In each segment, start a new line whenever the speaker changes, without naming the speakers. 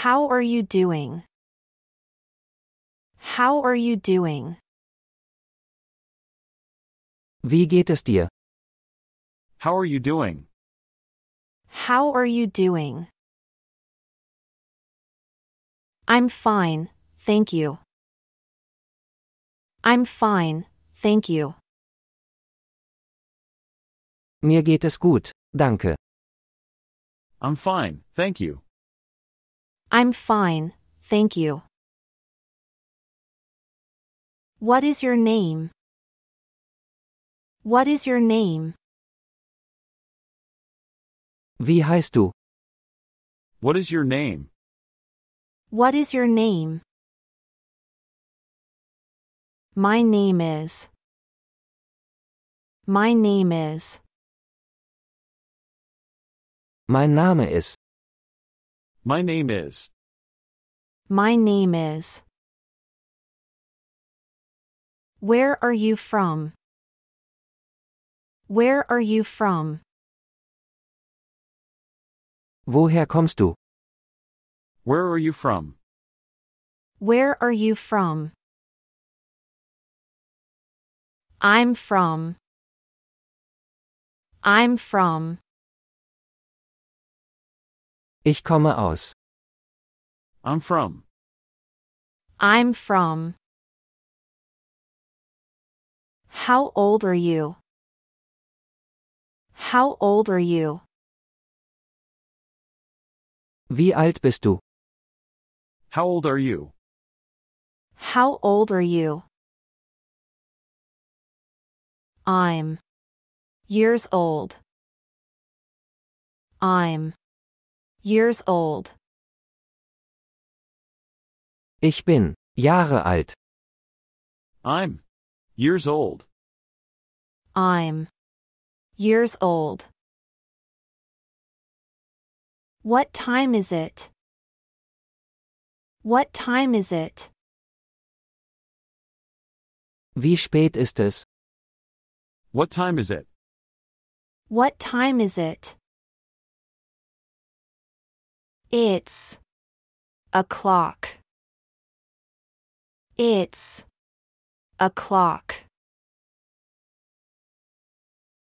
How are you doing? How are you doing?
Wie geht es dir?
How are you doing?
How are you doing? I'm fine, thank you. I'm fine, thank you.
Mir geht es gut, danke.
I'm fine, thank you.
I'm fine, thank you. What is your name? What is your name?
Wie heißt du?
What is your name?
What is your name? My name is. My name is.
Mein Name ist.
My name is.
My name is. Where are you from? Where are you from?
Woher kommst du?
Where are you from?
Where are you from? I'm from. I'm from.
Ich komme aus.
I'm from.
I'm from. How old are you? How old are you?
Wie alt bist du?
How old are you?
How old are you? I'm years old. I'm years old.
Ich bin Jahre alt.
I'm years old.
I'm years old. What time is it? What time is it?
Wie spät ist es?
What time is it?
What time is it? It's a clock. It's a clock.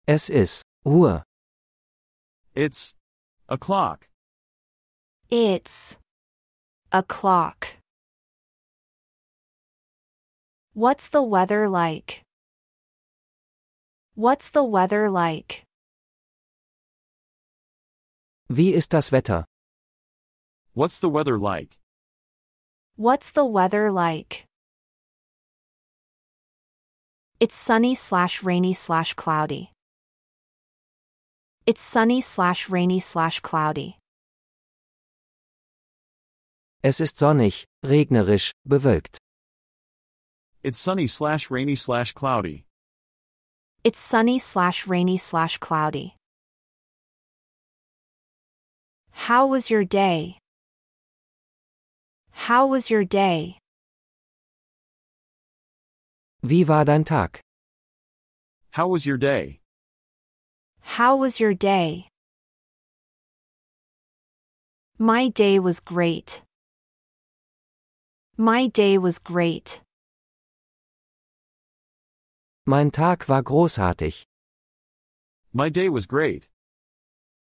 Es ist Uhr.
It's a clock.
It's a clock. What's the weather like? What's the weather like?
Wie ist das Wetter?
What's the weather like?
What's the weather like? It's sunny slash rainy slash cloudy. It's sunny slash rainy slash cloudy.
Es ist sonnig, regnerisch, bewölkt.
It's sunny slash rainy slash cloudy.
It's sunny slash rainy slash cloudy. How was your day? How was your day?
Wie war dein Tag?
How was your day?
How was your day? My day was great. My day was great.
Mein Tag war großartig.
My day was great.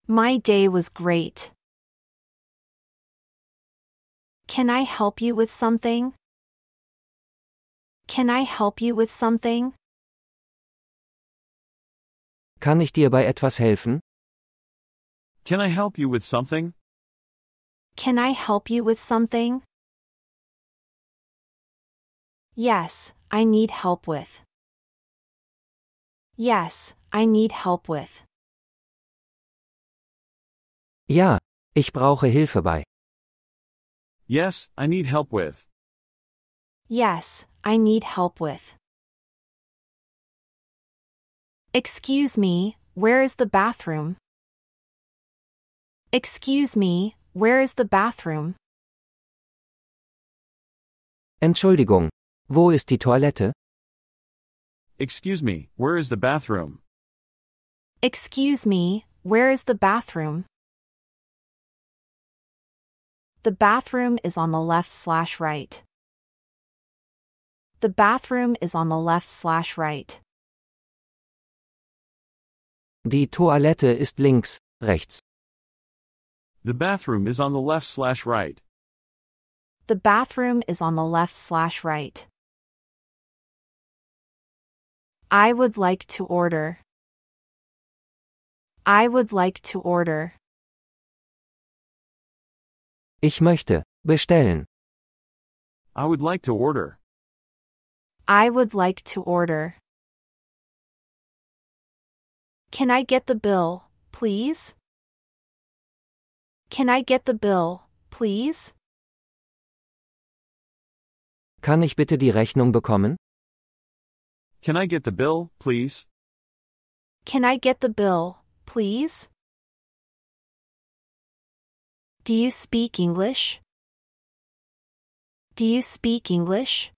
My day was great. Can I help you with something? Can I help you with something?
Kann ich dir bei etwas helfen?
Can I help you with something?
Can I help you with something? Yes, I need help with. Yes, I need help with.
Ja, ich brauche Hilfe bei.
Yes, I need help with.
Yes, I need help with. Excuse me, where is the bathroom? Excuse me, where is the bathroom?
Entschuldigung, wo ist die Toilette?
Excuse me, where is the bathroom?
Excuse me, where is the bathroom? The bathroom is on the left slash right. The bathroom is on the left slash right.
Die Toilette ist links, rechts.
The bathroom is on the left slash right.
The bathroom is on the left slash right. I would like to order. I would like to order.
Ich möchte bestellen.
I would like to order.
I would like to order. Can I get the bill, please? Can I get the bill, please?
Kann ich bitte die Rechnung bekommen?
Can I get the bill, please?
Can I get the bill, please? Do you speak English? Do you speak English?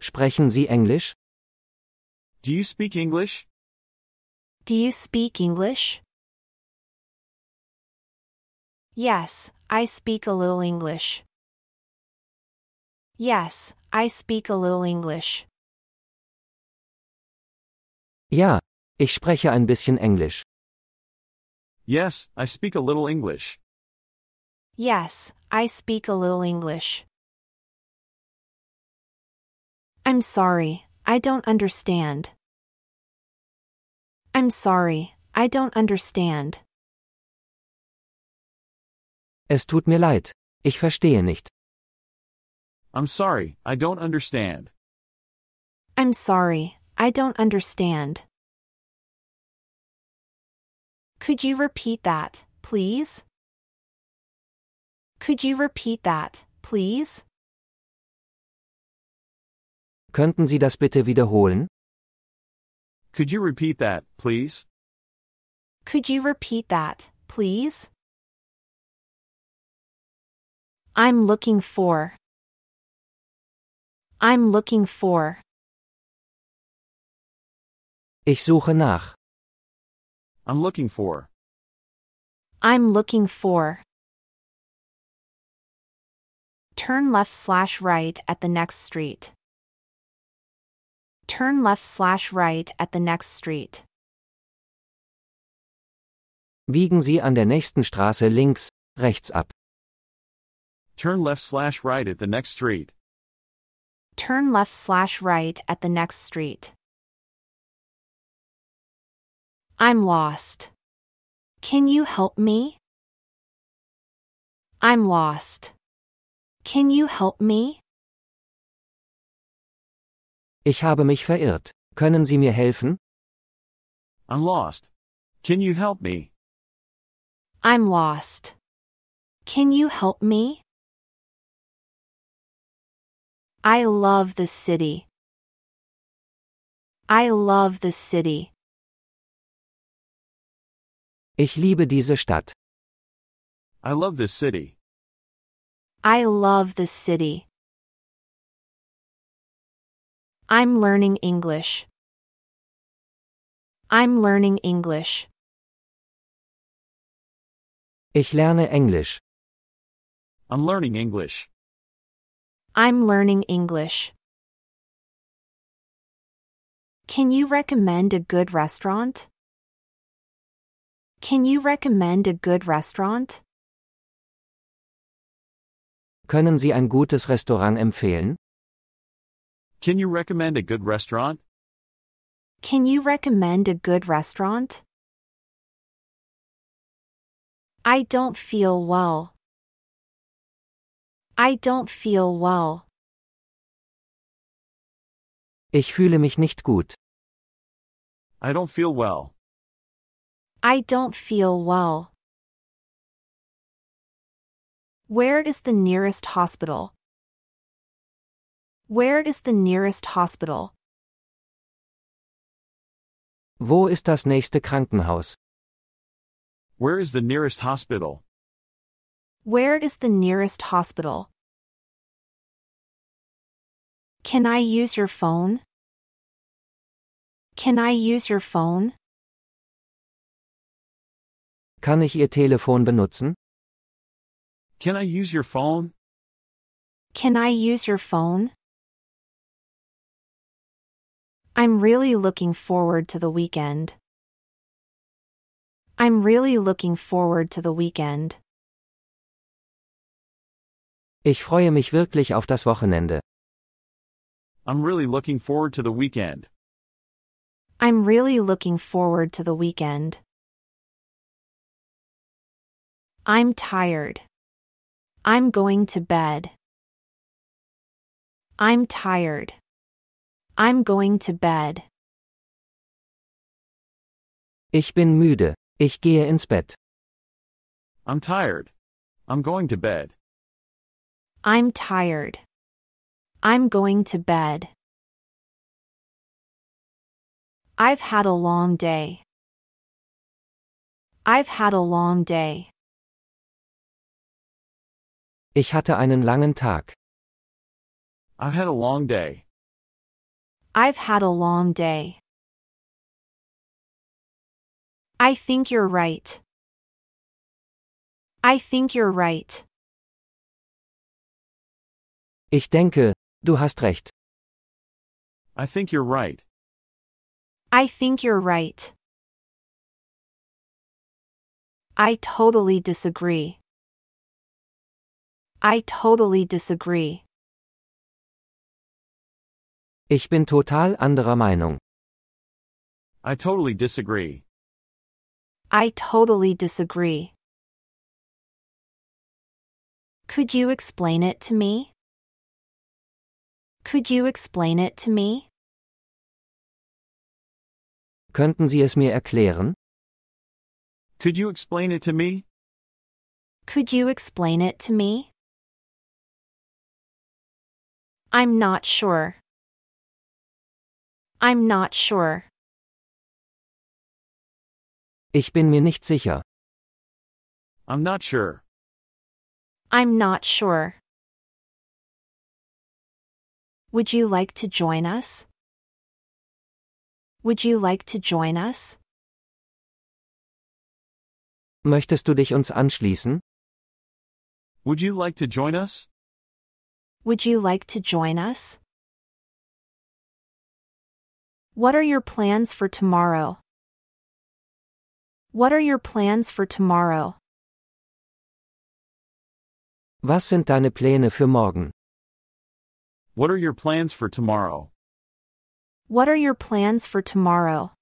Sprechen Sie Englisch?
Do you speak English?
Do you speak English? Yes, I speak a little English. Yes, I speak a little English.
Ja, ich spreche ein bisschen Englisch.
Yes, I speak a little English.
Yes, I speak a little English. I'm sorry, I don't understand. I'm sorry, I don't understand.
Es tut mir leid. Ich verstehe nicht.
I'm sorry, I don't understand.
I'm sorry, I don't understand. Could you repeat that, please? Could you repeat that, please?
Könnten Sie das bitte wiederholen?
Could you repeat that, please?
Could you repeat that, please? I'm looking for. I'm looking for.
Ich suche nach.
I'm looking for.
I'm looking for. Turn left slash right at the next street. Turn left slash right at the next street.
Biegen Sie an der nächsten Straße links, rechts ab.
Turn left slash right at the next street.
Turn left slash right at the next street. I'm lost. Can you help me? I'm lost. Can you help me?
Ich habe mich verirrt. Können Sie mir helfen?
I'm lost. Can you help me?
I'm lost. Can you help me? I love the city. I love the city.
Ich liebe diese Stadt.
I love this city.
I love this city. I'm learning English. I'm learning English.
Ich lerne Englisch.
I'm learning English.
I'm learning English. Can you recommend a good restaurant? Can you recommend a good restaurant?
Können Sie ein gutes Restaurant empfehlen?
Can you recommend a good restaurant?
Can you recommend a good restaurant? I don't feel well. I don't feel well.
Ich fühle mich nicht gut.
I don't feel well.
I don't feel well. Where is the nearest hospital? Where is the nearest hospital?
Wo ist das nächste Krankenhaus?
Where is the nearest hospital?
Where is the nearest hospital? Can I use your phone? Can I use your phone?
Kann ich Ihr Telefon benutzen?
Can I use your phone?
Can I use your phone? I'm really looking forward to the weekend. I'm really looking forward to the weekend.
Ich freue mich wirklich auf das Wochenende.
I'm really looking forward to the weekend.
I'm really looking forward to the weekend. I'm tired. I'm going to bed. I'm tired. I'm going to bed.
Ich bin müde. Ich gehe ins Bett.
I'm tired. I'm going to bed.
I'm tired. I'm going to bed. I've had a long day. I've had a long day.
Ich hatte einen langen Tag.
I've had a long day.
I've had a long day. I think you're right. I think you're right.
Ich denke, du hast recht.
I think you're right.
I think you're right. I totally disagree. I totally disagree.
Ich bin total anderer Meinung.
I totally disagree.
I totally disagree. Could you explain it to me? Could you explain it to me?
Könnten Sie es mir erklären?
Could you explain it to me?
Could you explain it to me? I'm not sure. I'm not sure.
Ich bin mir nicht sicher.
I'm not sure.
I'm not sure. Would you like to join us? Would you like to join us?
Möchtest du dich uns anschließen?
Would you like to join us?
Would you like to join us? What are your plans for tomorrow? What are your plans for tomorrow?
Was sind deine Pläne für morgen?
What are your plans for tomorrow?
What are your plans for tomorrow?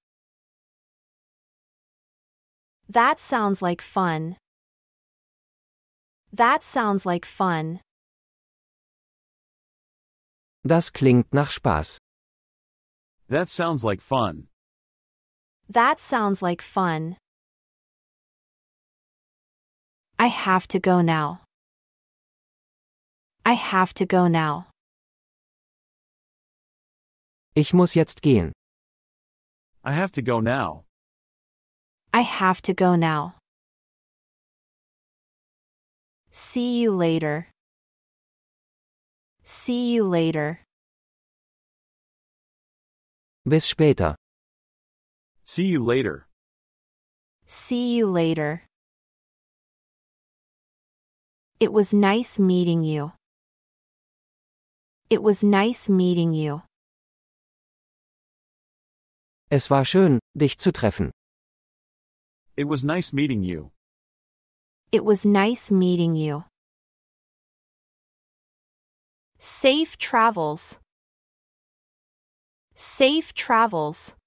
That sounds like fun. That sounds like fun.
Das klingt nach Spaß.
That sounds like fun.
That sounds like fun. I have to go now. I have to go now.
Ich muss jetzt gehen.
I have to go now.
I have to go now. See you later. See you later.
Bis später.
See you later.
See you later. It was nice meeting you. It was nice meeting you.
Es war schön, dich zu treffen.
It was nice meeting you.
It was nice meeting you. Safe travels. Safe travels.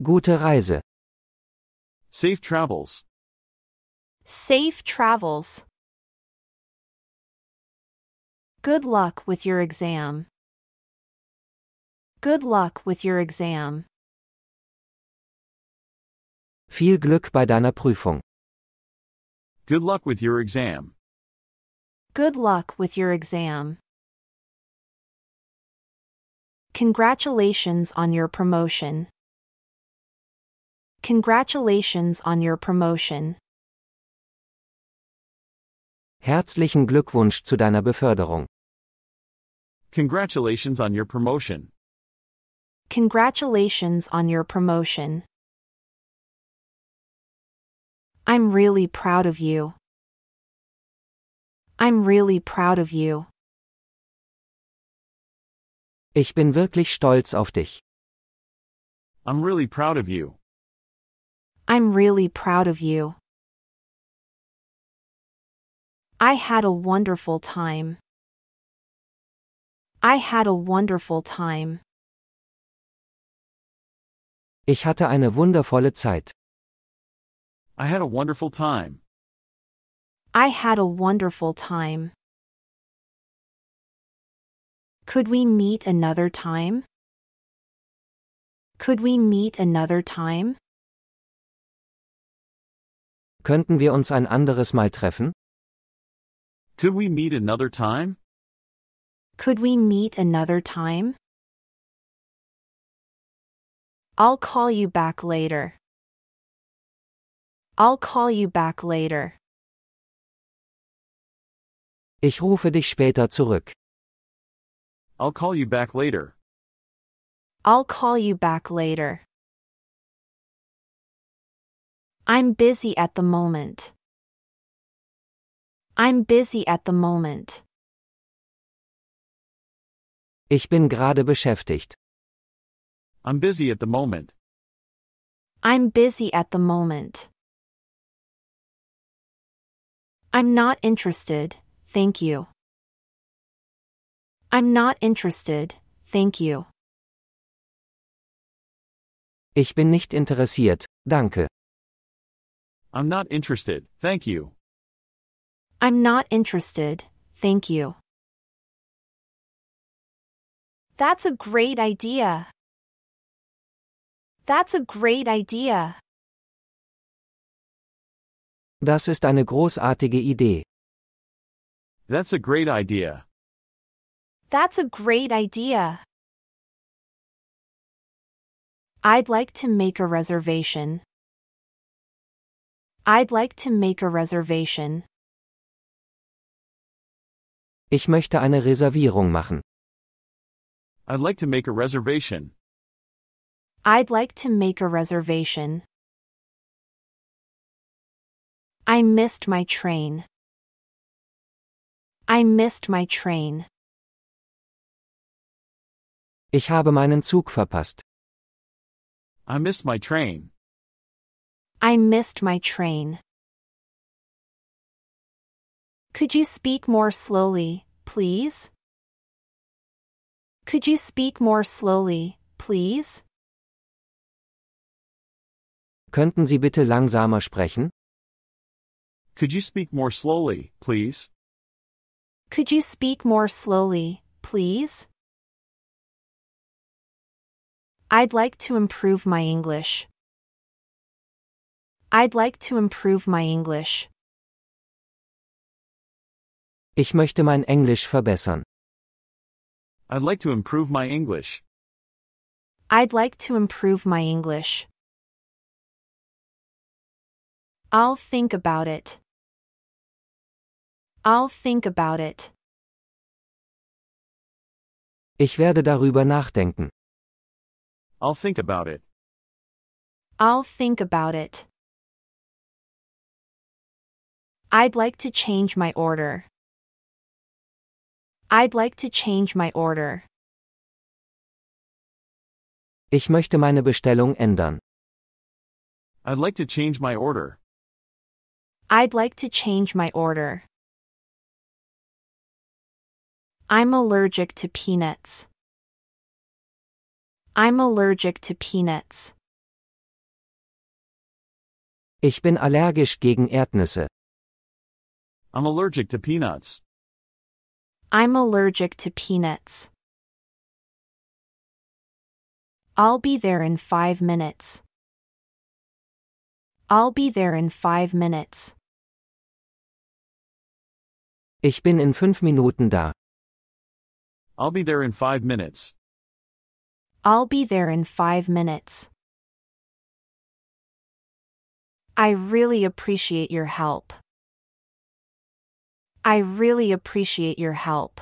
Gute Reise.
Safe travels.
Safe travels. Good luck with your exam. Good luck with your exam.
Viel Glück bei deiner Prüfung.
Good luck with your exam.
Good luck with your exam. Congratulations on your promotion. Congratulations on your promotion.
Herzlichen Glückwunsch zu deiner Beförderung.
Congratulations on your promotion.
Congratulations on your promotion. I'm really proud of you. I'm really proud of you.
Ich bin wirklich stolz auf dich.
I'm really proud of you.
I'm really proud of you. I had a wonderful time. I had a wonderful time.
Ich hatte eine wundervolle Zeit.
I had a wonderful time.
I had a wonderful time. Could we meet another time? Could we meet another time?
Könnten wir uns ein anderes Mal treffen?
Could we meet another time?
Could we meet another time? I'll call you back later. I'll call you back later.
Ich rufe dich später zurück.
I'll call you back later.
I'll call you back later. I'm busy at the moment. I'm busy at the moment.
Ich bin gerade beschäftigt.
I'm busy at the moment.
I'm busy at the moment. I'm not interested, thank you. I'm not interested, thank you.
Ich bin nicht interessiert, danke.
I'm not interested, thank you.
I'm not interested, thank you. That's a great idea. That's a great idea.
Das ist eine großartige Idee.
That's a great idea.
That's a great idea. I'd like to make a reservation. I'd like to make a reservation.
Ich möchte eine Reservierung machen.
I'd like to make a reservation.
I'd like to make a reservation. I missed my train. I missed my train.
Ich habe meinen Zug verpasst.
I missed my train.
I missed my train. Could you speak more slowly, please? Could you speak more slowly, please?
Könnten Sie bitte langsamer sprechen?
Could you speak more slowly, please?
Could you speak more slowly, please? I'd like to improve my English. I'd like to improve my English.
Ich möchte mein Englisch verbessern.
I'd like to improve my English.
I'd like to improve my English. I'll think about it. I'll think about it.
Ich werde darüber nachdenken.
I'll think about it.
I'll think about it. I'd like to change my order. I'd like to change my order.
Ich möchte meine Bestellung ändern.
I'd like to change my order.
I'd like to change my order. I'm allergic to peanuts. I'm allergic to peanuts.
Ich bin allergisch gegen Erdnüsse.
I'm allergic to peanuts.
I'm allergic to peanuts. I'll be there in five minutes. I'll be there in five minutes.
Ich bin in fünf Minuten da.
I'll be there in five minutes.
I'll be there in five minutes. I really appreciate your help. I really appreciate your help.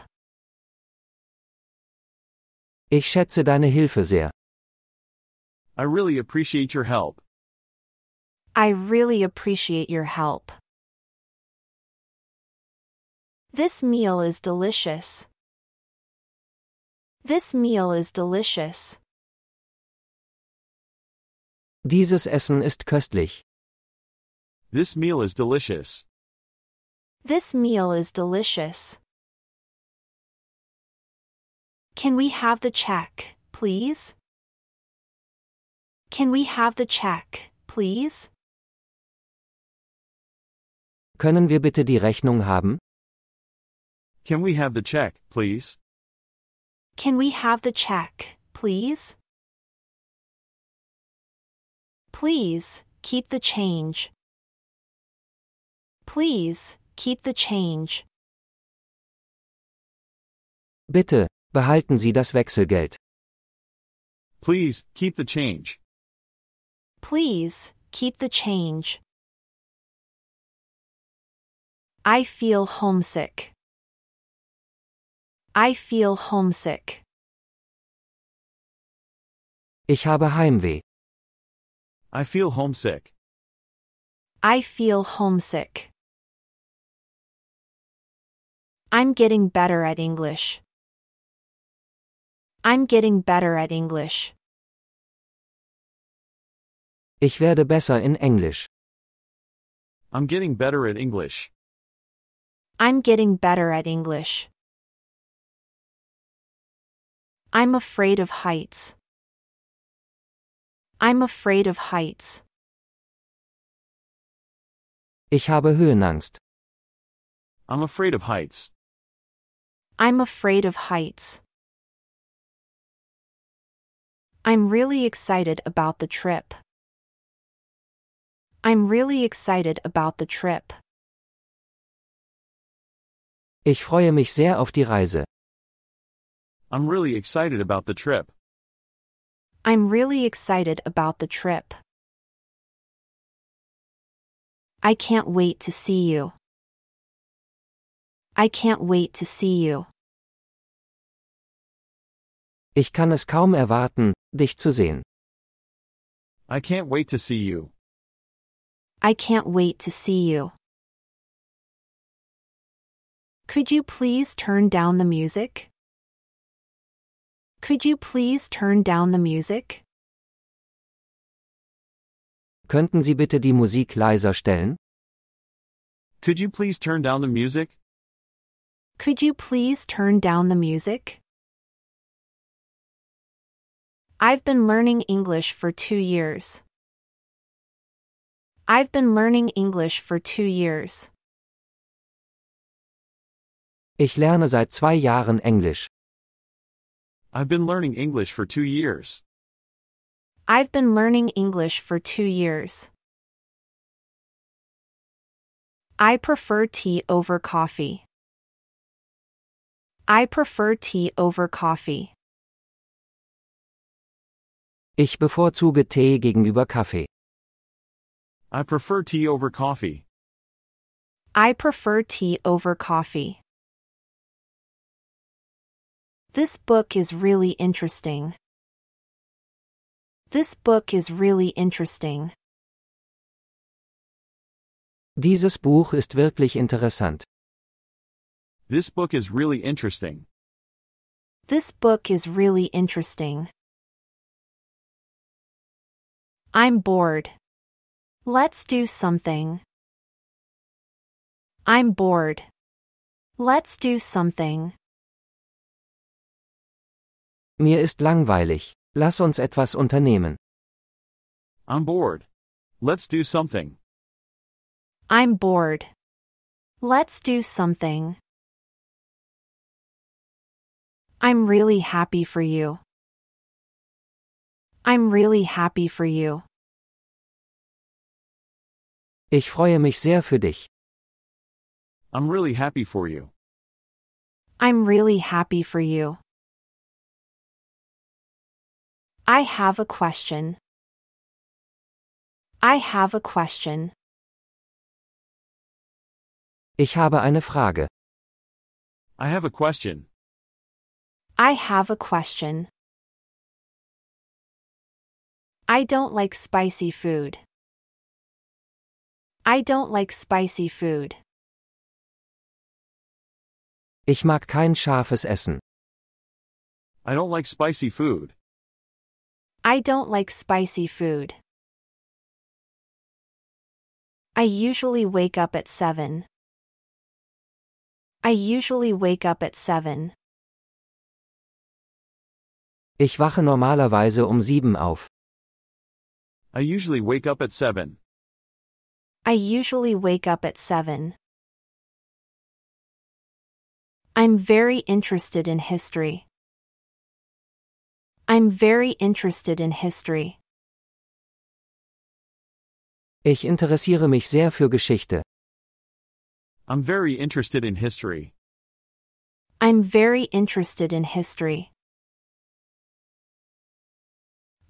Ich schätze deine Hilfe sehr.
I really appreciate your help.
I really appreciate your help. This meal is delicious. This meal is delicious.
Dieses Essen ist köstlich.
This meal is delicious.
This meal is delicious. Can we have the check, please? Can we have the check, please?
Können wir bitte die Rechnung haben?
Can we have the check, please?
Can we have the check, please? Please, keep the change. Please, keep the change.
Bitte, behalten Sie das Wechselgeld.
Please, keep the change.
Please, keep the change. I feel homesick. I feel homesick.
Ich habe Heimweh.
I feel homesick.
I feel homesick. I'm getting better at English. I'm getting better at English.
Ich werde besser in Englisch.
I'm getting better at English.
I'm getting better at English. I'm afraid of heights. I'm afraid of heights.
Ich habe Höhenangst.
I'm afraid of heights.
I'm afraid of heights. I'm really excited about the trip. I'm really excited about the trip.
Ich freue mich sehr auf die Reise.
I'm really excited about the trip.
I'm really excited about the trip. I can't wait to see you. I can't wait to see you.
Ich kann es kaum erwarten, dich zu sehen.
I can't wait to see you.
I can't wait to see you. Could you please turn down the music? Could you please turn down the music?
Könnten Sie bitte die Musik leiser stellen?
Could you please turn down the music?
Could you please turn down the music? I've been learning English for two years. I've been learning English for two years.
Ich lerne seit zwei Jahren Englisch.
I've been learning English for two years.
I've been learning English for two years. I prefer tea over coffee. I prefer tea over coffee.
Ich bevorzuge Tee gegenüber Kaffee.
I prefer tea over coffee.
I prefer tea over coffee. This book is really interesting. This book is really interesting.
Dieses Buch ist wirklich interessant.
This book is really interesting.
This book is really interesting. I'm bored. Let's do something. I'm bored. Let's do something.
Mir ist langweilig. Lass uns etwas unternehmen.
I'm bored. Let's do something.
I'm bored. Let's do something. I'm really happy for you. I'm really happy for you.
Ich freue mich sehr für dich.
I'm really happy for you.
I'm really happy for you. I have a question. I have a question.
Ich habe eine Frage.
I have a question.
I have a question. I don't like spicy food. I don't like spicy food.
Ich mag kein scharfes Essen.
I don't like spicy food.
I don't like spicy food. I usually wake up at 7. I usually wake up at 7.
Ich wache normalerweise um sieben auf.
I usually wake up at 7.
I usually wake up at 7. I'm very interested in history. I'm very interested in history.
Ich interessiere mich sehr für Geschichte.
I'm very interested in history.
I'm very interested in history.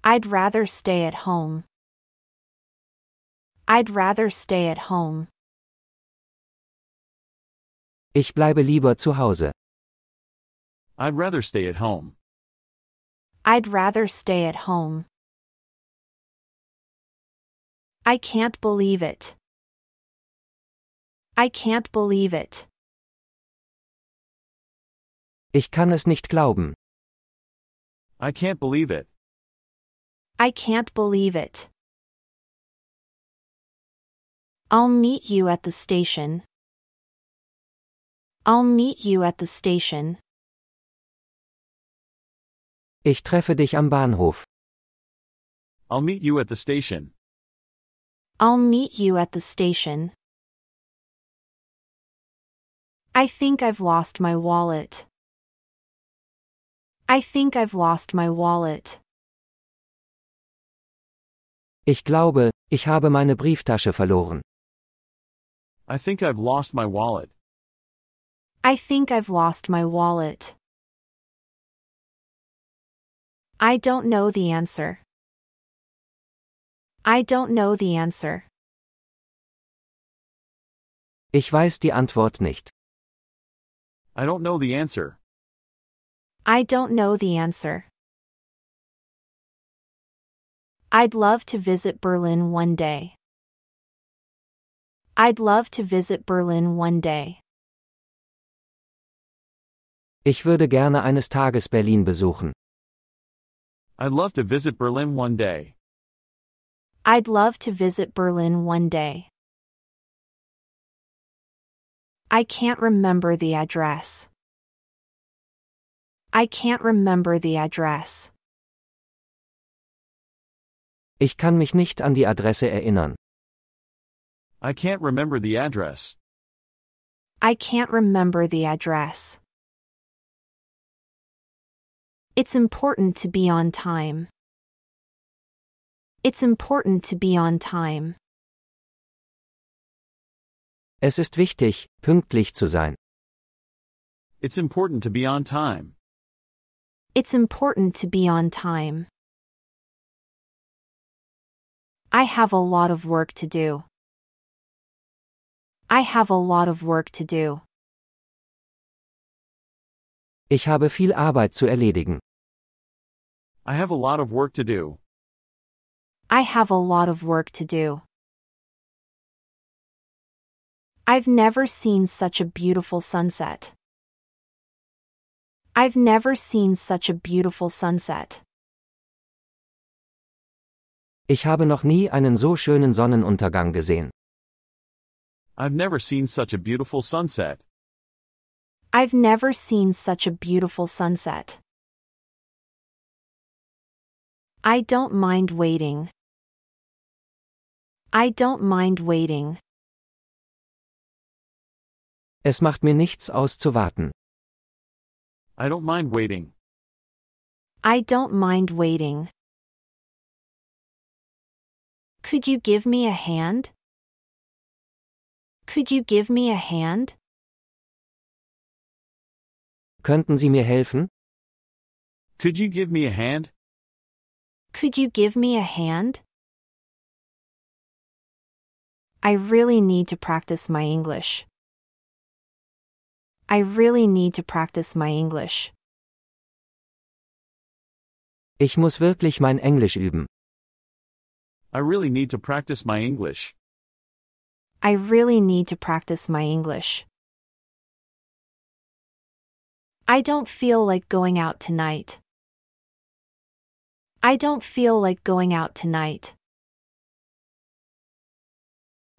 I'd rather stay at home. I'd rather stay at home.
Ich bleibe lieber zu Hause.
I'd rather stay at home.
I'd rather stay at home. I can't believe it. I can't believe it.
Ich kann es nicht glauben.
I can't believe it.
I can't believe it. I'll meet you at the station. I'll meet you at the station.
Ich treffe dich am Bahnhof.
I'll meet you at the station.
I'll meet you at the station. I think I've lost my wallet. I think I've lost my wallet.
Ich glaube, ich habe meine Brieftasche verloren.
I think I've lost my wallet.
I think I've lost my wallet. I don't know the answer. I don't know the answer.
Ich weiß die Antwort nicht.
I don't know the answer.
I don't know the answer. I'd love to visit Berlin one day. I'd love to visit Berlin one day.
Ich würde gerne eines Tages Berlin besuchen.
I'd love to visit Berlin one day.
I'd love to visit Berlin one day. I can't remember the address. I can't remember the address.
Ich kann mich nicht an die Adresse erinnern.
I can't remember the address.
I can't remember the address. It's important to be on time. It's important to be on time.
Es ist wichtig, pünktlich zu sein.
It's important to be on time.
It's important to be on time. I have a lot of work to do. I have a lot of work to do.
Ich habe viel Arbeit zu erledigen.
I have a lot of work to do.
I have a lot of work to do. I've never seen such a beautiful sunset. I've never seen such a beautiful sunset.
Ich habe noch nie einen so schönen Sonnenuntergang gesehen.
I've never seen such a beautiful sunset.
I've never seen such a beautiful sunset. I don't mind waiting. I don't mind waiting.
Es macht mir nichts aus zu warten.
I don't mind waiting.
I don't mind waiting. Could you give me a hand? Could you give me a hand?
Könnten Sie mir helfen?
Could you give me a hand?
Could you give me a hand? I really need to practice my English. I really need to practice my English.
Ich muss wirklich mein Englisch üben.
I really need to practice my English.
I really need to practice my English. I don't feel like going out tonight. I don't feel like going out tonight.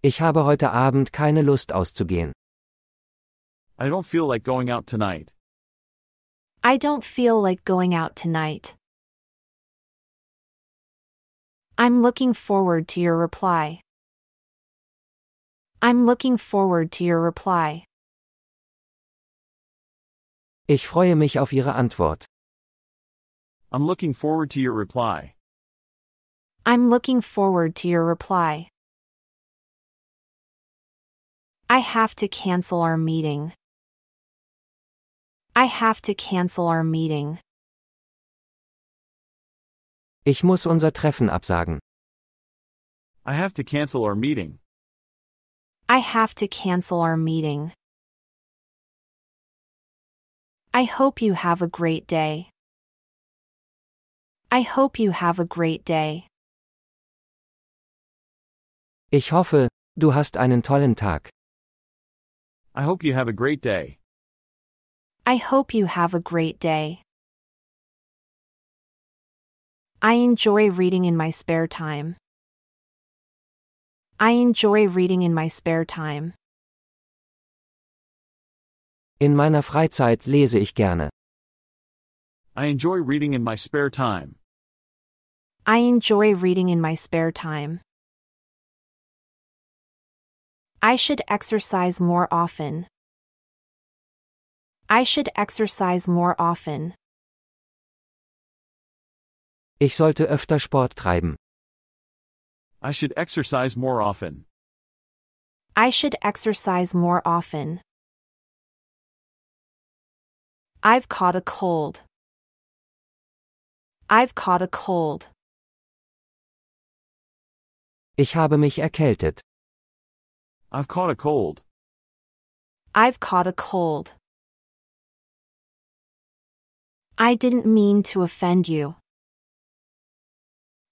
Ich habe heute Abend keine Lust auszugehen.
I don't feel like going out tonight.
I don't feel like going out tonight. I'm looking forward to your reply. I'm looking forward to your reply.
Ich freue mich auf Ihre Antwort.
I'm looking forward to your reply.
I'm looking forward to your reply. I have to cancel our meeting. I have to cancel our meeting.
Ich muss unser Treffen absagen.
I have to cancel our meeting.
I have to cancel our meeting. I hope you have a great day. I hope you have a great day.
Ich hoffe, du hast einen tollen Tag.
I hope you have a great day.
I hope you have a great day. I enjoy reading in my spare time. I enjoy reading in my spare time.
In meiner Freizeit lese ich gerne.
I enjoy reading in my spare time.
I enjoy reading in my spare time. I should exercise more often. I should exercise more often.
Ich sollte öfter Sport treiben.
I should exercise more often.
I should exercise more often. I've caught a cold. I've caught a cold.
Ich habe mich erkältet.
I've caught a cold.
I've caught a cold. I didn't mean to offend you.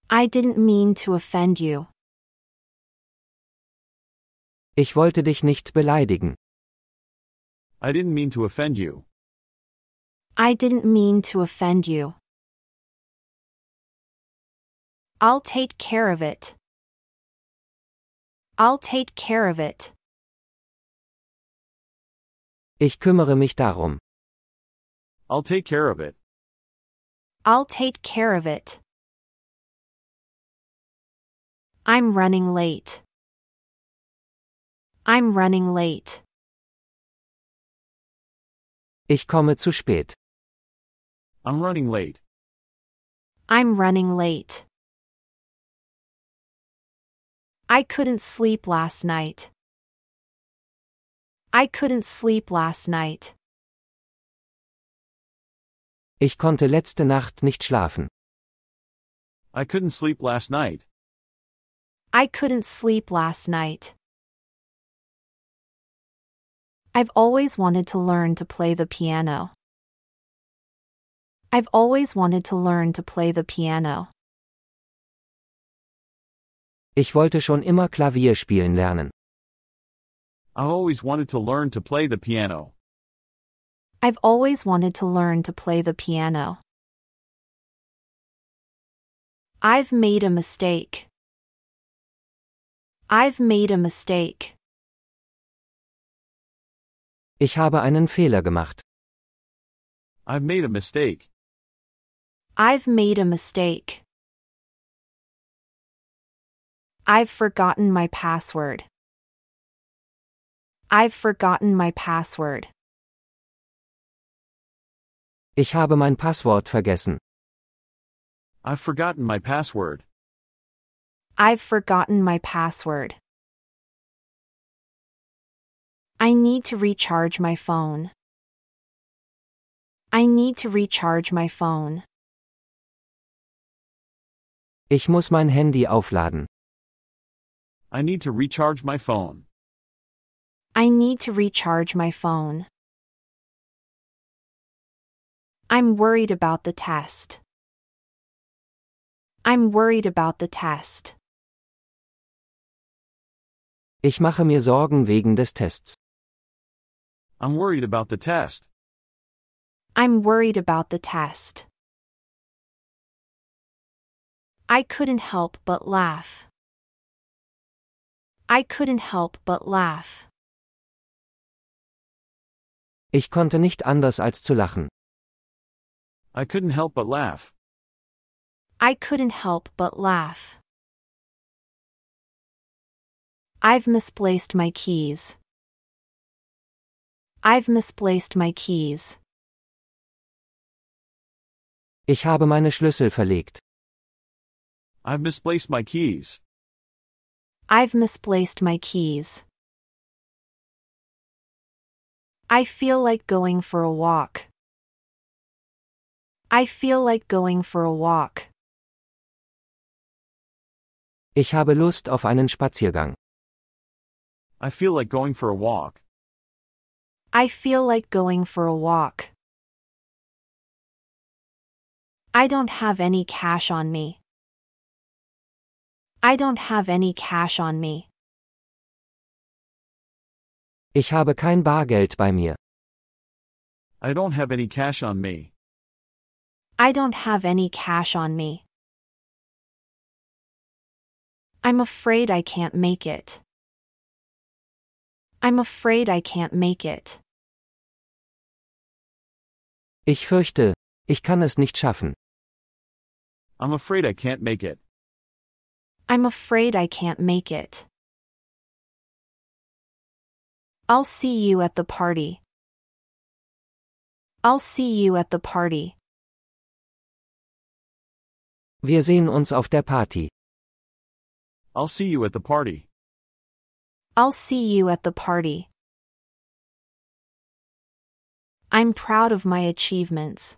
I didn't mean to offend you.
Ich wollte dich nicht beleidigen.
I didn't mean to offend you.
I didn't mean to offend you. I'll take care of it. I'll take care of it.
Ich kümmere mich darum.
I'll take care of it.
I'll take care of it. I'm running late. I'm running late.
Ich komme zu spät.
I'm running late.
I'm running late. I couldn't sleep last night. I couldn't sleep last night.
Ich konnte letzte Nacht nicht schlafen.
I couldn't sleep last night.
I couldn't sleep last night. I've always wanted to learn to play the piano. I've always wanted to learn to play the piano.
Ich wollte schon immer Klavier spielen lernen.
I always wanted to learn to play the piano.
I've always wanted to learn to play the piano. I've made a mistake. I've made a mistake.
Ich habe einen Fehler gemacht.
I've made a mistake.
I've made a mistake. I've forgotten my password. I've forgotten my password.
Ich habe mein Passwort vergessen.
I've forgotten my password.
I've forgotten my password. I need to recharge my phone. I need to recharge my phone.
Ich muss mein Handy aufladen.
I need to recharge my phone.
I need to recharge my phone. I'm worried about the test. I'm worried about the test.
Ich mache mir Sorgen wegen des Tests.
I'm worried about the test.
I'm worried about the test. I couldn't help but laugh. I couldn't help but laugh.
Ich konnte nicht anders als zu lachen.
I couldn't help but laugh.
I couldn't help but laugh. I've misplaced my keys. I've misplaced my keys.
Ich habe meine Schlüssel verlegt.
I've misplaced my keys.
I've misplaced my keys. I feel like going for a walk. I feel like going for a walk.
Ich habe Lust auf einen Spaziergang.
I feel like going for a walk.
I feel like going for a walk. I don't have any cash on me. I don't have any cash on me.
Ich habe kein Bargeld bei mir.
I don't have any cash on me.
I don't have any cash on me. I'm afraid I can't make it. I'm afraid I can't make it.
Ich fürchte, ich kann es nicht schaffen.
I'm afraid I can't make it.
I'm afraid I can't make it. I'll see you at the party. I'll see you at the party.
Wir sehen uns auf der Party.
I'll see you at the party.
I'll see you at the party. I'm proud of my achievements.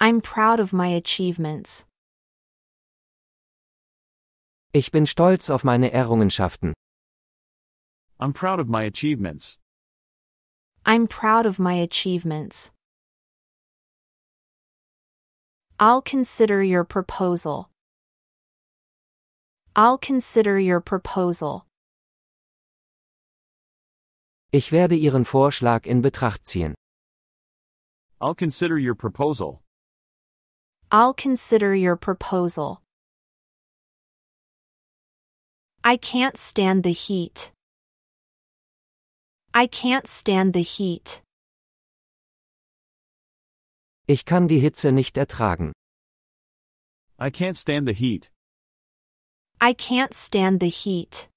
I'm proud of my achievements.
Ich bin stolz auf meine Errungenschaften.
I'm proud of my achievements.
I'm proud of my achievements. I'll consider your proposal. I'll consider your proposal.
Ich werde Ihren Vorschlag in Betracht ziehen.
I'll consider your proposal.
I'll consider your proposal. I can't stand the heat. I can't stand the heat.
Ich kann die Hitze nicht ertragen.
I can't stand the heat.
I can't stand the heat.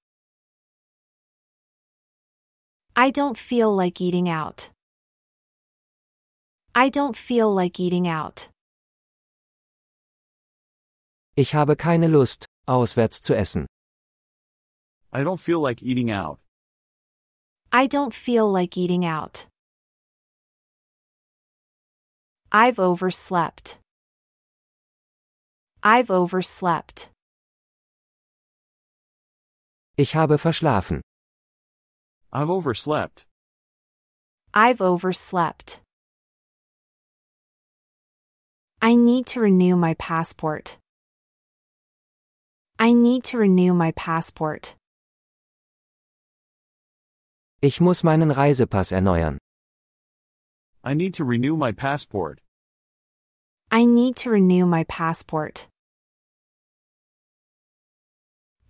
I don't feel like eating out. I don't feel like eating out.
Ich habe keine Lust, auswärts zu essen.
I don't feel like eating out.
I don't feel like eating out. I've overslept. I've overslept.
Ich habe verschlafen.
I've overslept.
I've overslept. I need to renew my passport. I need to renew my passport.
Ich muss meinen Reisepass erneuern.
I need to renew my passport.
I need to renew my passport.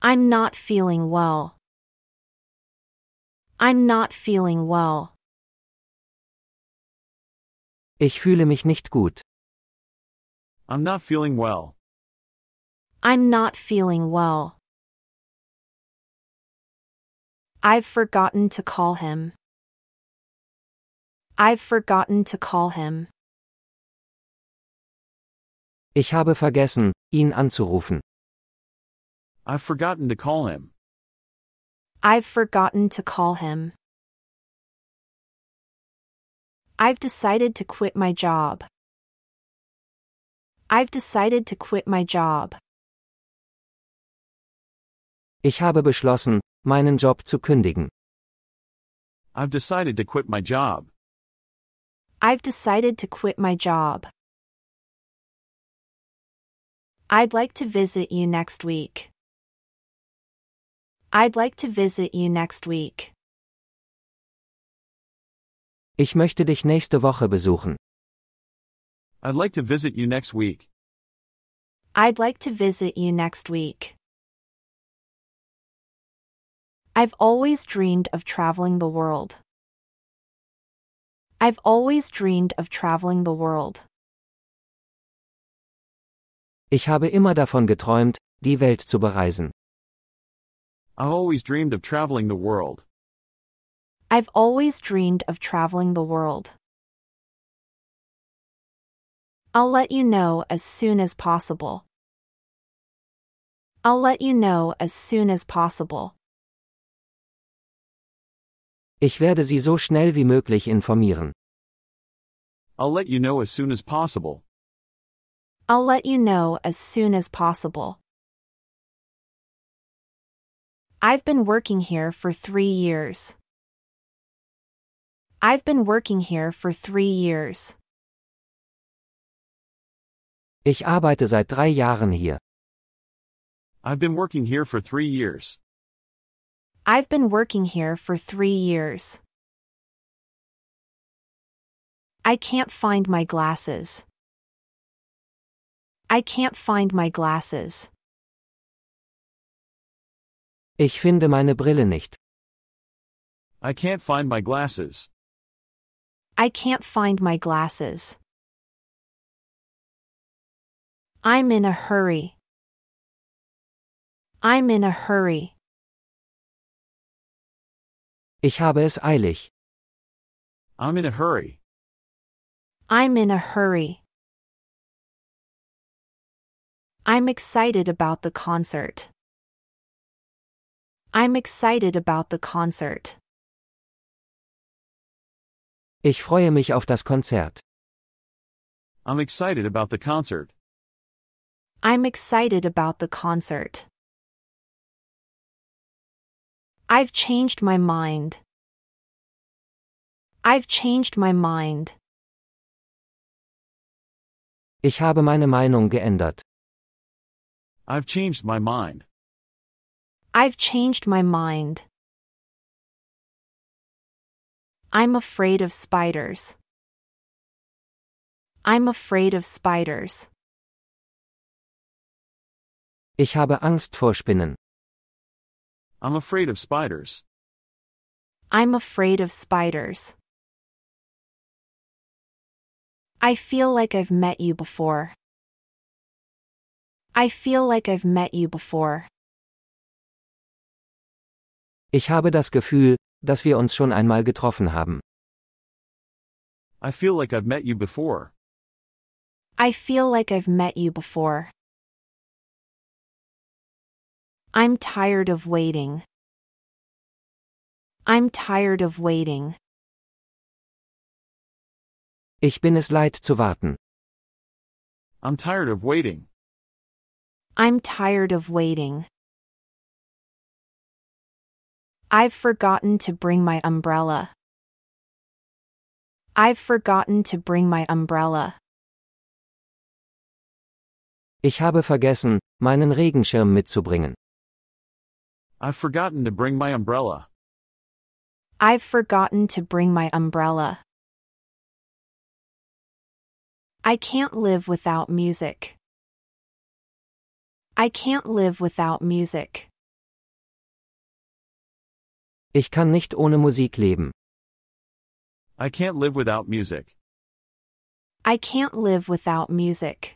I'm not feeling well. I'm not feeling well.
Ich fühle mich nicht gut.
I'm not feeling well.
I'm not feeling well. I've forgotten to call him. I've forgotten to call him.
Ich habe vergessen, ihn anzurufen.
I've forgotten to call him.
I've forgotten to call him. I've decided to quit my job. I've decided to quit my job.
Ich habe beschlossen, meinen Job zu kündigen.
I've decided to quit my job.
I've decided to quit my job. I'd like to visit you next week. I'd like to visit you next week.
Ich möchte dich nächste Woche besuchen.
I'd like to visit you next week.
I'd like to visit you next week. I've always dreamed of traveling the world. I've always dreamed of traveling the world.
Ich habe immer davon geträumt, die Welt zu bereisen.
I've always dreamed of traveling the world.
I've always dreamed of traveling the world. I'll let you know as soon as possible. I'll let you know as soon as possible.
Ich werde Sie so schnell wie möglich informieren.
I'll let you know as soon as possible.
I'll let you know as soon as possible. I've been working here for three years. I've been working here for three years.
Ich arbeite seit drei Jahren hier.
I've been working here for three years.
I've been working here for three years. I can't find my glasses. I can't find my glasses.
Ich finde meine Brille nicht.
I can't find my glasses.
I can't find my glasses. I'm in a hurry. I'm in a hurry.
Ich habe es eilig.
I'm in a hurry.
I'm in a hurry. I'm excited about the concert. I'm excited about the concert.
Ich freue mich auf das Konzert.
I'm excited about the concert.
I'm excited about the concert. I've changed my mind. I've changed my mind.
Ich habe meine Meinung geändert.
I've changed my mind.
I've changed my mind. I'm afraid of spiders. I'm afraid of spiders.
Ich habe Angst vor Spinnen.
I'm afraid of spiders.
I'm afraid of spiders. I feel like I've met you before. I feel like I've met you before.
Ich habe das Gefühl, dass wir uns schon einmal getroffen haben.
I feel like I've met you before.
I feel like I've met you before. I'm tired of waiting. I'm tired of waiting.
Ich bin es leid zu warten.
I'm tired of waiting.
I'm tired of waiting. I've forgotten to bring my umbrella. I've forgotten to bring my umbrella.
Ich habe vergessen, meinen Regenschirm mitzubringen.
I've forgotten to bring my umbrella.
I've forgotten to bring my umbrella. I can't live without music. I can't live without music.
Ich kann nicht ohne Musik leben.
I can't live without music.
I can't live without music.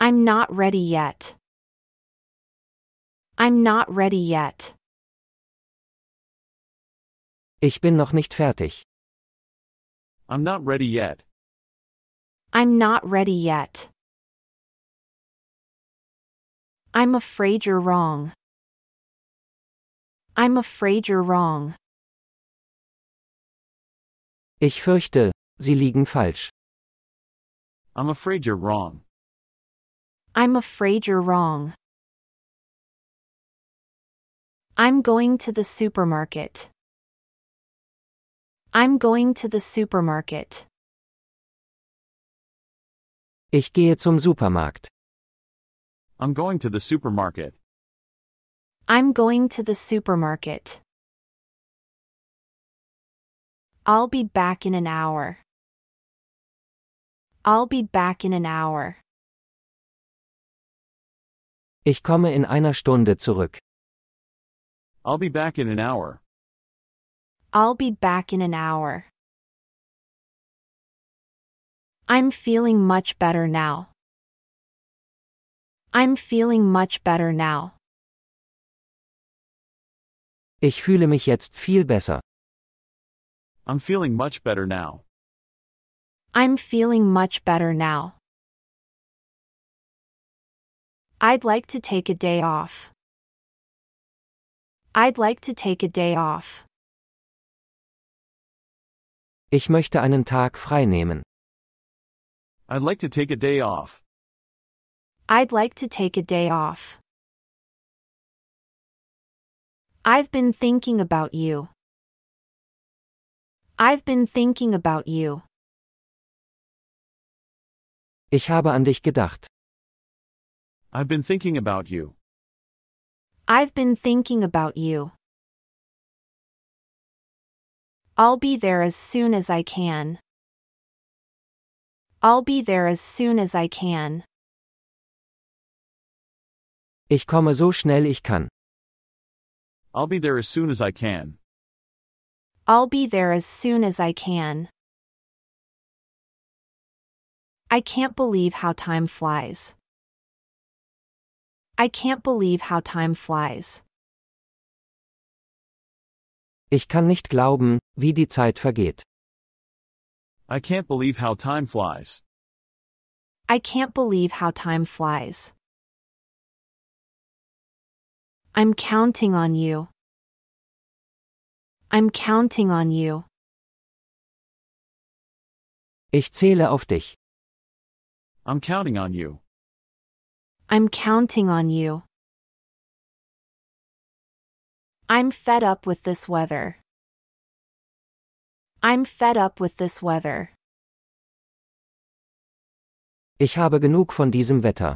I'm not ready yet. I'm not ready yet.
Ich bin noch nicht fertig.
I'm not ready yet.
I'm not ready yet. I'm afraid you're wrong. I'm afraid you're wrong.
Ich fürchte, Sie liegen falsch.
I'm afraid you're wrong.
I'm afraid you're wrong. I'm going to the supermarket. I'm going to the supermarket.
Ich gehe zum Supermarkt.
I'm going to the supermarket.
I'm going to the supermarket. I'll be back in an hour. I'll be back in an hour.
Ich komme in einer Stunde zurück.
I'll be back in an hour.
I'll be back in an hour. I'm feeling much better now. I'm feeling much better now.
Ich fühle mich jetzt viel besser.
I'm feeling much better now.
I'm feeling much better now. I'd like to take a day off. I'd like to take a day off.
Ich möchte einen Tag frei nehmen.
I'd like to take a day off.
I'd like to take a day off. I've been thinking about you. I've been thinking about you.
Ich habe an dich gedacht.
I've been thinking about you.
I've been thinking about you. I'll be there as soon as I can. I'll be there as soon as I can.
Ich komme so schnell ich kann.
I'll be there as soon as I can.
I'll be there as soon as I can. I can't believe how time flies. I can't believe how time flies.
Ich kann nicht glauben, wie die Zeit vergeht.
I can't believe how time flies.
I can't believe how time flies. I'm counting on you. I'm counting on you.
Ich zähle auf dich.
I'm counting on you.
I'm counting on you. I'm fed up with this weather. I'm fed up with this weather.
Ich habe genug von diesem Wetter.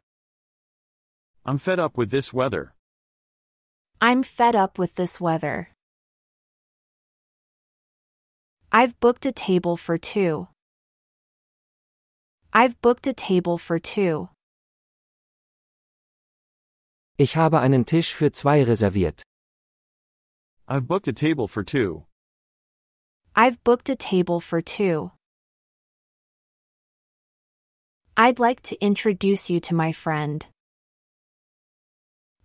I'm fed up with this weather.
I'm fed up with this weather. I've booked a table for two. I've booked a table for two.
Ich habe einen Tisch für zwei reserviert.
I've booked a table for two.
I've booked a table for two. I'd like to introduce you to my friend.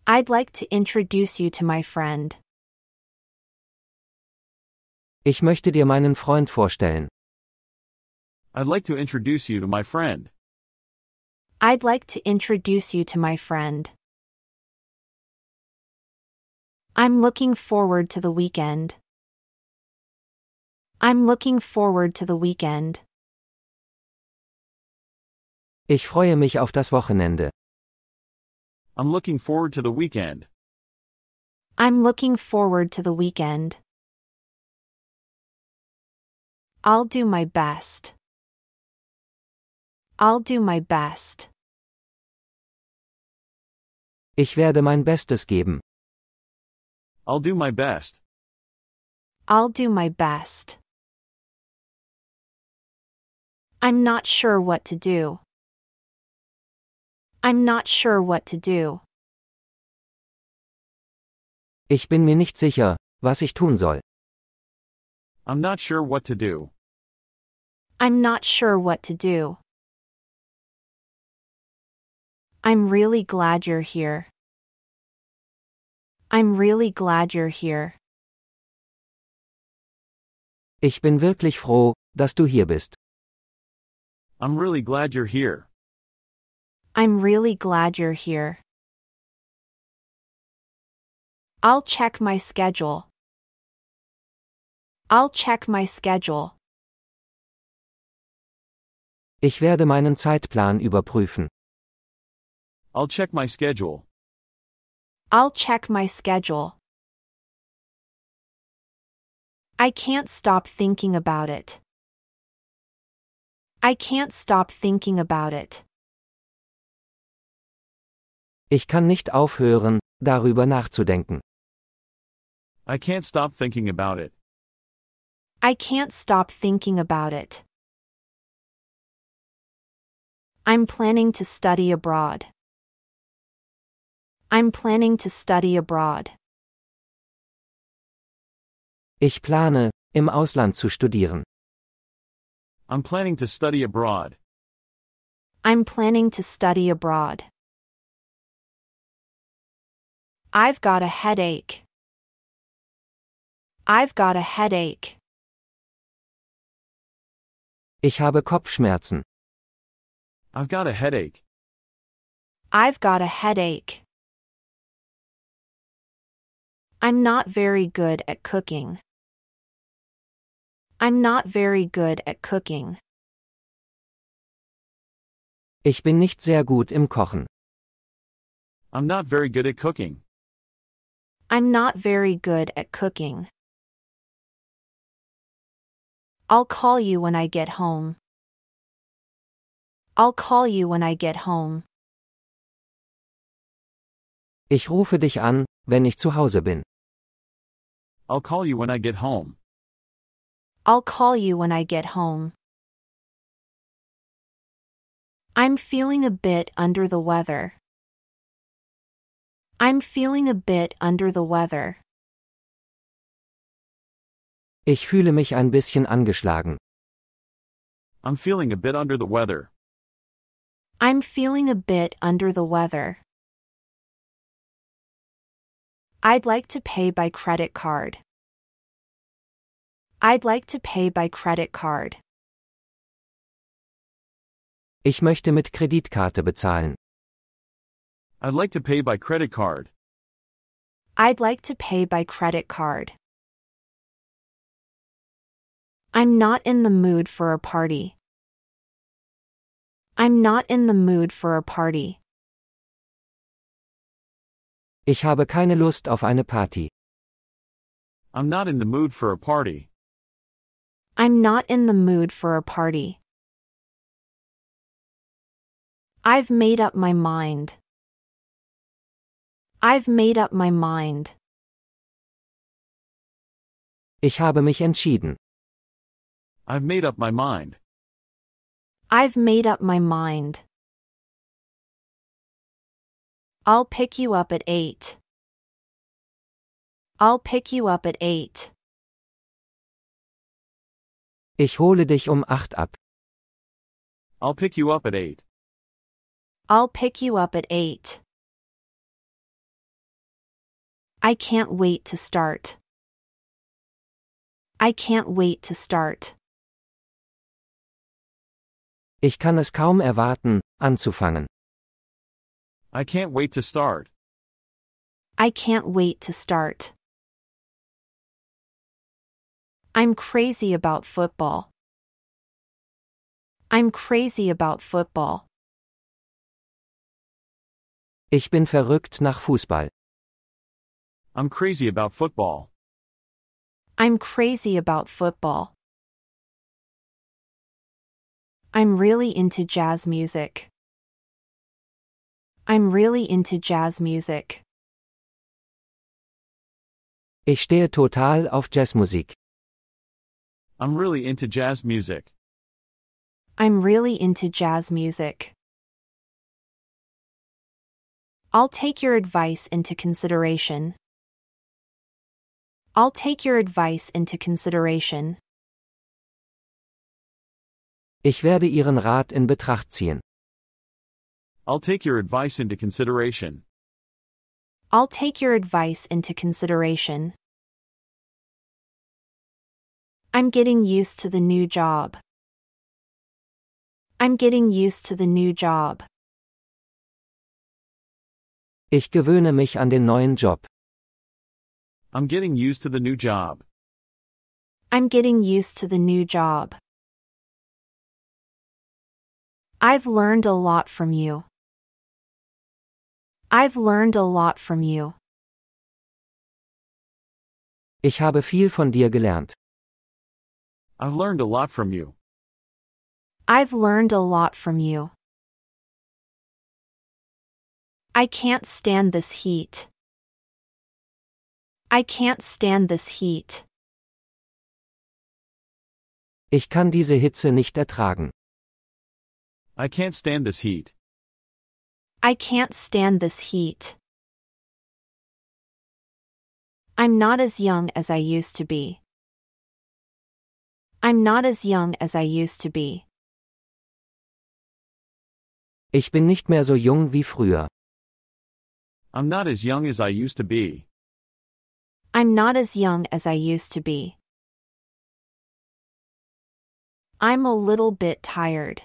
I'd like to introduce you to my friend.
Ich möchte dir meinen Freund vorstellen.
I'd like to introduce you to my friend.
I'd like to introduce you to my friend. I'm looking forward to the weekend. I'm looking forward to the weekend.
Ich freue mich auf das Wochenende.
I'm looking forward to the weekend.
I'm looking forward to the weekend. I'll do my best. I'll do my best.
Ich werde mein Bestes geben.
I'll do my best.
I'll do my best. I'm not sure what to do. I'm not sure what to do.
Ich bin mir nicht sicher, was ich tun soll.
I'm not sure what to do.
I'm not sure what to do. I'm really glad you're here. I'm really glad you're here.
Ich bin wirklich froh, dass du hier bist.
I'm really glad you're here.
I'm really glad you're here. I'll check my schedule. I'll check my schedule.
Ich werde meinen Zeitplan überprüfen.
I'll check my schedule.
I'll check my schedule. I can't stop thinking about it. I can't stop thinking about it.
Ich kann nicht aufhören, darüber nachzudenken.
I can't stop thinking about it.
I can't stop thinking about it. I'm planning to study abroad. I'm planning to study abroad.
Ich plane, im Ausland zu studieren.
I'm planning to study abroad.
I'm planning to study abroad. I've got a headache. I've got a headache.
Ich habe Kopfschmerzen.
I've got a headache.
I've got a headache. I'm not very good at cooking. I'm not very good at cooking.
Ich bin nicht sehr gut im Kochen.
I'm not very good at cooking.
I'm not very good at cooking. I'll call you when I get home. I'll call you when I get home.
Ich rufe dich an, wenn ich zu Hause bin.
I'll call you when I get home.
I'll call you when I get home. I'm feeling a bit under the weather. I'm feeling a bit under the weather.
Ich fühle mich ein bisschen angeschlagen.
I'm feeling a bit under the weather.
I'm feeling a bit under the weather. I'd like to pay by credit card. I'd like to pay by credit card.
Ich möchte mit Kreditkarte bezahlen.
I'd like to pay by credit card.
I'd like to pay by credit card. I'm not in the mood for a party. I'm not in the mood for a party.
Ich habe keine Lust auf eine Party.
I'm not in the mood for a party.
I'm not in the mood for a party. I've made up my mind. I've made up my mind.
Ich habe mich entschieden.
I've made up my mind.
I've made up my mind. I'll pick you up at 8. I'll pick you up at 8.
Ich hole dich um acht ab.
I'll pick you up at 8.
I'll pick you up at 8. I can't wait to start. I can't wait to start.
Ich kann es kaum erwarten, anzufangen.
I can't wait to start.
I can't wait to start. I'm crazy about football. I'm crazy about football.
Ich bin verrückt nach Fußball.
I'm crazy about football.
I'm crazy about football. I'm really into jazz music. I'm really into jazz music.
Ich stehe total auf Jazzmusik.
I'm really into jazz music.
I'm really into jazz music. I'll take your advice into consideration. I'll take your advice into consideration.
Ich werde Ihren Rat in Betracht ziehen.
I'll take your advice into consideration.
I'll take your advice into consideration. I'm getting used to the new job. I'm getting used to the new job.
Ich gewöhne mich an den neuen Job.
I'm getting used to the new job.
I'm getting used to the new job. I've learned a lot from you. I've learned a lot from you.
Ich habe viel von dir gelernt.
I've learned a lot from you.
I've learned a lot from you. I can't stand this heat. I can't stand this heat.
Ich kann diese Hitze nicht ertragen.
I can't stand this heat.
I can't stand this heat. I'm not as young as I used to be. I'm not as young as I used to be.
Ich bin nicht mehr so jung wie früher.
I'm not as young as I used to be.
I'm not as young as I used to be. I'm a little bit tired.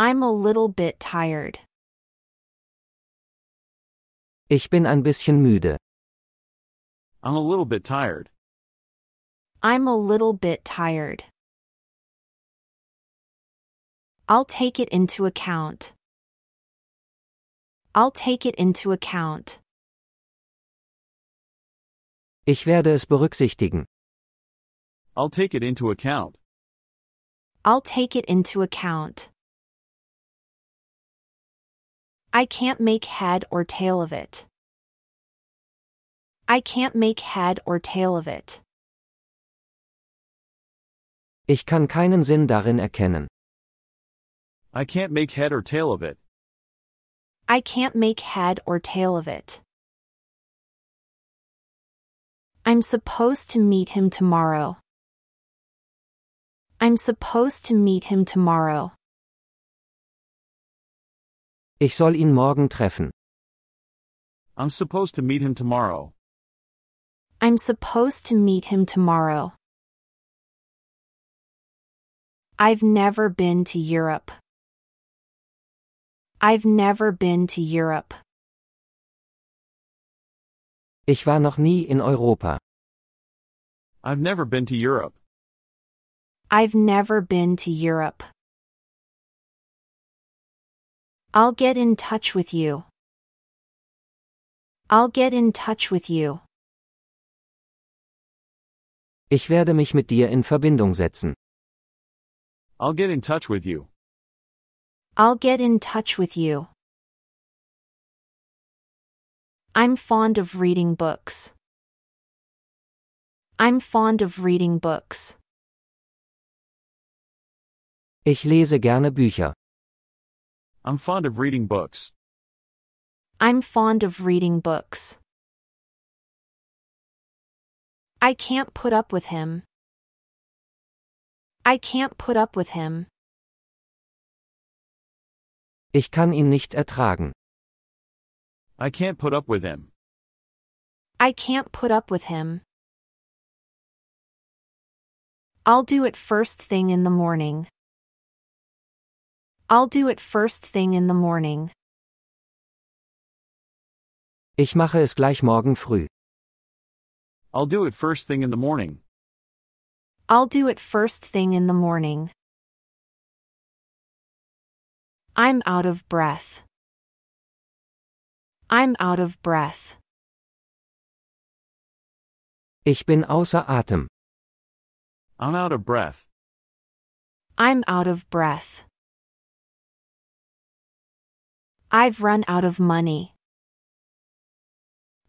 I'm a little bit tired.
Ich bin ein bisschen müde.
I'm a little bit tired.
I'm a little bit tired. I'll take it into account. I'll take it into account.
Ich werde es berücksichtigen.
I'll take it into account.
I'll take it into account. I can't make head or tail of it. I can't make head or tail of it.
Ich kann keinen Sinn darin erkennen.
I can't make head or tail of it.
I can't make head or tail of it. I'm supposed to meet him tomorrow. I'm supposed to meet him tomorrow.
Ich soll ihn morgen treffen.
I'm supposed to meet him tomorrow.
I'm supposed to meet him tomorrow. I've never been to Europe. I've never been to Europe.
Ich war noch nie in Europa.
I've never been to Europe.
I've never been to Europe. I'll get in touch with you. I'll get in touch with you.
Ich werde mich mit dir in Verbindung setzen.
I'll get in touch with you.
I'll get in touch with you. I'm fond of reading books. I'm fond of reading books.
Ich lese gerne Bücher.
I'm fond of reading books.
I'm fond of reading books. I can't put up with him. I can't put up with him.
Ich kann ihn nicht ertragen.
I can't put up with him.
I can't put up with him. I'll do it first thing in the morning. I'll do it first thing in the morning.
Ich mache es gleich morgen früh.
I'll do it first thing in the morning.
I'll do it first thing in the morning. I'm out of breath. I'm out of breath.
Ich bin außer Atem.
I'm out of breath.
I'm out of breath. I've run out of money.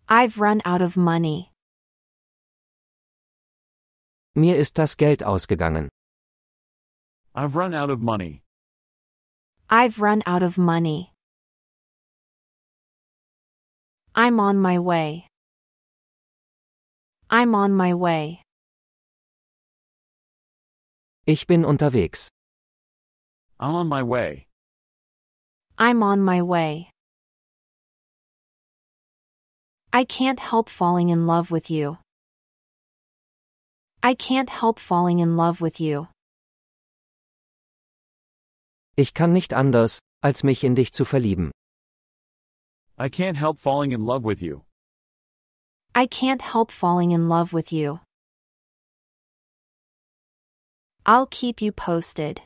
I've run out of money.
Mir ist das Geld ausgegangen.
I've run out of money.
I've run out of money. I'm on my way. I'm on my way.
Ich bin unterwegs.
I'm on my way.
I'm on my way. I can't help falling in love with you. I can't help falling in love with you.
Ich kann nicht anders, als mich in dich zu verlieben.
I can't help falling in love with you.
I can't help falling in love with you. I'll keep you posted.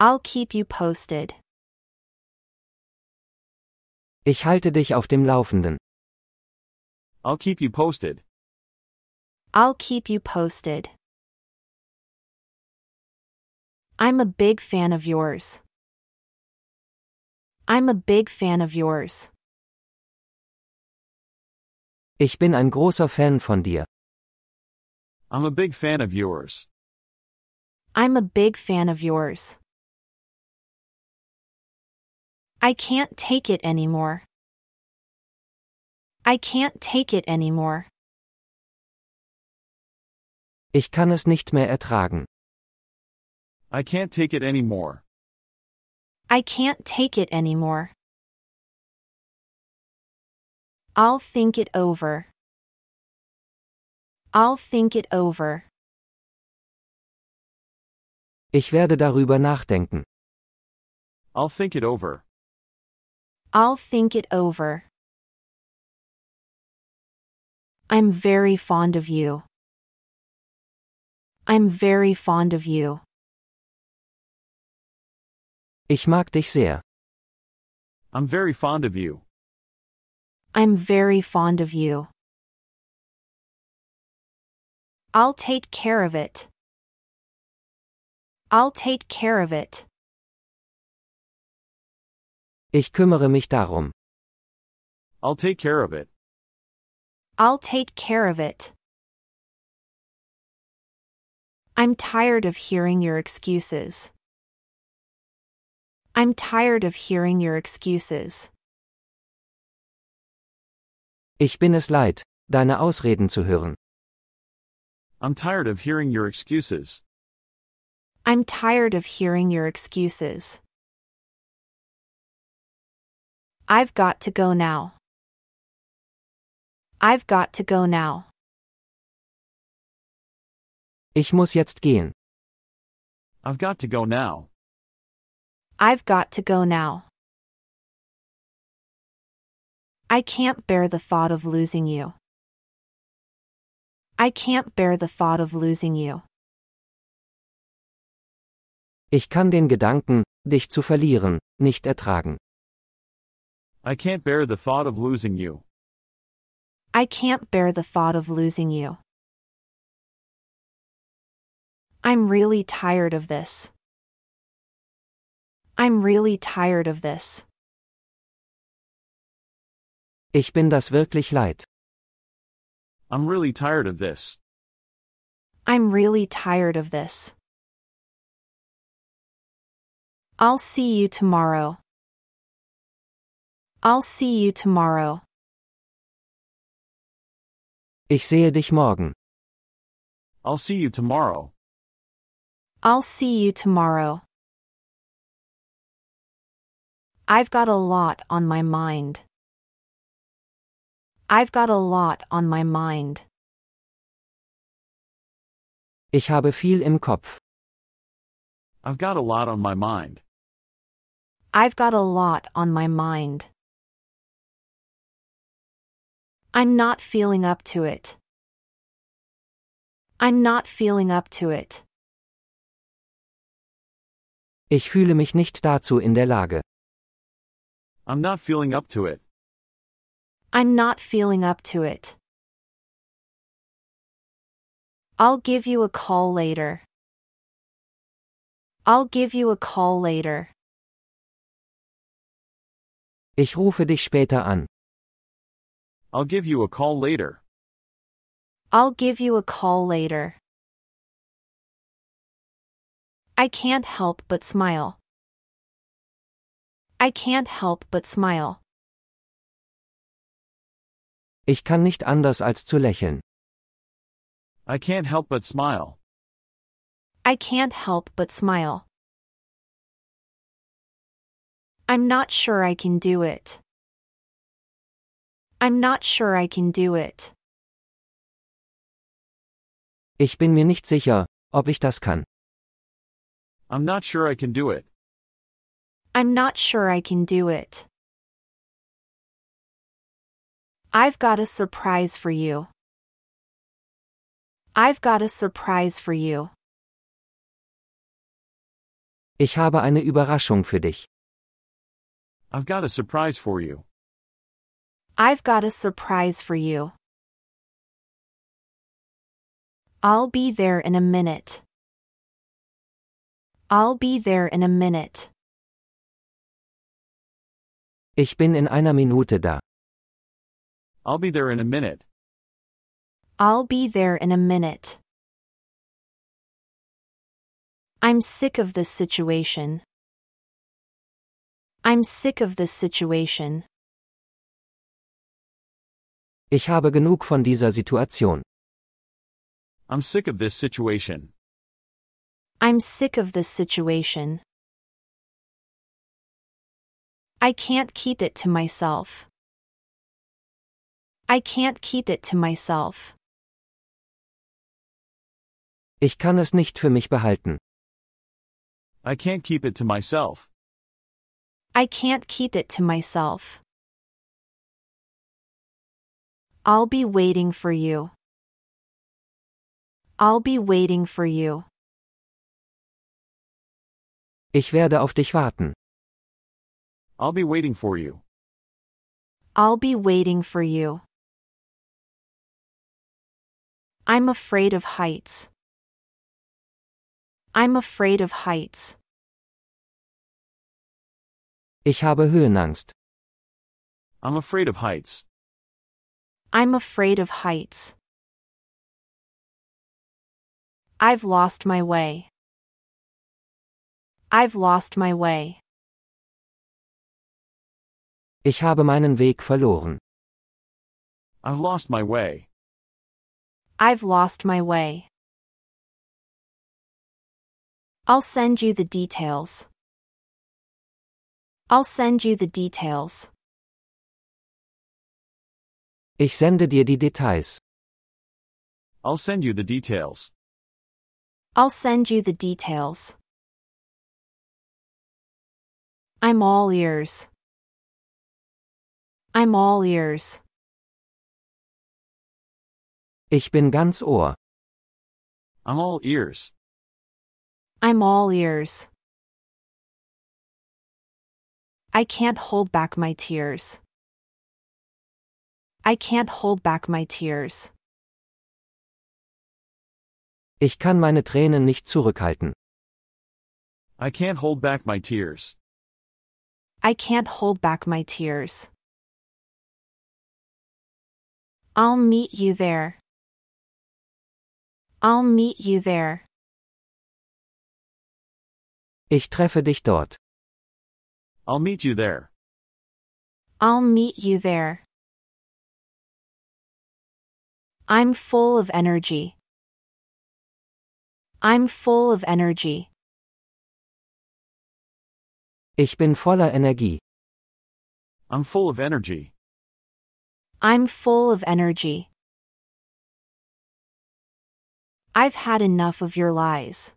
I'll keep you posted.
Ich halte dich auf dem Laufenden.
I'll keep you posted.
I'll keep you posted. I'm a big fan of yours. I'm a big fan of yours.
Ich bin ein großer Fan von dir.
I'm a big fan of yours.
I'm a big fan of yours. I can't take it anymore. I can't take it anymore.
Ich kann es nicht mehr ertragen.
I can't take it anymore.
I can't take it anymore. I'll think it over. I'll think it over.
Ich werde darüber nachdenken.
I'll think it over.
I'll think it over. I'm very fond of you. I'm very fond of you.
Ich mag dich sehr.
I'm very fond of you.
I'm very fond of you. I'll take care of it. I'll take care of it.
Ich kümmere mich darum.
I'll take care of it.
I'll take care of it. I'm tired of hearing your excuses. I'm tired of hearing your excuses.
Ich bin es leid, deine Ausreden zu hören.
I'm tired of hearing your excuses.
I'm tired of hearing your excuses. I've got to go now. I've got to go now.
Ich muss jetzt gehen.
I've got to go now.
I've got to go now. I can't bear the thought of losing you. I can't bear the thought of losing you.
Ich kann den Gedanken, dich zu verlieren, nicht ertragen.
I can't bear the thought of losing you.
I can't bear the thought of losing you. I'm really tired of this. I'm really tired of this.
Ich bin das wirklich leid.
I'm really tired of this.
I'm really tired of this. I'll see you tomorrow. I'll see you tomorrow.
Ich sehe dich morgen.
I'll see you tomorrow.
I'll see you tomorrow. I've got a lot on my mind. I've got a lot on my mind.
Ich habe viel im Kopf.
I've got a lot on my mind.
I've got a lot on my mind. I'm not feeling up to it. I'm not feeling up to it.
Ich fühle mich nicht dazu in der Lage.
I'm not feeling up to it.
I'm not feeling up to it. I'll give you a call later. I'll give you a call later.
Ich rufe dich später an.
I'll give you a call later.
I'll give you a call later. I can't help but smile. I can't help but smile.
Ich kann nicht anders als zu lächeln.
I can't help but smile.
I can't help but smile. I'm not sure I can do it. I'm not sure I can do it.
Ich bin mir nicht sicher, ob ich das kann.
I'm not sure I can do it.
I'm not sure I can do it. I've got a surprise for you. I've got a surprise for you.
Ich habe eine Überraschung für dich.
I've got a surprise for you.
I've got a surprise for you. I'll be there in a minute. I'll be there in a minute.
Ich bin in einer Minute da.
I'll be there in a minute.
I'll be there in a minute. I'm sick of this situation. I'm sick of this situation.
Ich habe genug von dieser Situation.
I'm sick of this situation.
I'm sick of this situation. I can't keep it to myself. I can't keep it to myself.
Ich kann es nicht für mich behalten.
I can't keep it to myself.
I can't keep it to myself. I'll be waiting for you. I'll be waiting for you.
Ich werde auf dich warten.
I'll be waiting for you.
I'll be waiting for you. I'm afraid of heights. I'm afraid of heights.
Ich habe Höhenangst.
I'm afraid of heights.
I'm afraid of heights. I've lost my way. I've lost my way.
Ich habe meinen Weg verloren.
I've lost my way.
I've lost my way. I'll send you the details. I'll send you the details.
Ich sende dir die Details.
I'll send you the details.
I'll send you the details. I'm all ears. I'm all ears.
Ich bin ganz Ohr.
I'm all ears.
I'm all ears. I can't hold back my tears. I can't hold back my tears.
Ich kann meine Tränen nicht zurückhalten.
I can't hold back my tears.
I can't hold back my tears. I'll meet you there. I'll meet you there.
Ich treffe dich dort.
I'll meet you there.
I'll meet you there. I'm full of energy. I'm full of energy.
Ich bin voller Energie.
I'm full of energy.
I'm full of energy. I've had enough of your lies.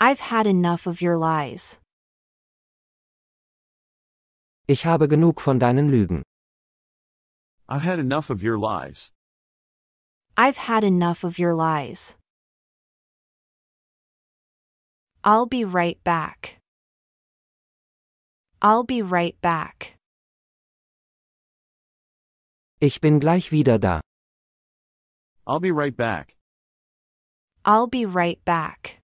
I've had enough of your lies.
Ich habe genug von deinen Lügen.
I've had enough of your lies.
I've had enough of your lies. I'll be right back. I'll be right back.
Ich bin gleich wieder da.
I'll be right back.
I'll be right back.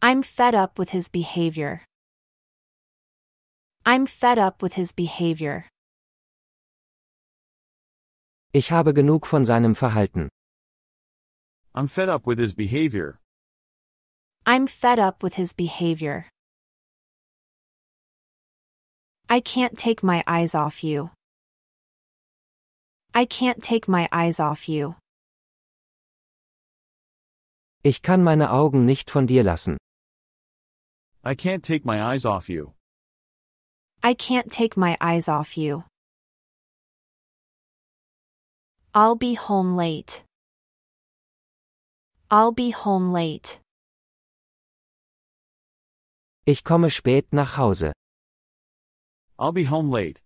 I'm fed up with his behavior. I'm fed up with his behavior.
Ich habe genug von seinem Verhalten.
I'm fed up with his behavior.
I'm fed up with his behavior. I can't take my eyes off you. I can't take my eyes off you.
Ich kann meine Augen nicht von dir lassen.
I can't take my eyes off you.
I can't take my eyes off you. I'll be home late. I'll be home late.
Ich komme spät nach Hause.
I'll be home late.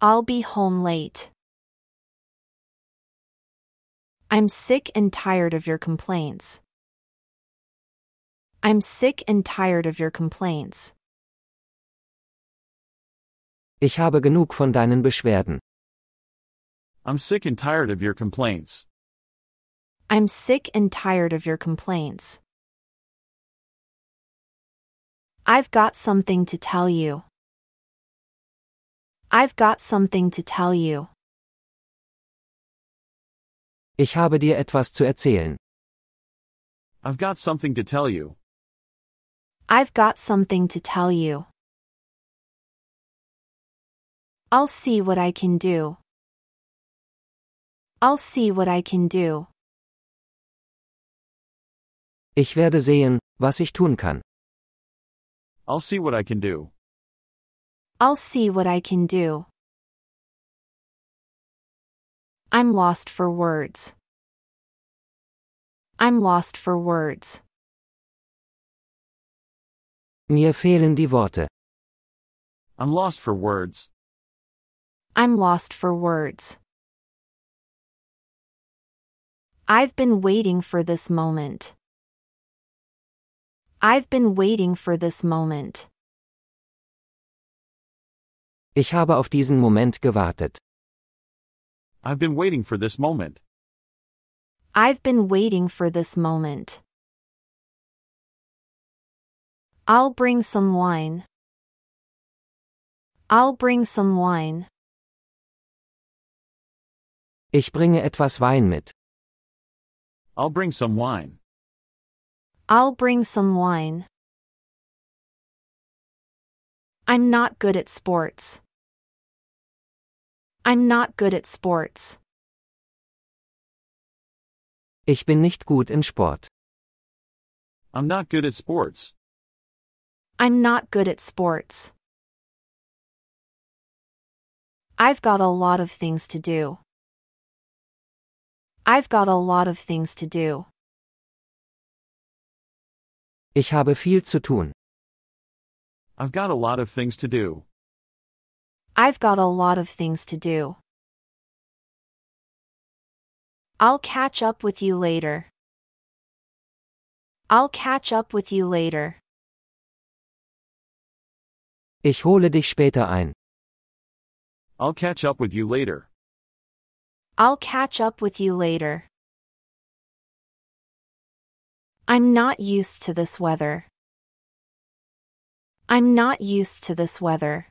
I'll be home late. I'm sick and tired of your complaints. I'm sick and tired of your complaints.
Ich habe genug von deinen Beschwerden.
I'm sick and tired of your complaints.
I'm sick and tired of your complaints. I've got something to tell you. I've got something to tell you.
Ich habe dir etwas zu erzählen.
I've got something to tell you.
I've got something to tell you. I'll see what I can do. I'll see what I can do.
Ich werde sehen, was ich tun kann.
I'll see what I can do.
I'll see what I can do. I'm lost for words. I'm lost for words.
Mir fehlen die Worte.
I'm lost for words.
I'm lost for words. I've been waiting for this moment. I've been waiting for this moment.
Ich habe auf diesen Moment gewartet.
I've been waiting for this moment.
I've been waiting for this moment. I'll bring some wine. I'll bring some wine.
Ich bringe etwas Wein mit.
I'll bring some wine.
I'll bring some wine. I'm not good at sports. I'm not good at sports.
Ich bin nicht gut in Sport.
I'm not good at sports.
I'm not good at sports. I've got a lot of things to do. I've got a lot of things to do.
Ich habe viel zu tun.
I've got a lot of things to do.
I've got a lot of things to do. I'll catch up with you later. I'll catch up with you later.
Ich hole dich später ein.
I'll catch up with you later.
I'll catch up with you later. I'm not used to this weather. I'm not used to this weather.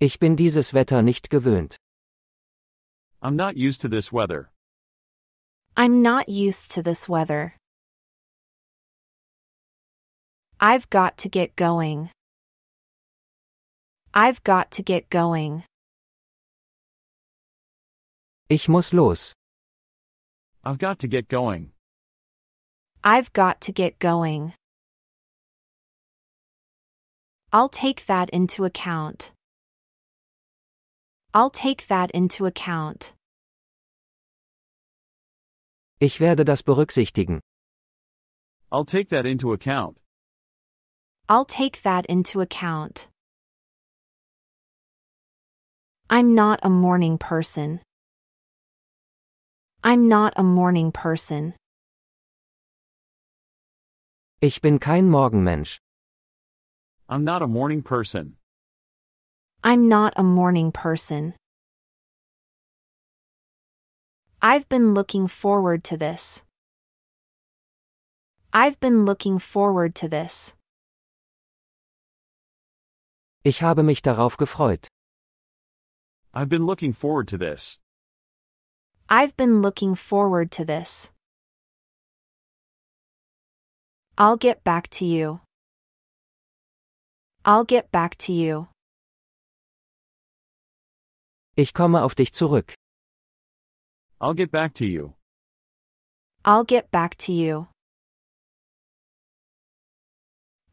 Ich bin dieses Wetter nicht gewöhnt.
I'm not used to this weather.
I'm not used to this weather. I've got to get going. I've got to get going.
Ich muss los.
I've got to get going.
I've got to get going. I'll take that into account. I'll take that into account.
Ich werde das berücksichtigen.
I'll take that into account.
I'll take that into account. I'm not a morning person. I'm not a morning person.
Ich bin kein Morgenmensch.
I'm not a morning person.
I'm not a morning person. I've been looking forward to this. I've been looking forward to this.
Ich habe mich darauf gefreut.
I've been looking forward to this.
I've been looking forward to this. I'll get back to you. I'll get back to you.
Ich komme auf dich zurück.
I'll get back to you.
I'll get back to you.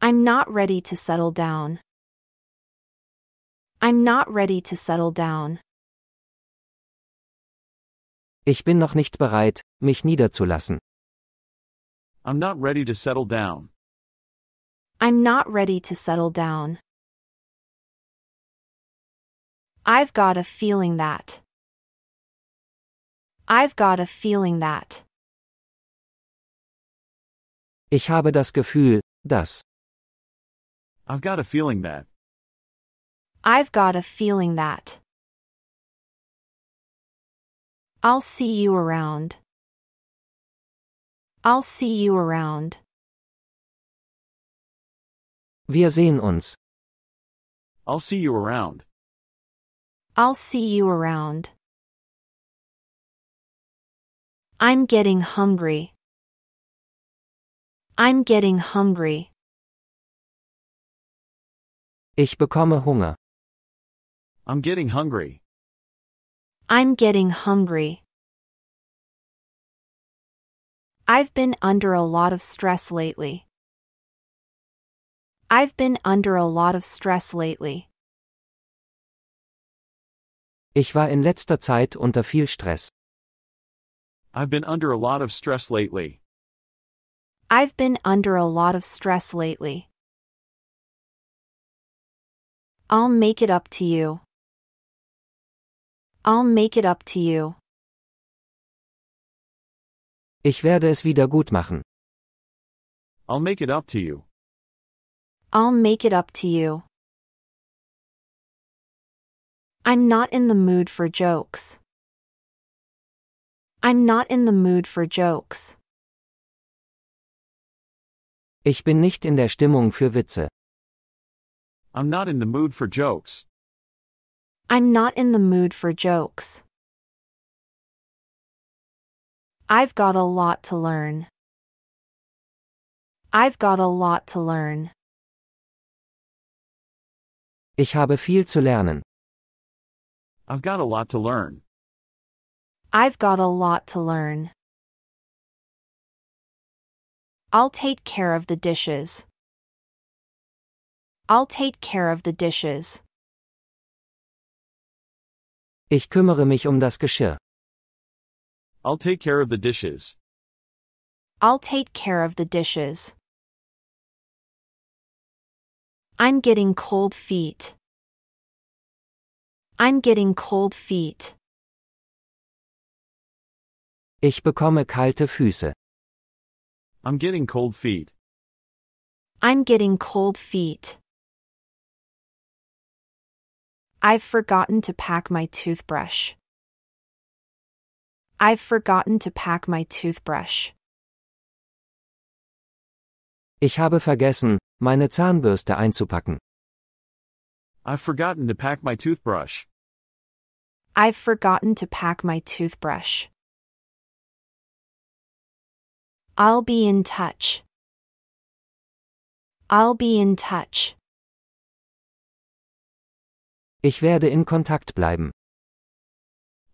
I'm not ready to settle down. I'm not ready to settle down.
Ich bin noch nicht bereit, mich niederzulassen.
I'm not ready to settle down.
I'm not ready to settle down. I've got a feeling that. I've got a feeling that.
Ich habe das Gefühl, dass.
I've got a feeling that.
I've got a feeling that. I'll see you around. I'll see you around.
Wir sehen uns.
I'll see you around.
I'll see you around. I'm getting hungry. I'm getting hungry.
Ich bekomme Hunger.
I'm getting hungry.
I'm getting hungry. I've been under a lot of stress lately. I've been under a lot of stress lately.
Ich war in letzter Zeit unter viel Stress.
I've been under a lot of stress lately.
I've been under a lot of stress lately. I'll make it up to you. I'll make it up to you.
Ich werde es wieder gut machen.
I'll make it up to you.
I'll make it up to you. I'm not in the mood for jokes. I'm not in the mood for jokes.
Ich bin nicht in der Stimmung für Witze.
I'm not in the mood for jokes.
I'm not in the mood for jokes. I've got a lot to learn. I've got a lot to learn.
Ich habe viel zu lernen.
I've got a lot to learn.
I've got a lot to learn. I'll take care of the dishes. I'll take care of the dishes.
Ich kümmere mich um das Geschirr.
I'll take care of the dishes.
I'll take care of the dishes. I'm getting cold feet. I'm getting cold feet.
Ich bekomme kalte Füße.
I'm getting cold feet.
I'm getting cold feet. I've forgotten to pack my toothbrush. I've forgotten to pack my toothbrush.
Ich habe vergessen, meine Zahnbürste einzupacken.
I've forgotten to pack my toothbrush.
I've forgotten to pack my toothbrush. I'll be in touch. I'll be in touch.
Ich werde in Kontakt bleiben.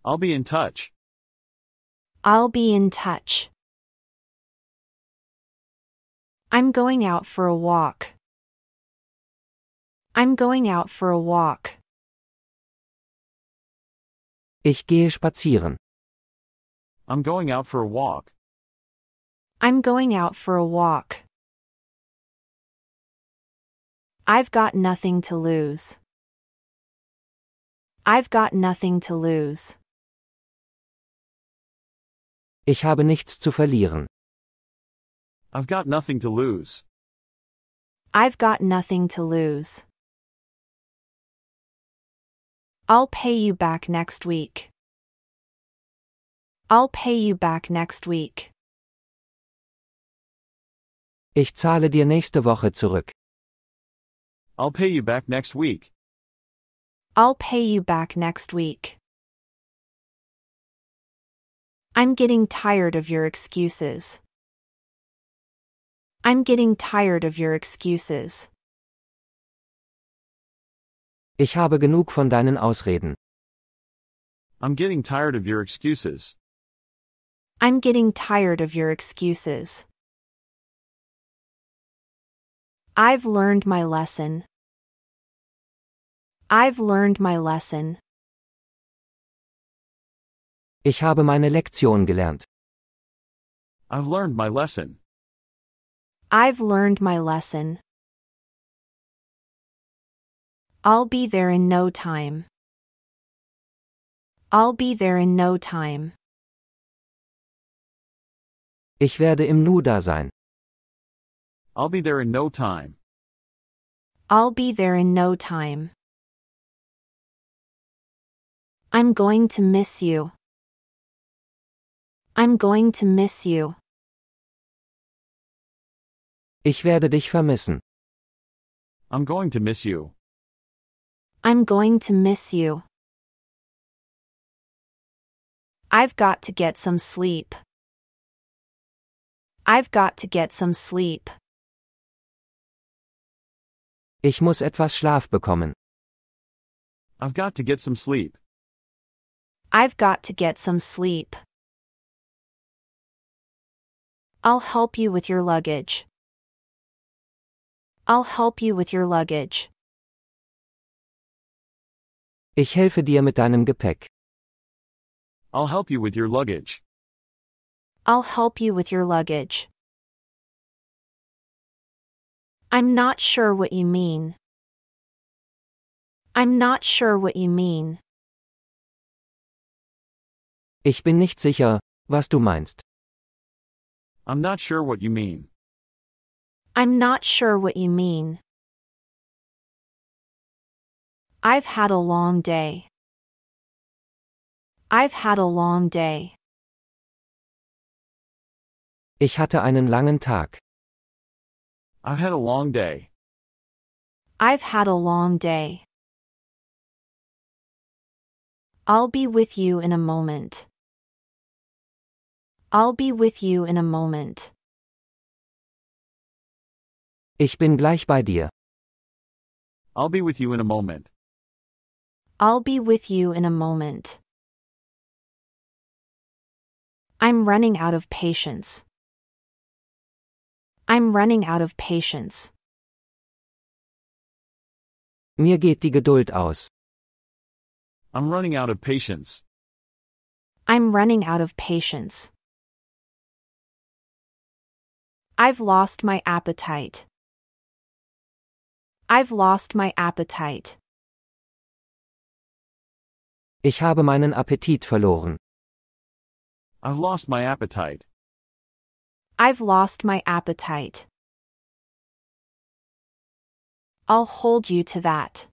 I'll be in touch.
I'll be in touch. I'm going out for a walk. I'm going out for a walk.
Ich gehe spazieren.
I'm going out for a walk.
I'm going out for a walk. I've got nothing to lose. I've got nothing to lose.
Ich habe nichts zu verlieren.
I've got nothing to lose.
I've got nothing to lose. I'll pay you back next week. I'll pay you back next week.
Ich zahle dir nächste Woche zurück.
I'll pay you back next week.
I'll pay you back next week. I'm getting tired of your excuses. I'm getting tired of your excuses.
Ich habe genug von deinen Ausreden.
I'm getting tired of your excuses.
I'm getting tired of your excuses. I've learned my lesson. I've learned my lesson.
Ich habe meine Lektion gelernt.
I've learned my lesson.
I've learned my lesson. I'll be there in no time. I'll be there in no time.
Ich werde im Nu da sein.
I'll be there in no time.
I'll be there in no time. I'm going to miss you. I'm going to miss you.
Ich werde dich vermissen.
I'm going to miss you.
I'm going to miss you. I've got to get some sleep. I've got to get some sleep.
Ich muss etwas Schlaf bekommen.
I've got to get some sleep.
I've got to get some sleep. I'll help you with your luggage. I'll help you with your luggage.
Ich helfe dir mit deinem Gepäck.
I'll help you with your luggage.
I'll help you with your luggage. I'm not sure what you mean. I'm not sure what you mean.
Ich bin nicht sicher, was du meinst.
I'm not sure what you mean.
I'm not sure what you mean. I've had a long day. I've had a long day.
Ich hatte einen langen Tag.
I've had a long day.
I've had a long day. I'll be with you in a moment. I'll be with you in a moment.
Ich bin gleich bei dir.
I'll be with you in a moment.
I'll be with you in a moment. I'm running out of patience. I'm running out of patience.
Mir geht die Geduld aus.
I'm running out of patience.
I'm running out of patience. I've lost my appetite. I've lost my appetite.
Ich habe meinen Appetit verloren.
I've lost my appetite.
I've lost my appetite. I'll hold you to that.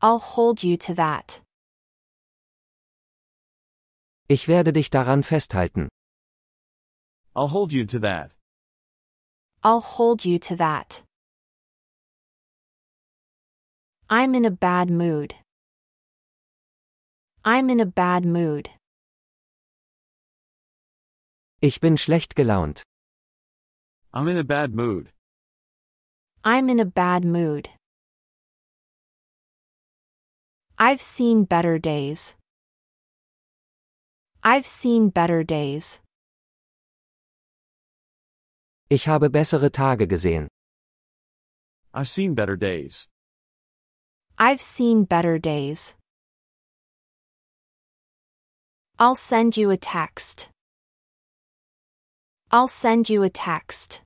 I'll hold you to that.
Ich werde dich daran festhalten.
I'll hold you to that.
I'll hold you to that. I'm in a bad mood. I'm in a bad mood.
Ich bin schlecht gelaunt.
I'm in a bad mood.
I'm in a bad mood. I've seen better days. I've seen better days.
Ich habe bessere Tage gesehen.
I've seen better days.
I've seen better days. I'll send you a text. I'll send you a text.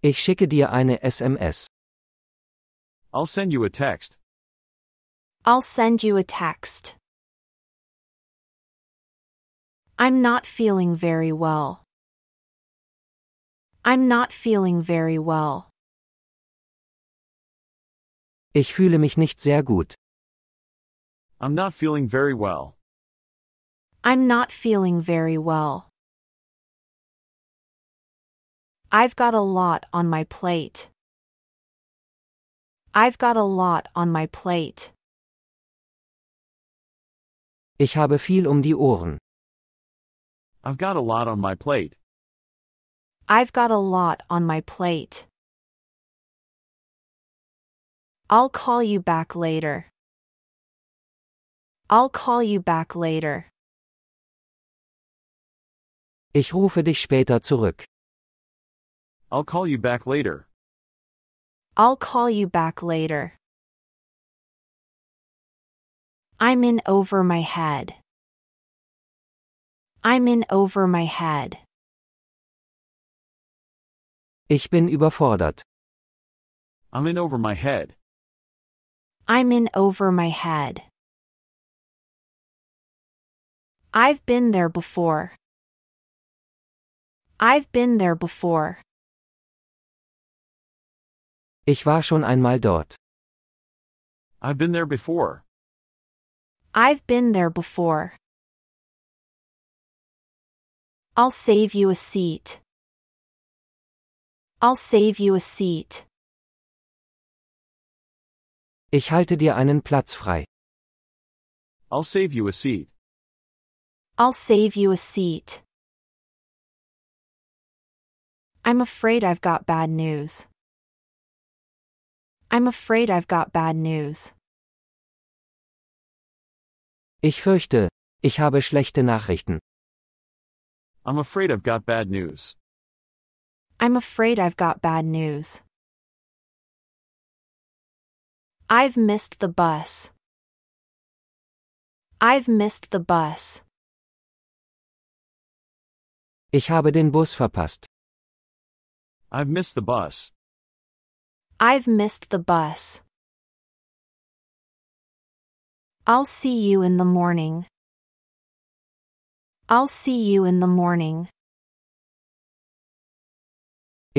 Ich schicke dir eine SMS.
I'll send you a text.
I'll send you a text. I'm not feeling very well. I'm not feeling very well.
Ich fühle mich nicht sehr gut.
I'm not feeling very well.
I'm not feeling very well. I've got a lot on my plate. I've got a lot on my plate.
Ich habe viel um die Ohren.
I've got a lot on my plate.
I've got a lot on my plate. I'll call you back later. I'll call you back later.
Ich rufe dich später zurück.
I'll call you back later.
I'll call you back later. I'm in over my head. I'm in over my head.
Ich bin überfordert.
I'm in over my head.
I'm in over my head. I've been there before. I've been there before.
Ich war schon einmal dort.
I've been there before.
I've been there before. I'll save you a seat. I'll save you a seat.
Ich halte dir einen Platz frei.
I'll save you a seat.
I'll save you a seat. I'm afraid I've got bad news. I'm afraid I've got bad news.
Ich fürchte, ich habe schlechte Nachrichten.
I'm afraid I've got bad news.
I'm afraid I've got bad news. I've missed the bus. I've missed the bus.
Ich habe den Bus verpasst.
I've missed the bus.
I've missed the bus. I'll see you in the morning. I'll see you in the morning.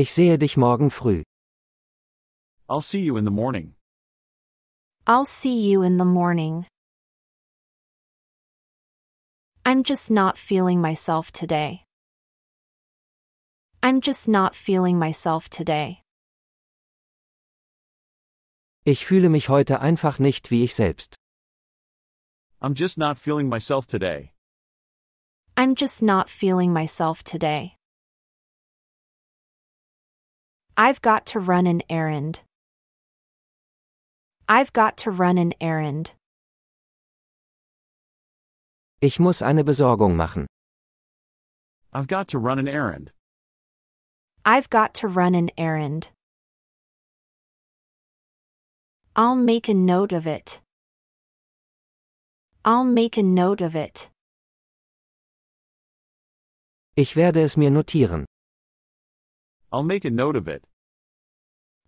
Ich sehe dich morgen früh.
I'll see you in the morning.
I'll see you in the morning. I'm just not feeling myself today. I'm just not feeling myself today.
Ich fühle mich heute einfach nicht wie ich selbst.
I'm just not feeling myself today.
I'm just not feeling myself today. I've got to run an errand. I've got to run an errand.
Ich muss eine Besorgung machen.
I've got to run an errand.
I've got to run an errand. I'll make a note of it. I'll make a note of it.
Ich werde es mir notieren.
I'll make a note of it.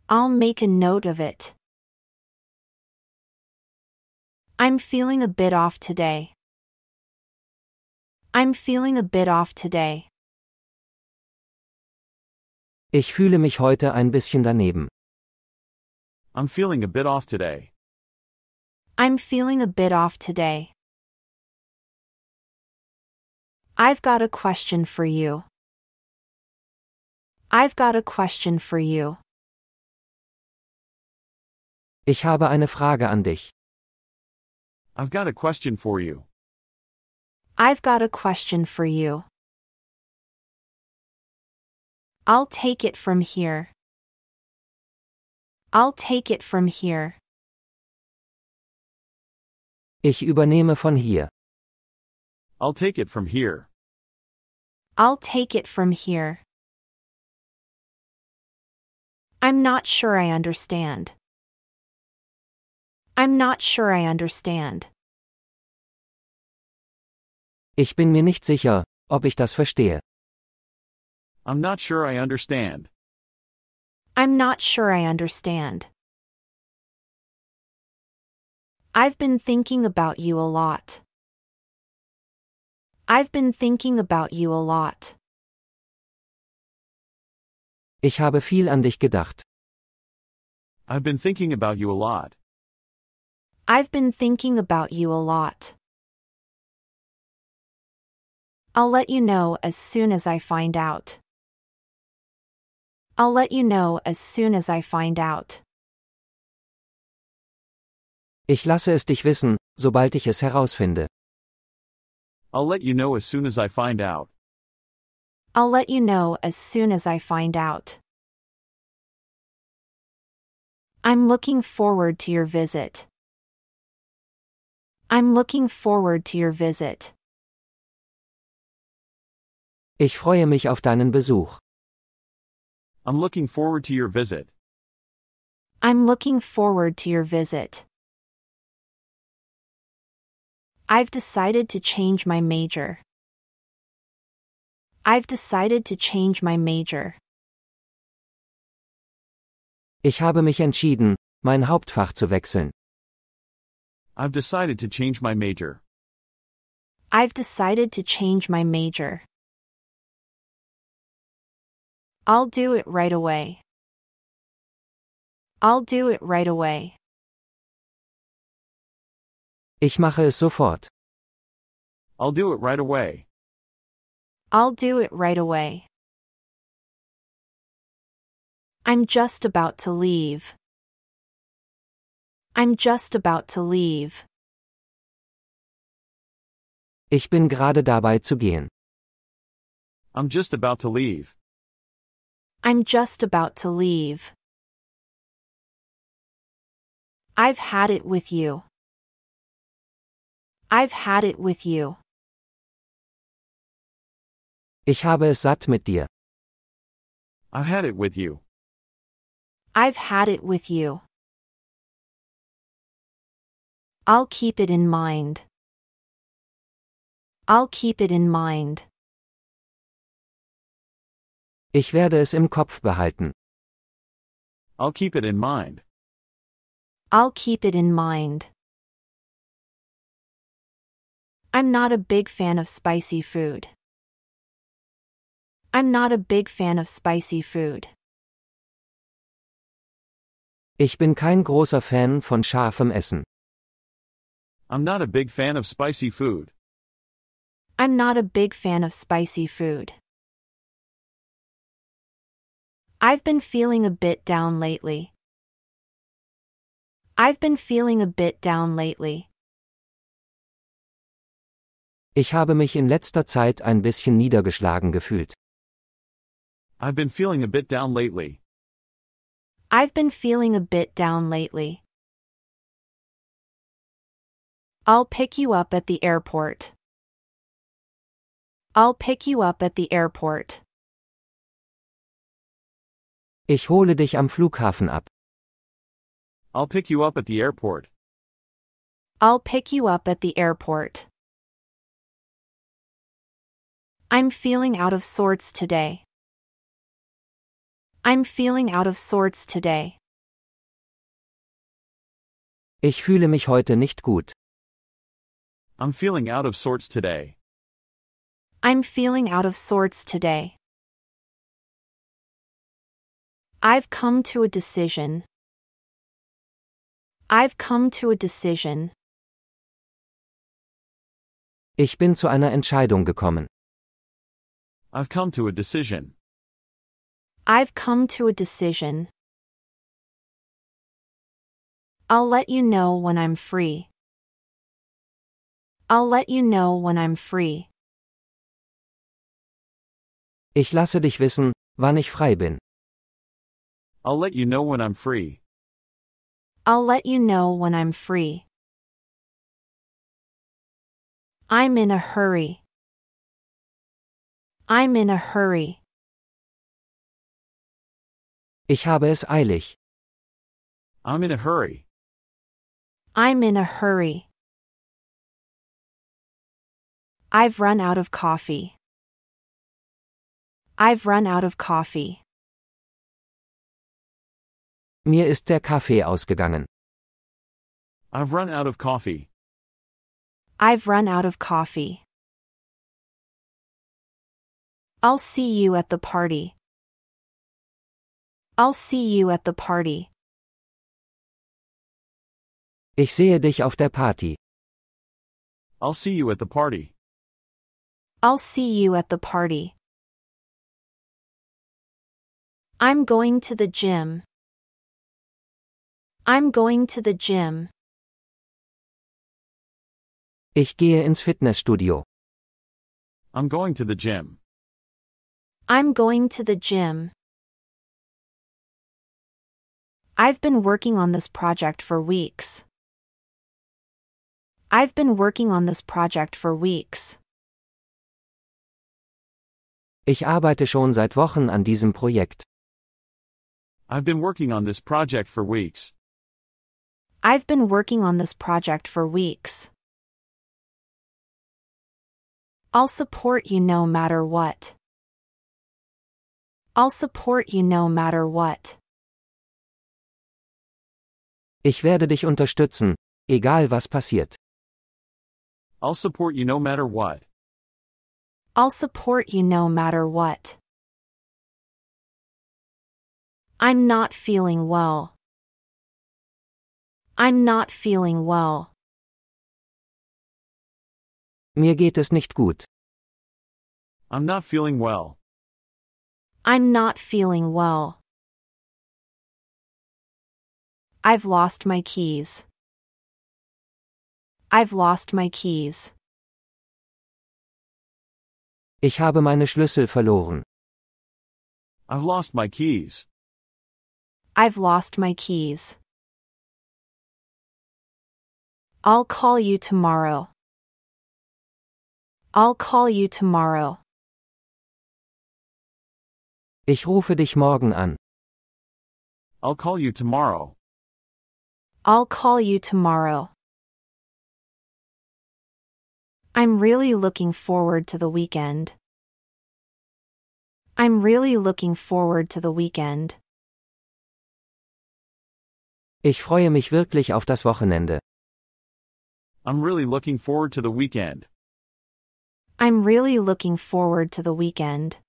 I'll make a note of it. I'm feeling a bit off today. I'm feeling a bit off today.
Ich fühle mich heute ein bisschen daneben.
I'm feeling a bit off today.
I'm feeling a bit off today. I've got a question for you. I've got a question for you.
Ich habe eine Frage an dich.
I've got a question for you.
I've got a question for you. I'll take it from here. I'll take it from here.
Ich übernehme von hier.
I'll take it from here.
I'll take it from here. I'm not sure I understand. I'm not sure I understand.
Ich bin mir nicht sicher, ob ich das verstehe.
I'm not sure I understand.
I'm not sure I understand. I've been thinking about you a lot. I've been thinking about you a lot.
Ich habe viel an dich gedacht.
I've been thinking about you a lot.
I've been thinking about you a lot. I'll let you know as soon as I find out. I'll let you know as soon as I find out.
Ich lasse es dich wissen, sobald ich es herausfinde.
I'll let you know as soon as I find out.
I'll let you know as soon as I find out. I'm looking forward to your visit. I'm looking forward to your visit.
Ich freue mich auf deinen Besuch.
I'm looking forward to your visit.
I'm looking forward to your visit. I've decided to change my major. I've decided to change my major.
Ich habe mich entschieden, mein Hauptfach zu wechseln.
I've decided to change my major.
I've decided to change my major. I'll do it right away. I'll do it right away.
Ich mache es sofort.
I'll do it right away.
I'll do it right away. I'm just about to leave. I'm just about to leave.
Ich bin gerade dabei zu gehen.
I'm just about to leave.
I'm just about to leave. I've had it with you. I've had it with you.
Ich habe es satt mit dir.
I've had it with you.
I've had it with you. I'll keep it in mind. I'll keep it in mind.
Ich werde es im Kopf behalten.
I'll keep it in mind.
I'll keep it in mind. I'm not a big fan of spicy food. I'm not a big fan of spicy food.
Ich bin kein großer Fan von scharfem Essen.
I'm not a big fan of spicy food.
I'm not a big fan of spicy food. I've been feeling a bit down lately. I've been feeling a bit down lately.
Ich habe mich in letzter Zeit ein bisschen niedergeschlagen gefühlt.
I've been feeling a bit down lately.
I've been feeling a bit down lately. I'll pick you up at the airport. I'll pick you up at the airport.
Ich hole dich am Flughafen ab.
I'll pick you up at the airport.
I'll pick you up at the airport. I'm feeling out of sorts today. I'm feeling out of sorts today.
Ich fühle mich heute nicht gut.
I'm feeling out of sorts today.
I'm feeling out of sorts today. I've come to a decision. I've come to a decision.
Ich bin zu einer Entscheidung gekommen.
I've come to a decision.
I've come to a decision. I'll let you know when I'm free. I'll let you know when I'm free.
Ich lasse dich wissen, wann ich frei bin.
I'll let you know when I'm free.
I'll let you know when I'm free. I'm in a hurry. I'm in a hurry.
Ich habe es eilig.
I'm in a hurry.
I'm in a hurry. I've run out of coffee. I've run out of coffee.
Mir ist der Kaffee ausgegangen.
I've run out of coffee.
I've run out of coffee. I'll see you at the party. I'll see you at the party.
Ich sehe dich auf der Party.
I'll see you at the party.
I'll see you at the party. I'm going to the gym. I'm going to the gym.
Ich gehe ins Fitnessstudio.
I'm going to the gym.
I'm going to the gym. I've been working on this project for weeks. I've been working on this project for weeks.
Ich arbeite schon seit Wochen an diesem Projekt.
I've been working on this project for weeks.
I've been working on this project for weeks. I'll support you no matter what. I'll support you no matter what.
Ich werde dich unterstützen, egal was passiert.
I'll support you no matter what.
I'll support you no matter what. I'm not feeling well. I'm not feeling well.
Mir geht es nicht gut.
I'm not feeling well.
I'm not feeling well. I've lost my keys. I've lost my keys.
Ich habe meine Schlüssel verloren.
I've lost my keys.
I've lost my keys. I'll call you tomorrow. I'll call you tomorrow.
Ich rufe dich morgen an.
I'll call you tomorrow.
I'll call you tomorrow. I'm really looking forward to the weekend. I'm really looking forward to the weekend.
Ich freue mich wirklich auf das Wochenende.
I'm really looking forward to the weekend.
I'm really looking forward to the weekend.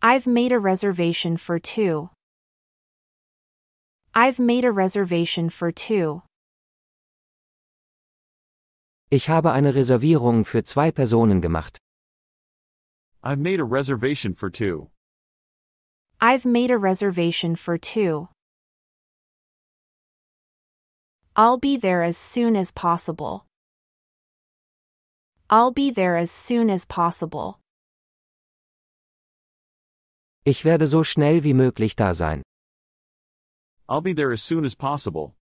I've made a reservation for two. I've made a reservation for two.
Ich habe eine Reservierung für zwei Personen gemacht.
I've made a reservation for two.
I've made a reservation for two. I'll be there as soon as possible. I'll be there as soon as possible.
Ich werde so schnell wie möglich da sein.
I'll be there as soon as possible.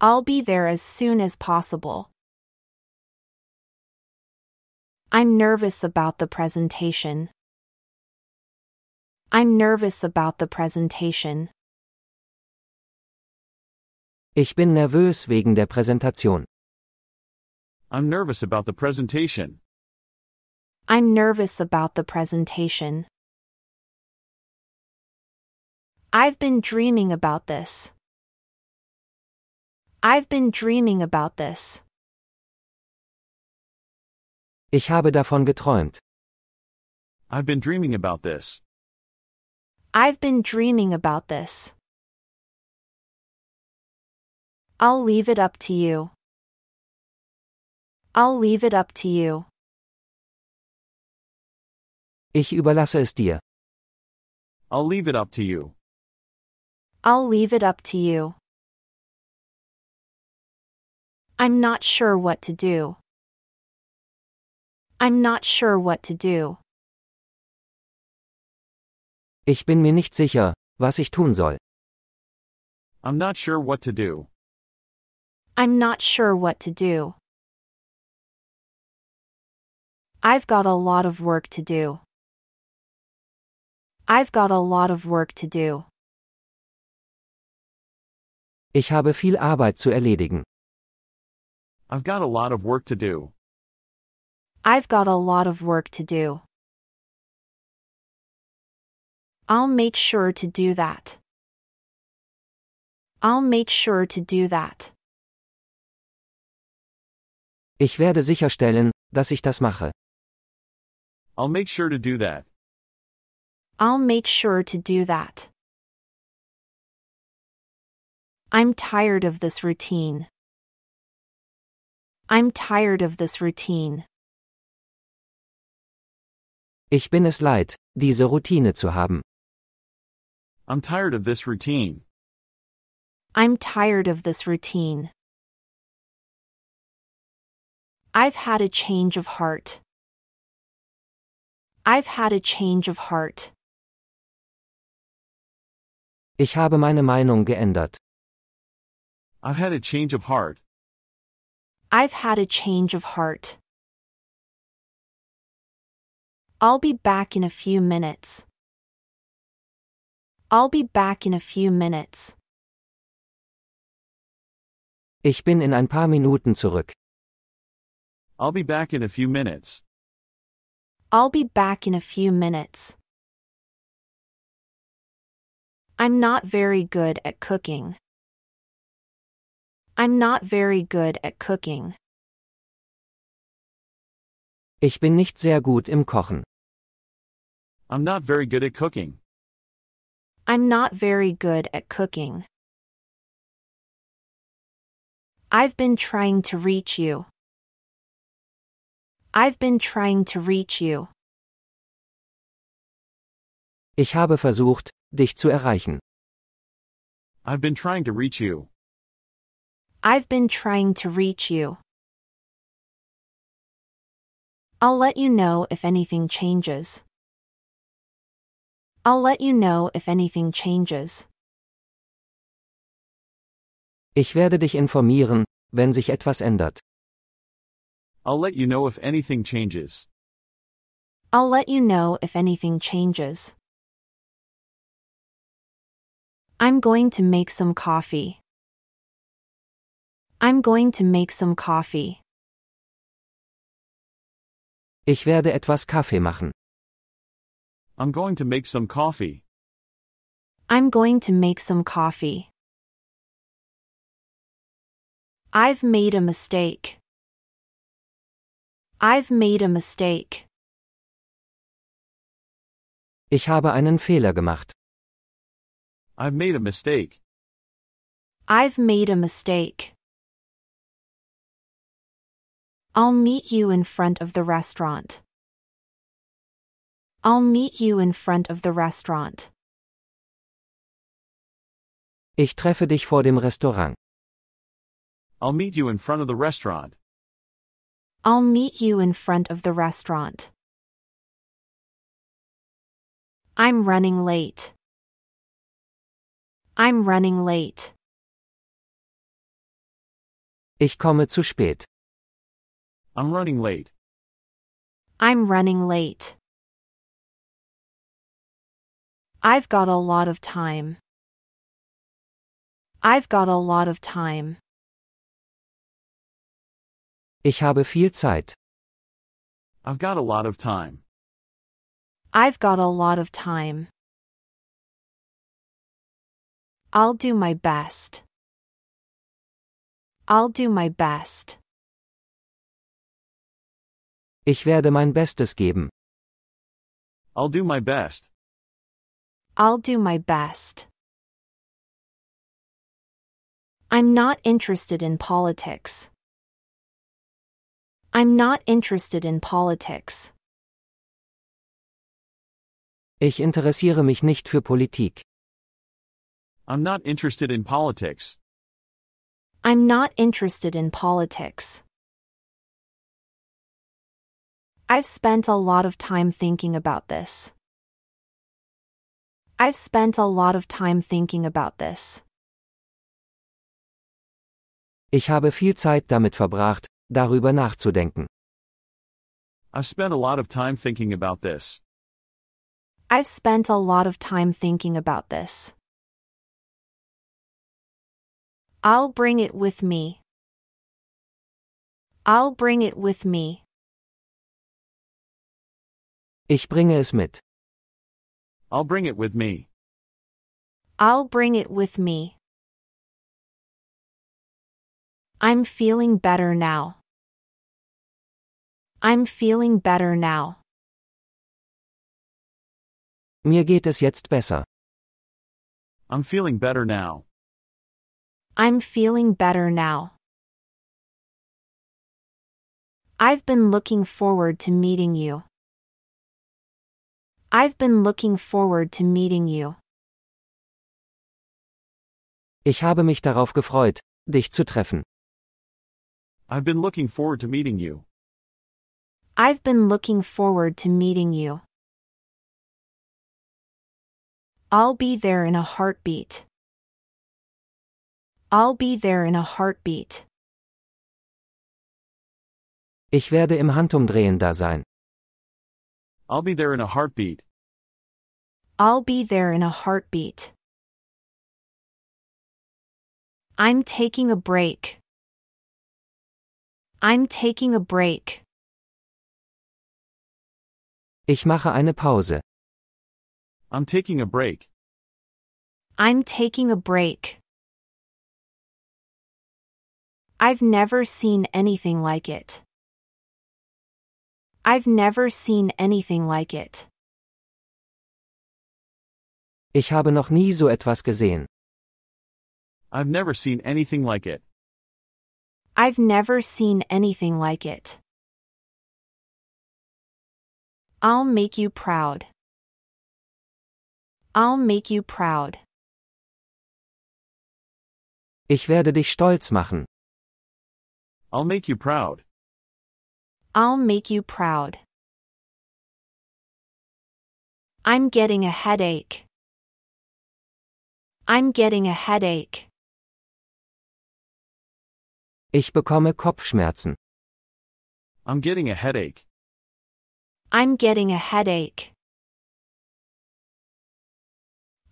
I'll be there as soon as possible. I'm nervous about the presentation. I'm nervous about the presentation.
Ich bin nervös wegen der Präsentation.
I'm nervous about the presentation.
I'm nervous about the presentation. I've been dreaming about this. I've been dreaming about this.
Ich habe davon geträumt.
I've been dreaming about this.
I've been dreaming about this. I'll leave it up to you. I'll leave it up to you.
Ich überlasse es dir.
I'll leave it up to you.
I'll leave it up to you. I'm not sure what to do. I'm not sure what to do.
Ich bin mir nicht sicher, was ich tun soll.
I'm not sure what to do.
I'm not sure what to do. I've got a lot of work to do. I've got a lot of work to do.
Ich habe viel Arbeit zu erledigen.
I've got a lot of work to do.
I've got a lot of work to do. I'll make sure to do that. I'll make sure to do that.
Ich werde sicherstellen, dass ich das mache.
I'll make sure to do that.
I'll make sure to do that. I'm tired of this routine. I'm tired of this routine.
Ich bin es leid, diese Routine zu haben.
I'm tired of this routine.
I'm tired of this routine. I've had a change of heart. I've had a change of heart.
Ich habe meine Meinung geändert.
I've had a change of heart.
I've had a change of heart. I'll be back in a few minutes. I'll be back in a few minutes.
Ich bin in ein paar Minuten zurück.
I'll be back in a few minutes.
I'll be back in a few minutes. I'm not very good at cooking. I'm not very good at cooking.
Ich bin nicht sehr gut im Kochen.
I'm not very good at cooking.
I'm not very good at cooking. I've been trying to reach you. I've been trying to reach you.
Ich habe versucht, dich zu erreichen.
I've been trying to reach you.
I've been trying to reach you. I'll let you know if anything changes. I'll let you know if anything changes.
Ich werde dich informieren, wenn sich etwas ändert.
I'll let you know if anything changes.
I'll let you know if anything changes. I'm going to make some coffee. I'm going to make some coffee.
Ich werde etwas Kaffee machen.
I'm going to make some coffee.
I'm going to make some coffee. I've made a mistake. I've made a mistake.
Ich habe einen Fehler gemacht.
I've made a mistake.
I've made a mistake. I'll meet you in front of the restaurant. I'll meet you in front of the restaurant.
Ich treffe dich vor dem Restaurant.
I'll meet you in front of the restaurant.
I'll meet you in front of the restaurant. I'm running late. I'm running late.
Ich komme zu spät.
I'm running late.
I'm running late. I've got a lot of time. I've got a lot of time.
Ich habe viel Zeit.
I've got a lot of time.
I've got a lot of time. I'll do my best. I'll do my best.
Ich werde mein Bestes geben.
I'll do my best.
I'll do my best. I'm not interested in politics. I'm not interested in politics.
Ich interessiere mich nicht für Politik.
I'm not interested in politics.
I'm not interested in politics. I've spent a lot of time thinking about this. I've spent a lot of time thinking about this.
Ich habe viel Zeit damit verbracht, darüber nachzudenken.
I've spent a lot of time thinking about this.
I've spent a lot of time thinking about this. I'll bring it with me. I'll bring it with me.
Ich bringe es mit.
I'll bring it with me.
I'll bring it with me. I'm feeling better now. I'm feeling better now.
Mir geht es jetzt besser.
I'm feeling better now.
I'm feeling better now. I've been looking forward to meeting you. I've been looking forward to meeting you.
Ich habe mich darauf gefreut, dich zu treffen.
I've been looking forward to meeting you.
I've been looking forward to meeting you. I'll be there in a heartbeat. I'll be there in a heartbeat.
Ich werde im Handumdrehen da sein.
I'll be there in a heartbeat.
I'll be there in a heartbeat. I'm taking a break. I'm taking a break.
Ich mache eine Pause.
I'm taking a break.
I'm taking a break. I've never seen anything like it. I've never seen anything like it.
Ich habe noch nie so etwas gesehen.
I've never seen anything like it.
I've never seen anything like it. I'll make you proud. I'll make you proud.
Ich werde dich stolz machen.
I'll make you proud.
I'll make you proud. I'm getting a headache. I'm getting a headache.
Ich bekomme Kopfschmerzen.
I'm getting a headache.
I'm getting a headache.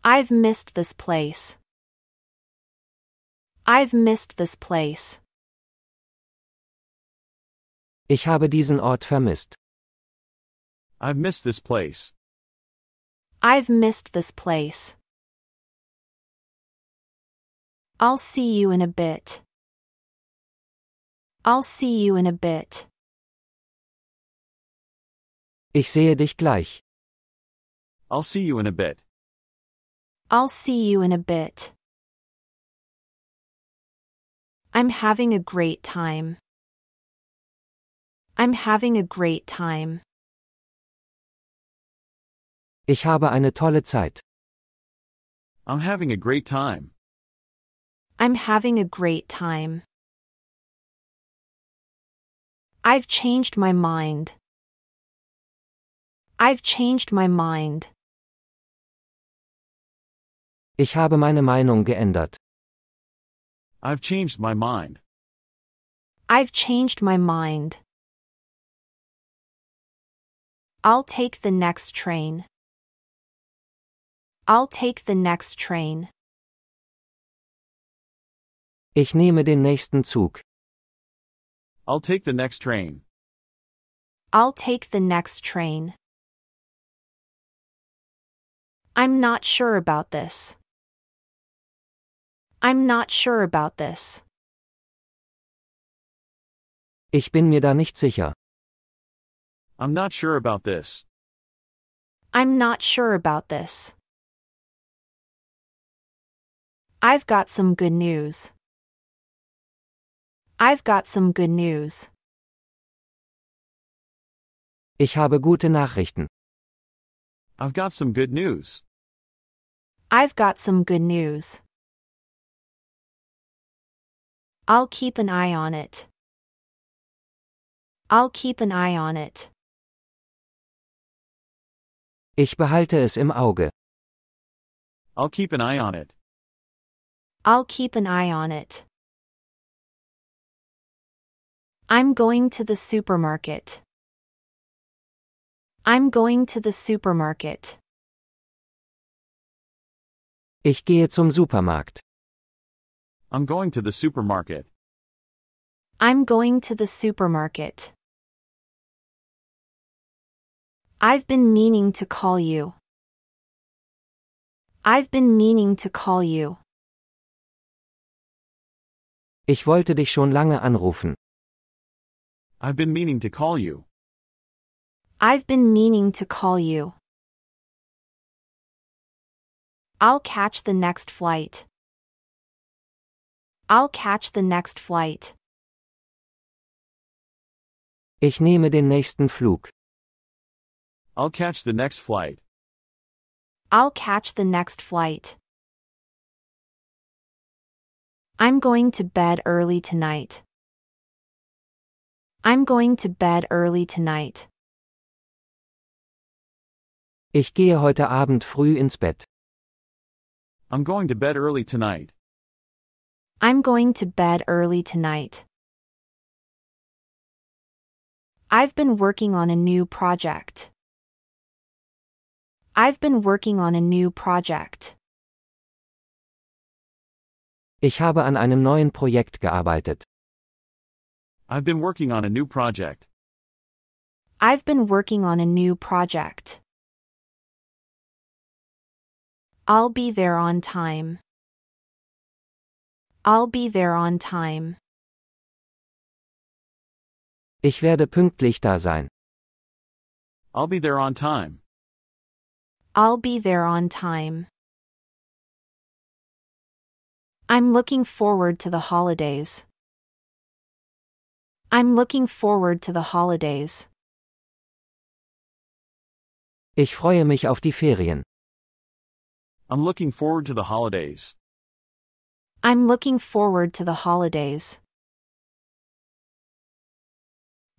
I've missed this place. I've missed this place.
Ich habe diesen Ort vermisst.
I've missed this place.
I've missed this place. I'll see you in a bit. I'll see you in a bit.
Ich sehe dich gleich.
I'll see you in a bit.
I'll see you in a bit. I'm having a great time. I'm having a great time.
Ich habe eine tolle Zeit.
I'm having a great time.
I'm having a great time. I've changed my mind. I've changed my mind.
Ich habe meine Meinung geändert.
I've changed my mind.
I've changed my mind. I'll take the next train. I'll take the next train.
Ich nehme den nächsten Zug.
I'll take the next train.
I'll take the next train. I'm not sure about this. I'm not sure about this.
Ich bin mir da nicht sicher.
I'm not sure about this.
I'm not sure about this. I've got some good news. I've got some good news.
Ich habe gute Nachrichten.
I've got some good news.
I've got some good news. I'll keep an eye on it. I'll keep an eye on it.
Ich behalte es im Auge.
I'll keep an eye on it.
I'll keep an eye on it. I'm going to the supermarket. I'm going to the supermarket.
Ich gehe zum Supermarkt.
I'm going to the supermarket.
I'm going to the supermarket. I've been meaning to call you. I've been meaning to call you.
Ich wollte dich schon lange anrufen.
I've been meaning to call you.
I've been meaning to call you. I'll catch the next flight. I'll catch the next flight.
Ich nehme den nächsten Flug.
I'll catch the next flight.
I'll catch the next flight. I'm going to bed early tonight. I'm going to bed early tonight.
Ich gehe heute Abend früh ins Bett.
I'm going to bed early tonight.
I'm going to bed early tonight. I've been working on a new project. I've been working on a new project.
Ich habe an einem neuen Projekt gearbeitet.
I've been working on a new project.
I've been working on a new project. I'll be there on time. I'll be there on time.
Ich werde pünktlich da sein.
I'll be there on time.
I'll be there on time. I'm looking forward to the holidays. I'm looking forward to the holidays.
Ich freue mich auf die Ferien.
I'm looking forward to the holidays.
I'm looking forward to the holidays.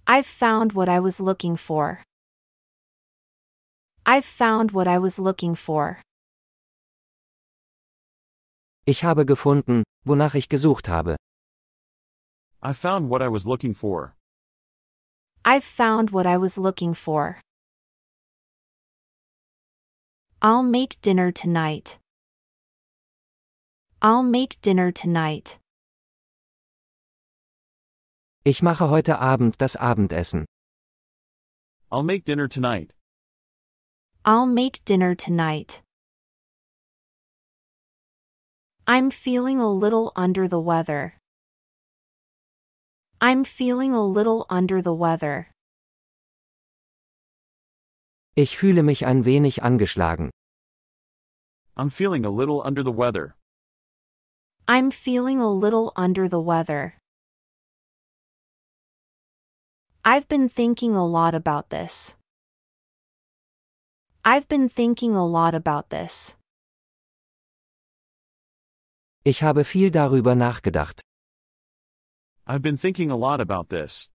I've found what I was looking for. I've found what I was looking for.
Ich habe gefunden, wonach ich gesucht habe.
I found what I was looking for.
I've found what I was looking for. I'll make dinner tonight. I'll make dinner tonight.
Ich mache heute Abend das Abendessen.
I'll make dinner tonight.
I'll make dinner tonight. I'm feeling a little under the weather. I'm feeling a little under the weather.
Ich fühle mich ein wenig angeschlagen.
I'm feeling a little under the weather.
I'm feeling a little under the weather. I've been thinking a lot about this. I've been thinking a lot about this.
Ich habe viel darüber nachgedacht.
I've been thinking a lot about this.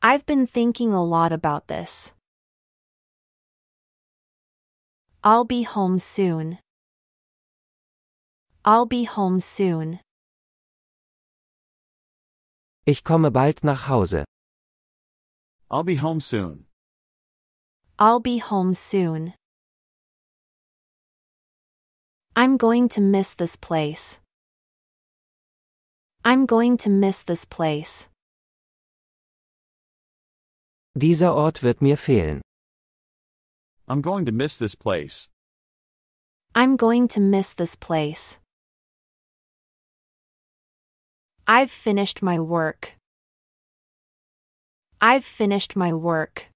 I've been thinking a lot about this. I'll be home soon. I'll be home soon.
Ich komme bald nach Hause.
I'll be home soon.
I'll be home soon. I'm going to miss this place. I'm going to miss this place.
Dieser Ort wird mir fehlen.
I'm going to miss this place.
I'm going to miss this place. I've finished my work. I've finished my work.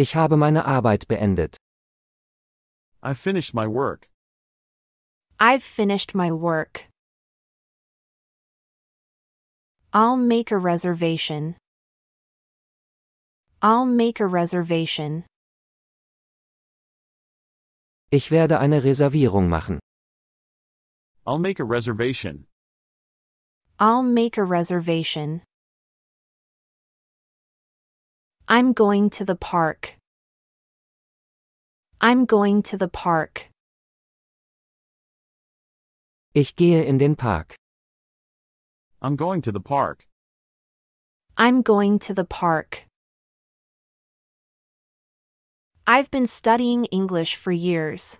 Ich habe meine Arbeit beendet.
I've finished my work.
I've finished my work. I'll make a reservation. I'll make a reservation.
Ich werde eine Reservierung machen.
I'll make a reservation.
I'll make a reservation. I'm going to the park. I'm going to the park.
Ich gehe in den Park.
I'm going to the park.
I'm going to the park. I've been studying English for years.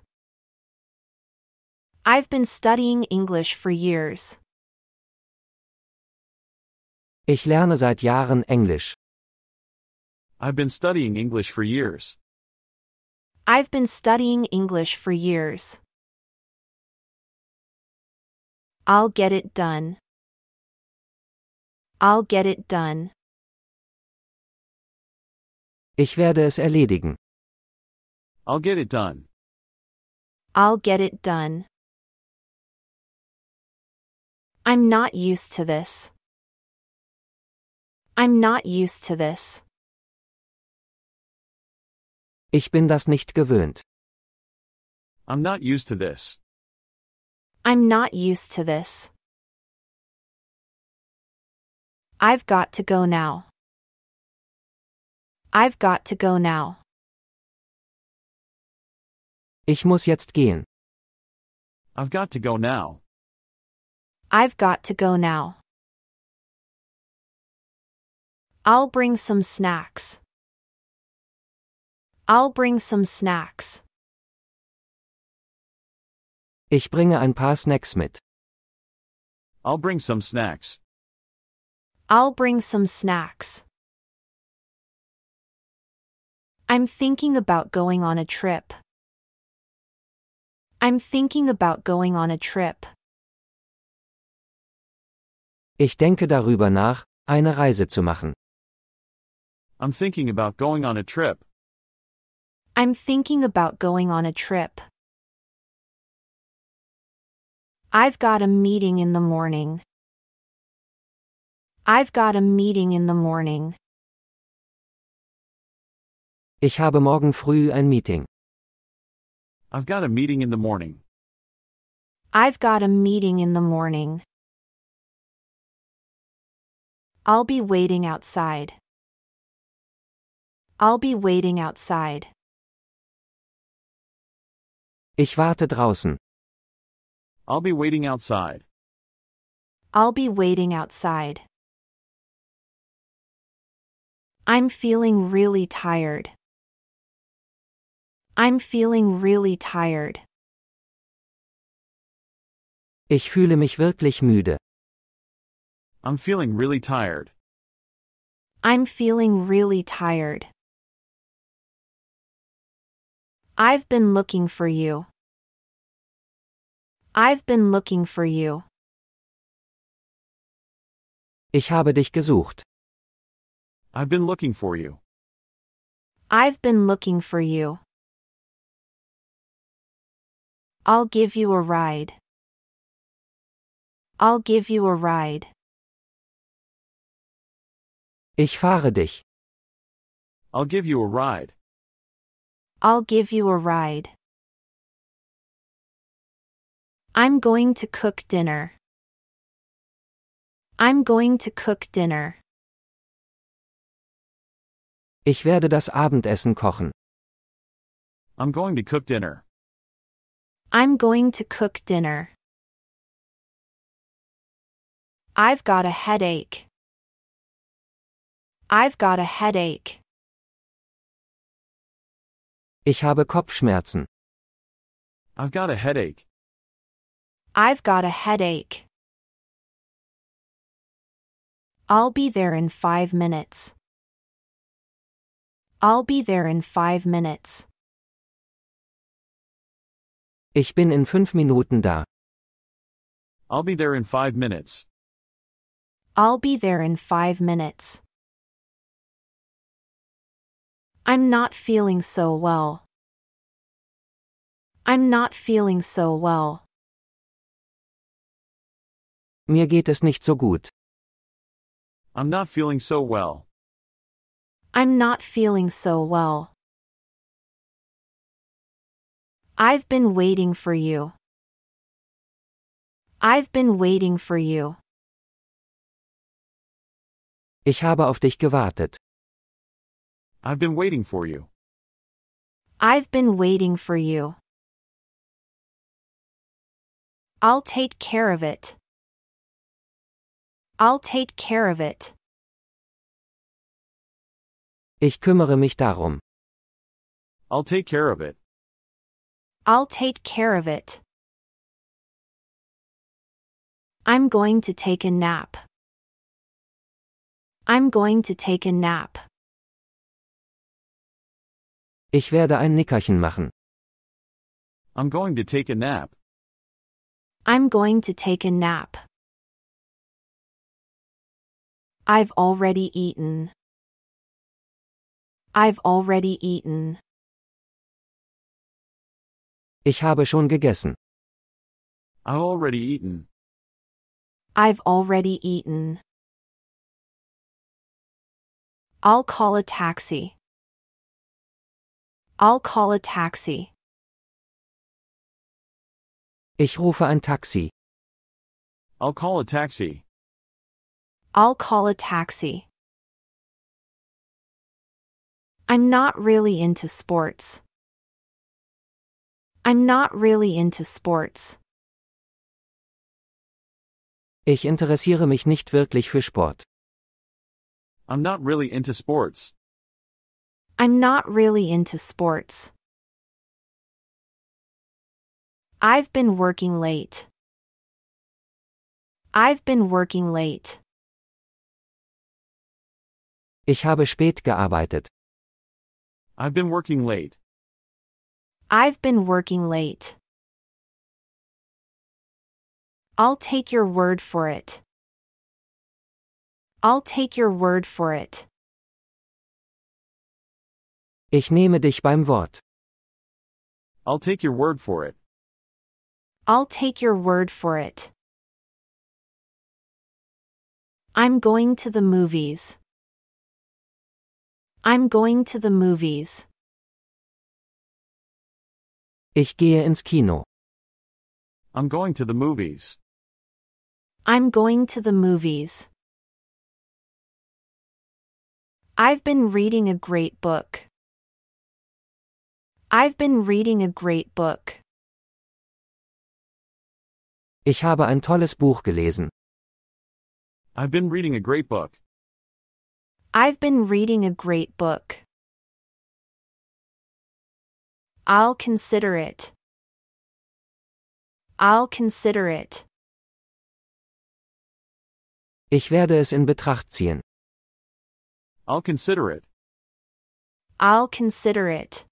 I've been studying English for years.
Ich lerne seit Jahren Englisch.
I've been studying English for years.
I've been studying English for years. I'll get it done. I'll get it done.
Ich werde es erledigen.
I'll get it done.
I'll get it done. I'm not used to this. I'm not used to this.
Ich bin das nicht gewöhnt.
I'm not used to this.
I'm not used to this. I've got to go now. I've got to go now.
Ich muss jetzt gehen.
I've got to go now.
I've got to go now. I'll bring some snacks. I'll bring some snacks.
Ich bringe ein paar Snacks mit.
I'll bring some snacks.
I'll bring some snacks. I'm thinking about going on a trip. I'm thinking about going on a trip.
Ich denke darüber nach, eine Reise zu machen.
I'm thinking about going on a trip.
I'm thinking about going on a trip. I've got a meeting in the morning. I've got a meeting in the morning.
Ich habe morgen früh ein Meeting.
I've got a meeting in the morning.
I've got a meeting in the morning. I'll be waiting outside. I'll be waiting outside.
Ich warte draußen.
I'll be waiting outside.
I'll be waiting outside. I'm feeling really tired. I'm feeling really tired.
Ich fühle mich wirklich müde.
I'm feeling really tired.
I'm feeling really tired. I've been looking for you. I've been looking for you.
Ich habe dich gesucht.
I've been looking for you.
I've been looking for you. I'll give you a ride. I'll give you a ride.
Ich fahre dich.
I'll give you a ride.
I'll give you a ride. I'm going to cook dinner. I'm going to cook dinner.
Ich werde das Abendessen kochen.
I'm going to cook dinner.
I'm going to cook dinner. I've got a headache. I've got a headache.
Ich habe Kopfschmerzen.
I've got a headache.
I've got a headache. I'll be there in five minutes. I'll be there in five minutes.
Ich bin in fünf Minuten da.
I'll be there in five minutes.
I'll be there in five minutes. I'm not feeling so well. I'm not feeling so well.
Mir geht es nicht so gut.
I'm not feeling so well.
I'm not feeling so well. I've been waiting for you. I've been waiting for you.
Ich habe auf dich gewartet.
I've been waiting for you.
I've been waiting for you. I'll take care of it. I'll take care of it.
Ich kümmere mich darum.
I'll take care of it.
I'll take care of it. I'm going to take a nap. I'm going to take a nap.
Ich werde ein Nickerchen machen.
I'm going to take a nap.
I'm going to take a nap. I've already eaten. I've already eaten.
Ich habe schon gegessen.
I've already eaten.
I've already eaten. I'll call a taxi. I'll call a taxi.
Ich rufe ein Taxi.
I'll call a taxi.
I'll call a taxi. I'm not really into sports. I'm not really into sports.
Ich interessiere mich nicht wirklich für Sport.
I'm not really into sports.
I'm not really into sports. I've been working late. I've been working late.
Ich habe spät gearbeitet.
I've been working late.
I've been working late. I'll take your word for it. I'll take your word for it.
Ich nehme dich beim Wort.
I'll take your word for it.
I'll take your word for it. I'm going to the movies. I'm going to the movies.
Ich gehe ins Kino.
I'm going to the movies.
I'm going to the movies. I've been reading a great book. I've been reading a great book.
Ich habe ein tolles Buch gelesen.
I've been reading a great book.
I've been reading a great book. I'll consider it. I'll consider it.
Ich werde es in Betracht ziehen.
I'll consider it.
I'll consider it.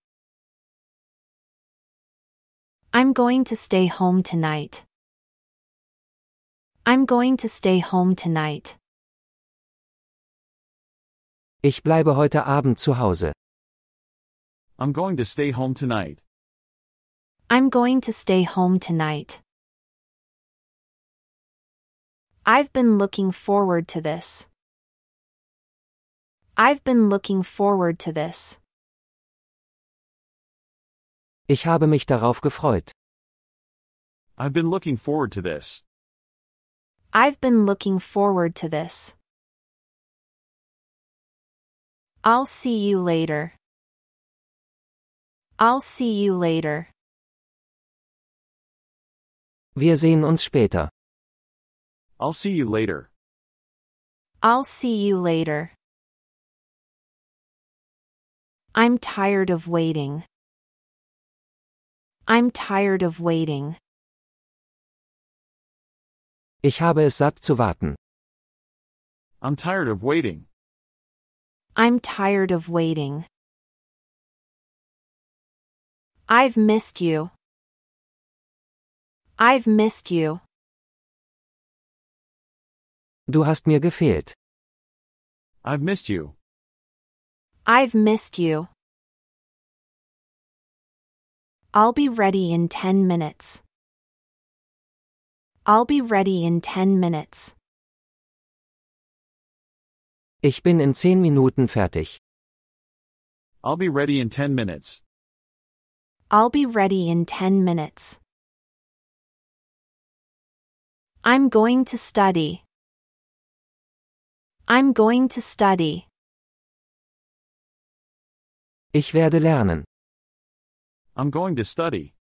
I'm going to stay home tonight. I'm going to stay home tonight.
Ich bleibe heute Abend zu Hause.
I'm going to stay home tonight.
I'm going to stay home tonight. I've been looking forward to this. I've been looking forward to this.
Ich habe mich darauf gefreut.
I've been looking forward to this.
I've been looking forward to this. I'll see you later. I'll see you later.
Wir sehen uns später.
I'll see you later.
I'll see you later. I'm tired of waiting. I'm tired of waiting.
Ich habe es satt zu warten.
I'm tired of waiting.
I'm tired of waiting. I've missed you. I've missed you.
Du hast mir gefehlt.
I've missed you.
I've missed you. I'll be ready in 10 minutes. I'll be ready in 10 minutes.
Ich bin in zehn Minuten fertig.
I'll be ready in 10 minutes.
I'll be ready in 10 minutes. I'm going to study. I'm going to study.
Ich werde lernen.
I'm going to study.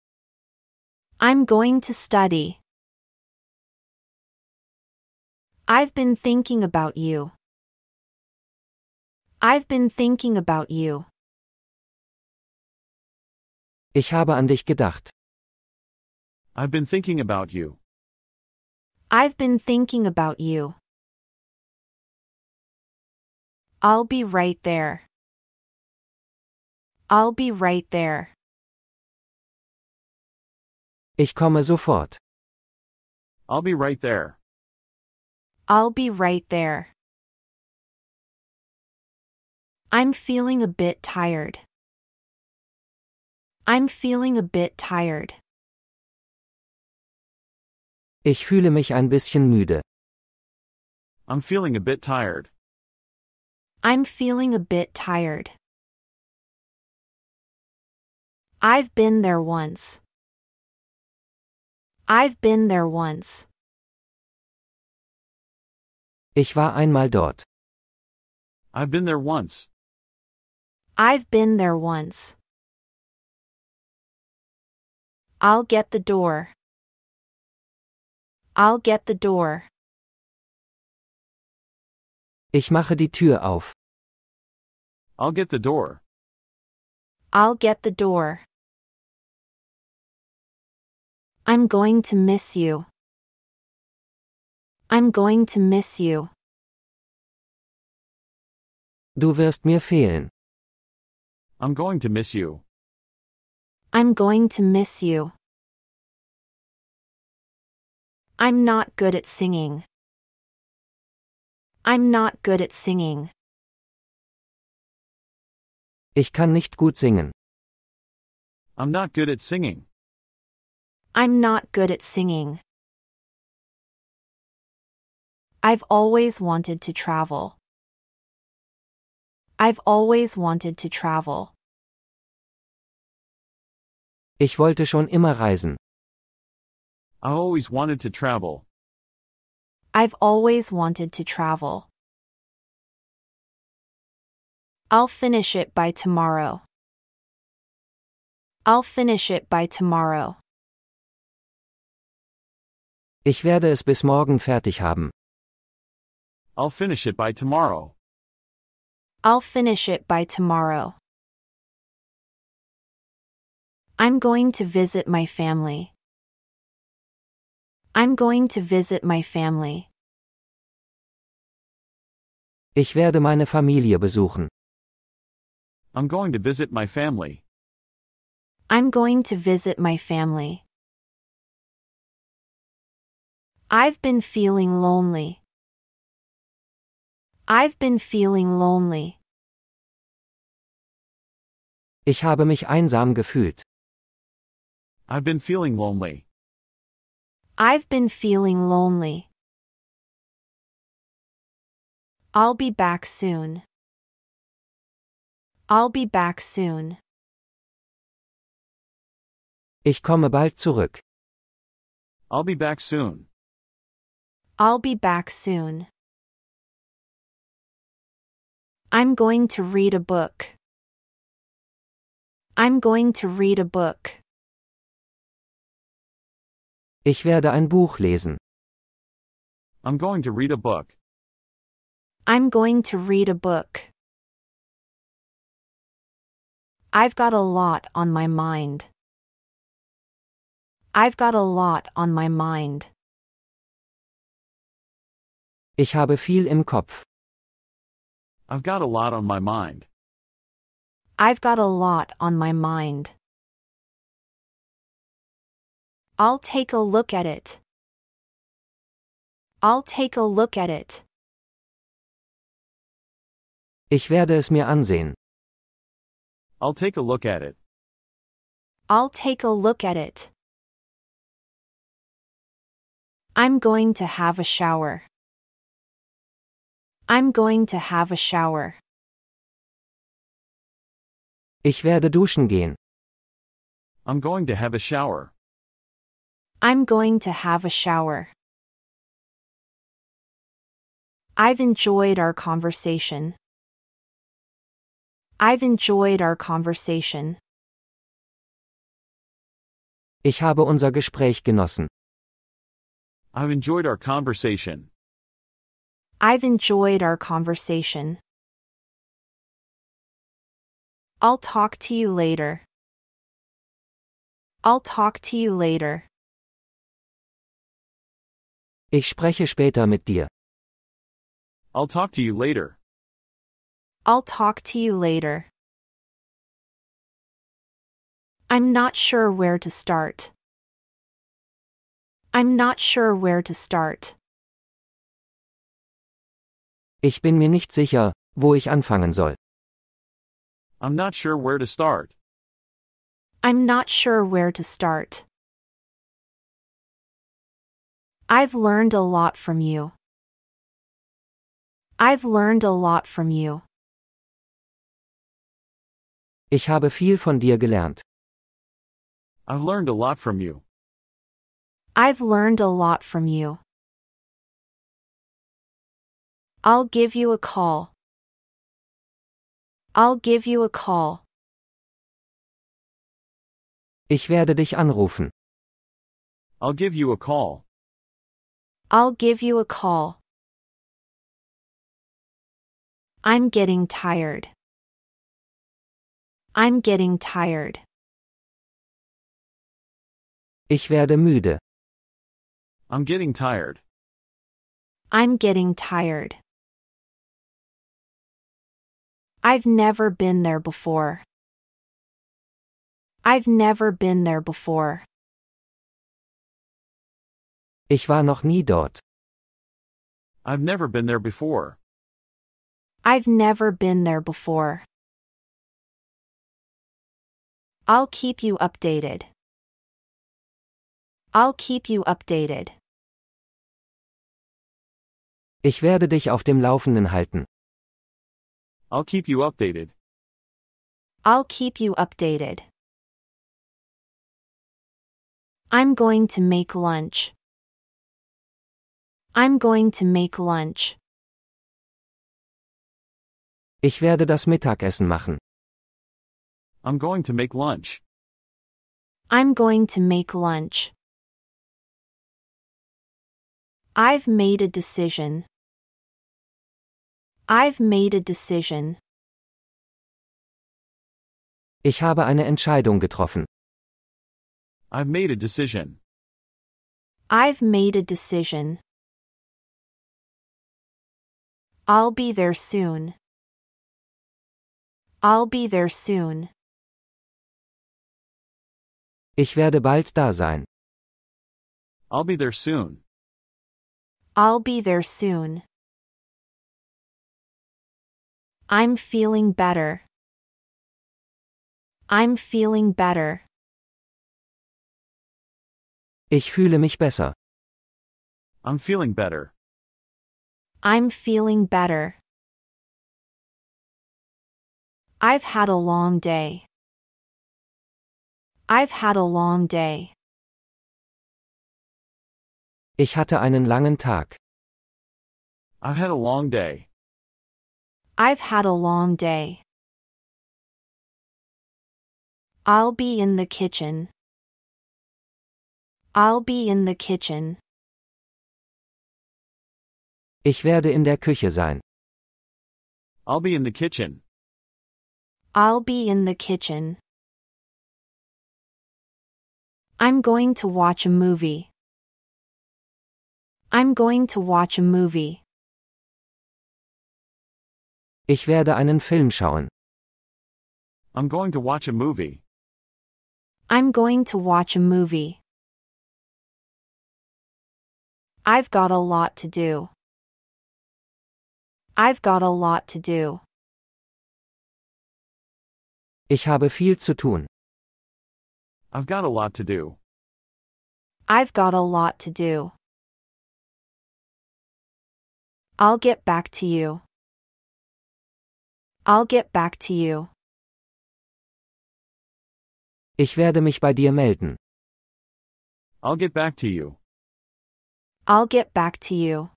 I'm going to study. I've been thinking about you. I've been thinking about you.
Ich habe an dich gedacht.
I've been thinking about you.
I've been thinking about you. I'll be right there. I'll be right there.
Ich komme sofort.
I'll be right there.
I'll be right there. I'm feeling a bit tired. I'm feeling a bit tired.
Ich fühle mich ein bisschen müde.
I'm feeling a bit tired.
I'm feeling a bit tired. I've been there once. I've been there once.
Ich war einmal dort.
I've been there once.
I've been there once. I'll get the door. I'll get the door.
Ich mache die Tür auf.
I'll get the door.
I'll get the door. I'm going to miss you. I'm going to miss you.
Du wirst mir fehlen.
I'm going to miss you.
I'm going to miss you. I'm not good at singing. I'm not good at singing.
Ich kann nicht gut singen.
I'm not good at singing.
I'm not good at singing. I've always wanted to travel. I've always wanted to travel.
Ich wollte schon immer reisen.
I always wanted to travel.
I've always wanted to travel. I'll finish it by tomorrow. I'll finish it by tomorrow.
Ich werde es bis morgen fertig haben.
I'll finish it by tomorrow.
I'll finish it by tomorrow. I'm going to visit my family. I'm going to visit my family.
Ich werde meine Familie besuchen.
I'm going to visit my family.
I'm going to visit my family. I've been feeling lonely. I've been feeling lonely.
Ich habe mich einsam gefühlt.
I've been feeling lonely.
I've been feeling lonely. I'll be back soon. I'll be back soon.
Ich komme bald zurück.
I'll be back soon.
I'll be back soon. I'm going to read a book. I'm going to read a book.
Ich werde ein Buch lesen.
I'm going to read a book.
I'm going to read a book. I've got a lot on my mind. I've got a lot on my mind.
Ich habe viel im Kopf.
I've got a lot on my mind.
I've got a lot on my mind. I'll take a look at it. I'll take a look at it.
Ich werde es mir ansehen.
I'll take a look at it.
I'll take a look at it. I'm going to have a shower. I'm going to have a shower.
Ich werde duschen gehen.
I'm going to have a shower.
I'm going to have a shower. I've enjoyed our conversation. I've enjoyed our conversation.
Ich habe unser Gespräch genossen.
I've enjoyed our conversation.
I've enjoyed our conversation. I'll talk to you later. I'll talk to you later.
Ich spreche später mit dir.
I'll talk to you later.
I'll talk to you later. I'm not sure where to start. I'm not sure where to start.
Ich bin mir nicht sicher, wo ich anfangen soll.
I'm not sure where to start.
I'm not sure where to start. I've learned a lot from you. I've learned a lot from you.
Ich habe viel von dir gelernt.
I've learned a lot from you.
I've learned a lot from you. I'll give you a call. I'll give you a call.
Ich werde dich anrufen.
I'll give you a call.
I'll give you a call. I'm getting tired. I'm getting tired.
Ich werde müde.
I'm getting tired.
I'm getting tired. I've never been there before. I've never been there before.
Ich war noch nie dort.
I've never been there before.
I've never been there before. I'll keep you updated. I'll keep you updated.
Ich werde dich auf dem Laufenden halten.
I'll keep you updated.
I'll keep you updated. I'm going to make lunch. I'm going to make lunch.
Ich werde das Mittagessen machen.
I'm going to make lunch.
I'm going to make lunch. I've made a decision. I've made a decision.
Ich habe eine Entscheidung getroffen.
I've made a decision.
I've made a decision. I'll be there soon. I'll be there soon.
Ich werde bald da sein.
I'll be there soon.
I'll be there soon. I'm feeling better. I'm feeling better.
Ich fühle mich besser.
I'm feeling better.
I'm feeling better. I've had a long day. I've had a long day.
Ich hatte einen langen Tag.
I've had a long day.
I've had a long day. I'll be in the kitchen. I'll be in the kitchen.
Ich werde in der Küche sein.
I'll be in the kitchen.
I'll be in the kitchen. I'm going to watch a movie. I'm going to watch a movie.
Ich werde einen Film schauen.
I'm going to watch a movie.
I'm going to watch a movie. I've got a lot to do. I've got a lot to do.
Ich habe viel zu tun.
I've got a lot to do.
I've got a lot to do. I'll get back to you. I'll get back to you.
Ich werde mich bei dir melden.
I'll get back to you.
I'll get back to you.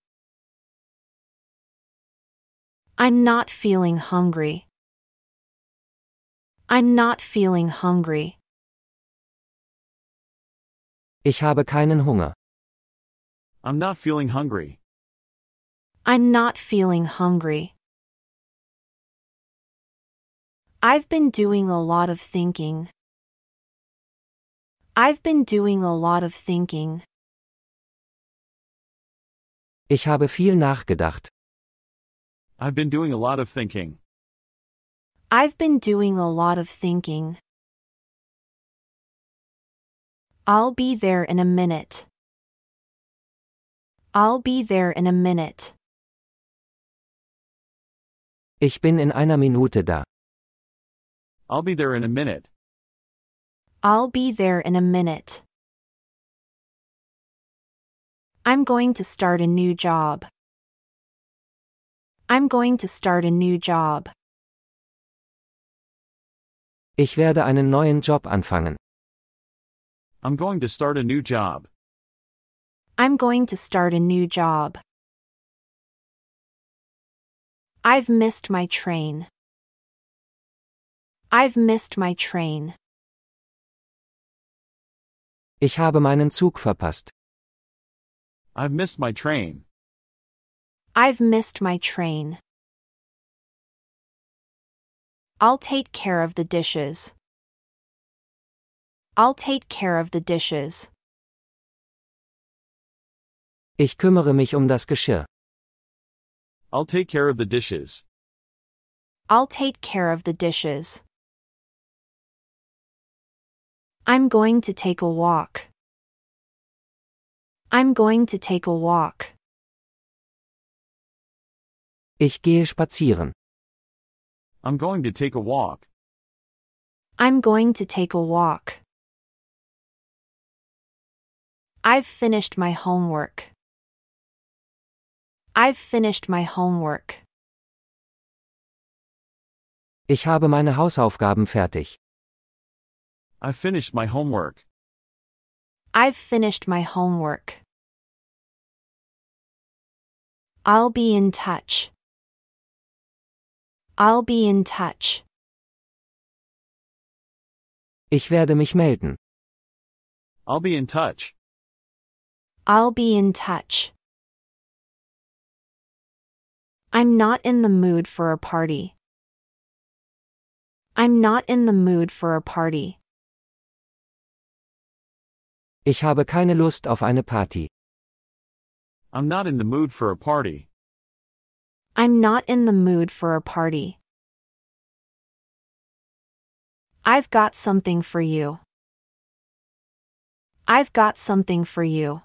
I'm not feeling hungry. I'm not feeling hungry.
Ich habe keinen Hunger.
I'm not feeling hungry.
I'm not feeling hungry. I've been doing a lot of thinking. I've been doing a lot of thinking.
Ich habe viel nachgedacht.
I've been doing a lot of thinking.
I've been doing a lot of thinking. I'll be there in a minute. I'll be there in a minute.
Ich bin in einer Minute da.
I'll be there in a minute.
I'll be there in a minute. I'm going to start a new job. I'm going to start a new job.
Ich werde einen neuen Job anfangen.
I'm going to start a new job.
I'm going to start a new job. I've missed my train. I've missed my train.
Ich habe meinen Zug verpasst.
I've missed my train.
I've missed my train. I'll take care of the dishes. I'll take care of the dishes.
Ich kümmere mich um das Geschirr.
I'll take care of the dishes.
I'll take care of the dishes. I'm going to take a walk. I'm going to take a walk.
Ich gehe spazieren.
I'm going to take a walk.
I'm going to take a walk. I've finished my homework. I've finished my homework.
Ich habe meine Hausaufgaben fertig.
I've finished my homework.
I've finished my homework. I'll be in touch. I'll be in touch.
Ich werde mich melden.
I'll be in touch.
I'll be in touch. I'm not in the mood for a party. I'm not in the mood for a party.
Ich habe keine Lust auf eine Party.
I'm not in the mood for a party.
I'm not in the mood for a party. I've got something for you. I've got something for you.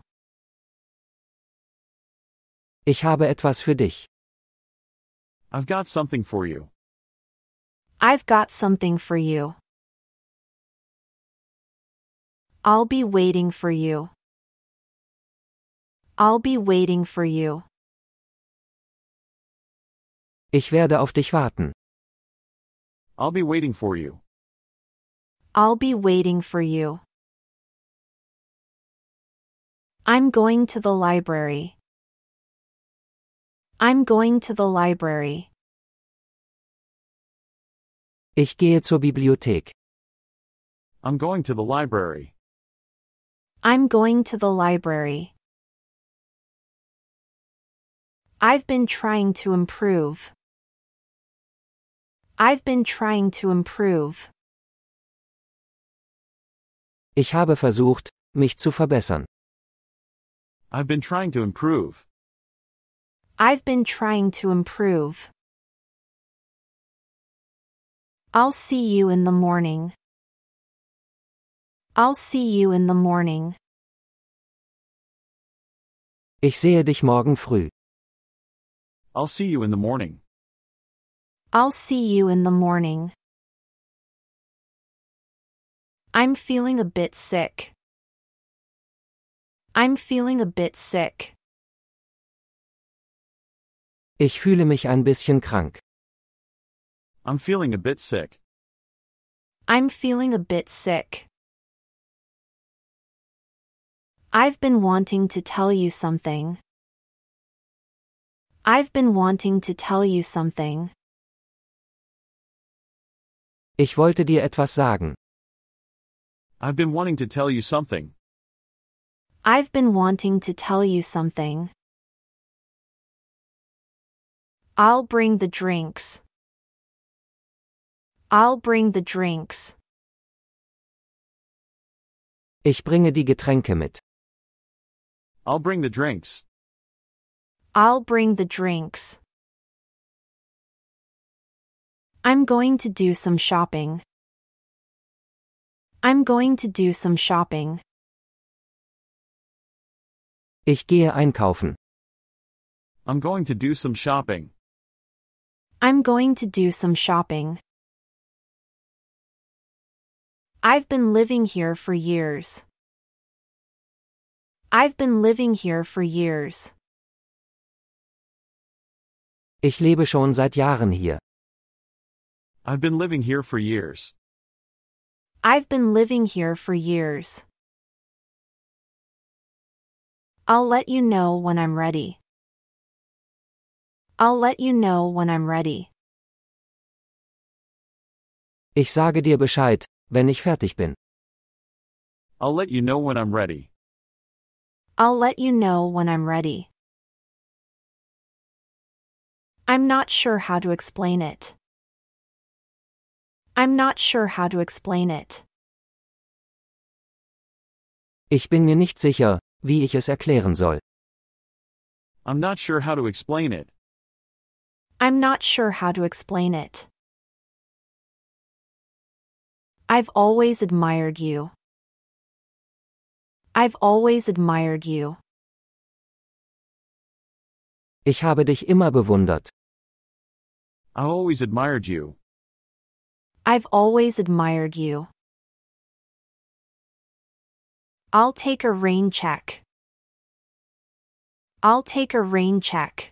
Ich habe etwas für dich.
I've got something for you.
I've got something for you. I'll be waiting for you. I'll be waiting for you.
Ich werde auf dich warten.
I'll be waiting for you.
I'll be waiting for you. I'm going to the library. I'm going to the library.
Ich gehe zur Bibliothek.
I'm going to the library.
I'm going to the library. I've been trying to improve. I've been trying to improve.
Ich habe versucht, mich zu verbessern.
I've been trying to improve.
I've been trying to improve. I'll see you in the morning. I'll see you in the morning.
Ich sehe dich morgen früh.
I'll see you in the morning.
I'll see you in the morning. I'm feeling a bit sick. I'm feeling a bit sick.
Ich fühle mich ein bisschen krank.
I'm feeling a bit sick.
I'm feeling a bit sick. I've been wanting to tell you something. I've been wanting to tell you something.
Ich wollte dir etwas sagen.
I've been wanting to tell you something.
I've been wanting to tell you something. I'll bring the drinks. I'll bring the drinks.
Ich bringe die Getränke mit.
I'll bring the drinks.
I'll bring the drinks. I'm going to do some shopping. I'm going to do some shopping.
Ich gehe einkaufen.
I'm going to do some shopping.
I'm going to do some shopping. I've been living here for years. I've been living here for years.
Ich lebe schon seit Jahren hier.
I've been living here for years.
I've been living here for years. I'll let you know when I'm ready. I'll let you know when I'm ready.
Ich sage dir Bescheid, wenn ich fertig bin.
I'll let you know when I'm ready.
I'll let you know when I'm ready. I'm not sure how to explain it. I'm not sure how to explain it.
Ich bin mir nicht sicher, wie ich es erklären soll.
I'm not sure how to explain it.
I'm not sure how to explain it. I've always admired you. I've always admired you.
Ich habe dich immer bewundert.
I always admired you.
I've always admired you. I'll take a rain check. I'll take a rain check.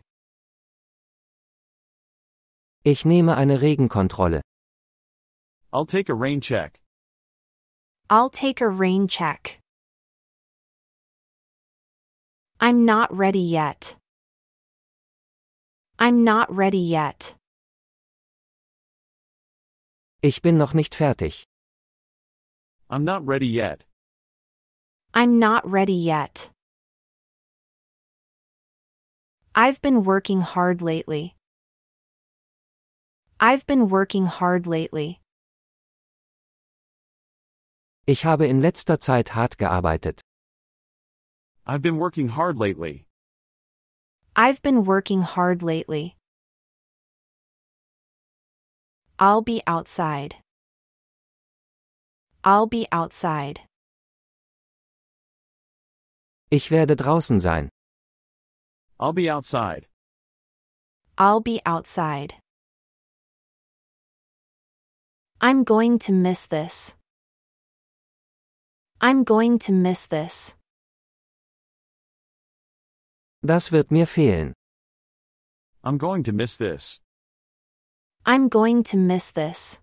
Ich nehme eine Regenkontrolle.
I'll take a rain check.
I'll take a rain check. I'm not ready yet. I'm not ready yet.
Ich bin noch nicht fertig.
I'm not ready yet.
I'm not ready yet. I've been working hard lately. I've been working hard lately.
Ich habe in letzter Zeit hart gearbeitet.
I've been working hard lately.
I've been working hard lately. I'll be outside. I'll be outside.
Ich werde draußen sein.
I'll be outside.
I'll be outside. I'm going to miss this. I'm going to miss this.
Das wird mir fehlen.
I'm going to miss this.
I'm going to miss this.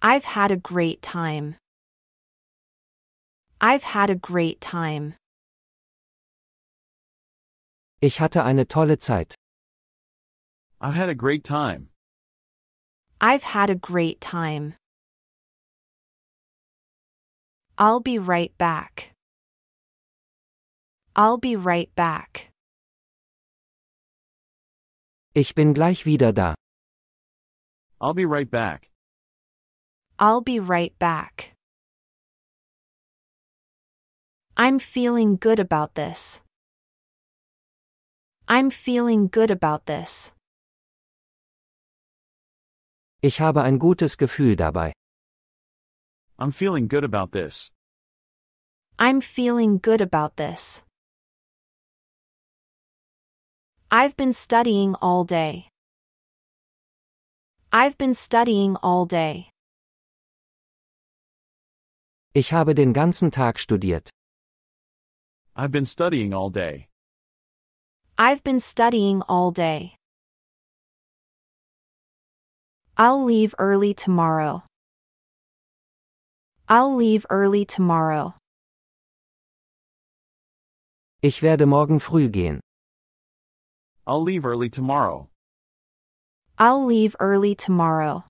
I've had a great time. I've had a great time.
Ich hatte eine tolle Zeit.
I've had a great time.
I've had a great time. I'll be right back. I'll be right back.
Ich bin gleich wieder da.
I'll be right back.
I'll be right back. I'm feeling good about this. I'm feeling good about this.
Ich habe ein gutes Gefühl dabei.
I'm feeling good about this.
I'm feeling good about this. I've been studying all day. I've been studying all day.
Ich habe den ganzen Tag studiert.
I've been studying all day.
I've been studying all day. I'll leave early tomorrow. I'll leave early tomorrow.
Ich werde morgen früh gehen.
I'll leave early tomorrow.
I'll leave early tomorrow.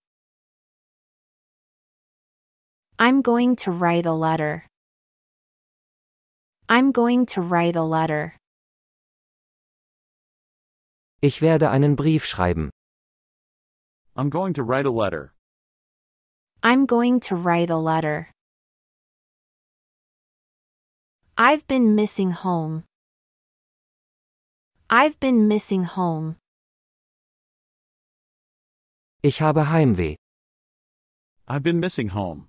I'm going to write a letter. I'm going to write a letter.
Ich werde einen Brief schreiben.
I'm going to write a letter.
I'm going to write a letter. I've been missing home. I've been missing home.
Ich habe Heimweh.
I've been missing home.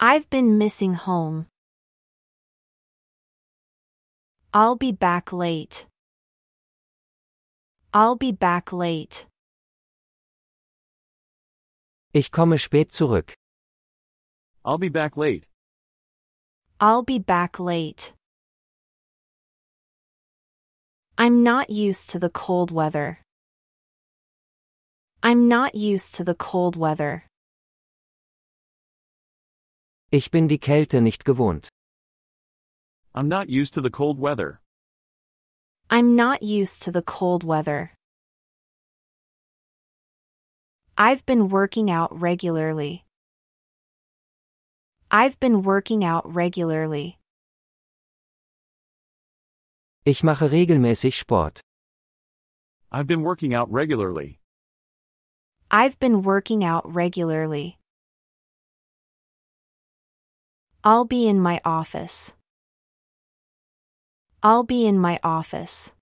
I've been missing home. I'll be back late. I'll be back late.
Ich komme spät zurück.
I'll be back late.
I'll be back late. I'm not used to the cold weather. I'm not used to the cold weather.
Ich bin die Kälte nicht gewohnt.
I'm not used to the cold weather.
I'm not used to the cold weather. I've been working out regularly. I've been working out regularly.
Ich mache regelmäßig Sport.
I've been working out regularly.
I've been working out regularly. I'll be in my office. I'll be in my office.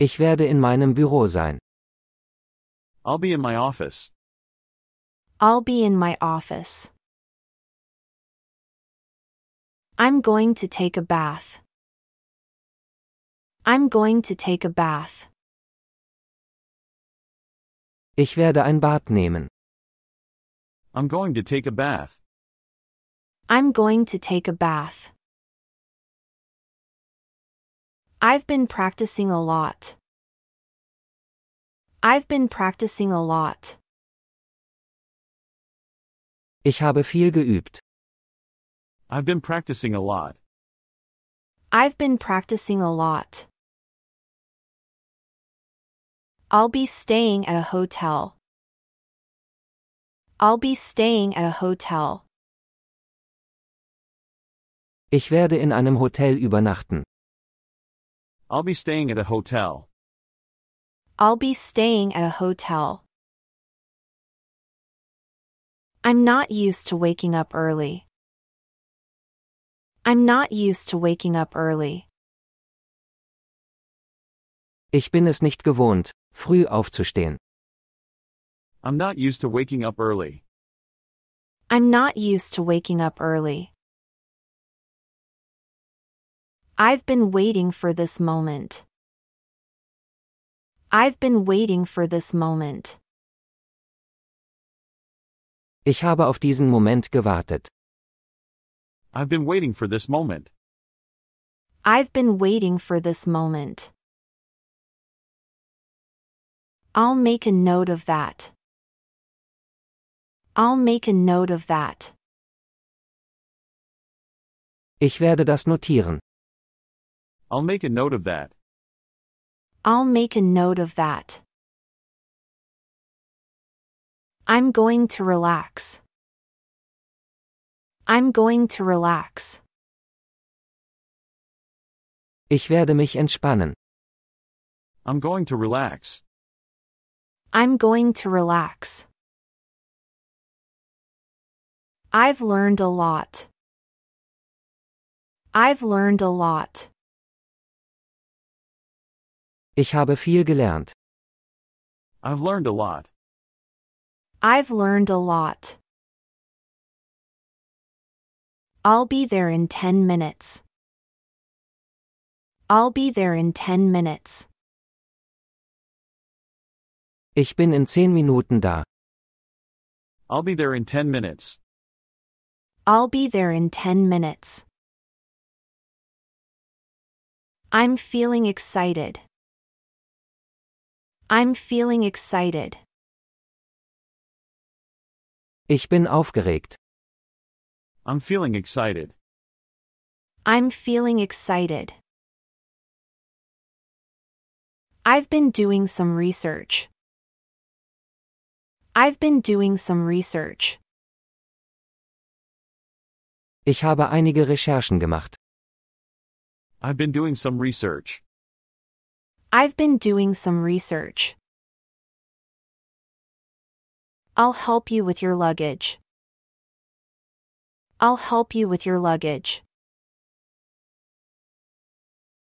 Ich werde in meinem Büro sein.
I'll be in my office.
I'll be in my office. I'm going to take a bath. I'm going to take a bath.
Ich werde ein Bad nehmen.
I'm going to take a bath.
I'm going to take a bath. I've been practicing a lot. I've been practicing a lot.
Ich habe viel geübt.
I've been practicing a lot.
I've been practicing a lot. I'll be staying at a hotel. I'll be staying at a hotel.
Ich werde in einem Hotel übernachten.
I'll be staying at a hotel.
I'll be staying at a hotel. I'm not used to waking up early. I'm not used to waking up early.
Ich bin es nicht gewohnt, früh aufzustehen.
I'm not used to waking up early.
I'm not used to waking up early. I've been waiting for this moment. I've been waiting for this moment.
Ich habe auf diesen Moment gewartet.
I've been waiting for this moment.
I've been waiting for this moment. I'll make a note of that. I'll make a note of that.
Ich werde das notieren.
I'll make a note of that.
I'll make a note of that. I'm going to relax. I'm going to relax.
Ich werde mich entspannen.
I'm going to relax.
I'm going to relax. I've learned a lot. I've learned a lot.
Ich habe viel gelernt.
I've learned a lot.
I've learned a lot. I'll be there in 10 minutes. I'll be there in 10 minutes.
Ich bin in zehn Minuten da.
I'll be there in 10 minutes.
I'll be there in 10 minutes. I'm feeling excited. I'm feeling excited.
Ich bin aufgeregt.
I'm feeling excited.
I'm feeling excited. I've been doing some research. I've been doing some research.
Ich habe einige Recherchen gemacht.
I've been doing some research.
I've been doing some research. I'll help you with your luggage. I'll help you with your luggage.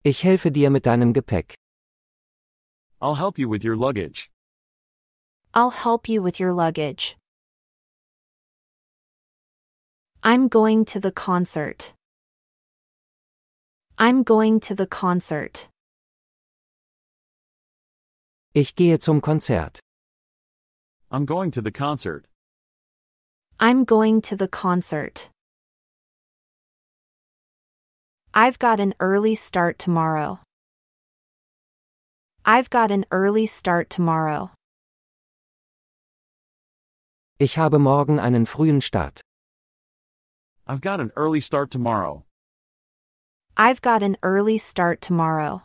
Ich helfe dir mit deinem Gepäck.
I'll help you with your luggage.
I'll help you with your luggage. I'm going to the concert. I'm going to the concert.
Ich gehe zum Konzert.
I'm going to the concert.
I'm going to the concert. I've got an early start tomorrow. I've got an early start tomorrow.
Ich habe morgen einen frühen Start.
I've got an early start tomorrow.
I've got an early start tomorrow.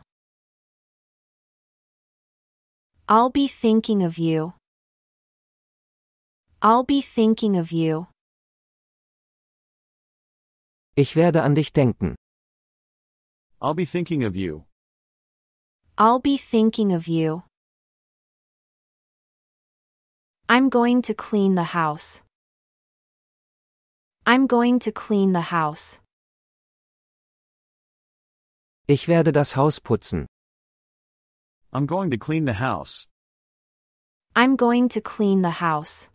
I'll be thinking of you. I'll be thinking of you.
Ich werde an dich denken.
I'll be thinking of you.
I'll be thinking of you. I'm going to clean the house. I'm going to clean the house.
Ich werde das Haus putzen.
I'm going to clean the house.
I'm going to clean the house.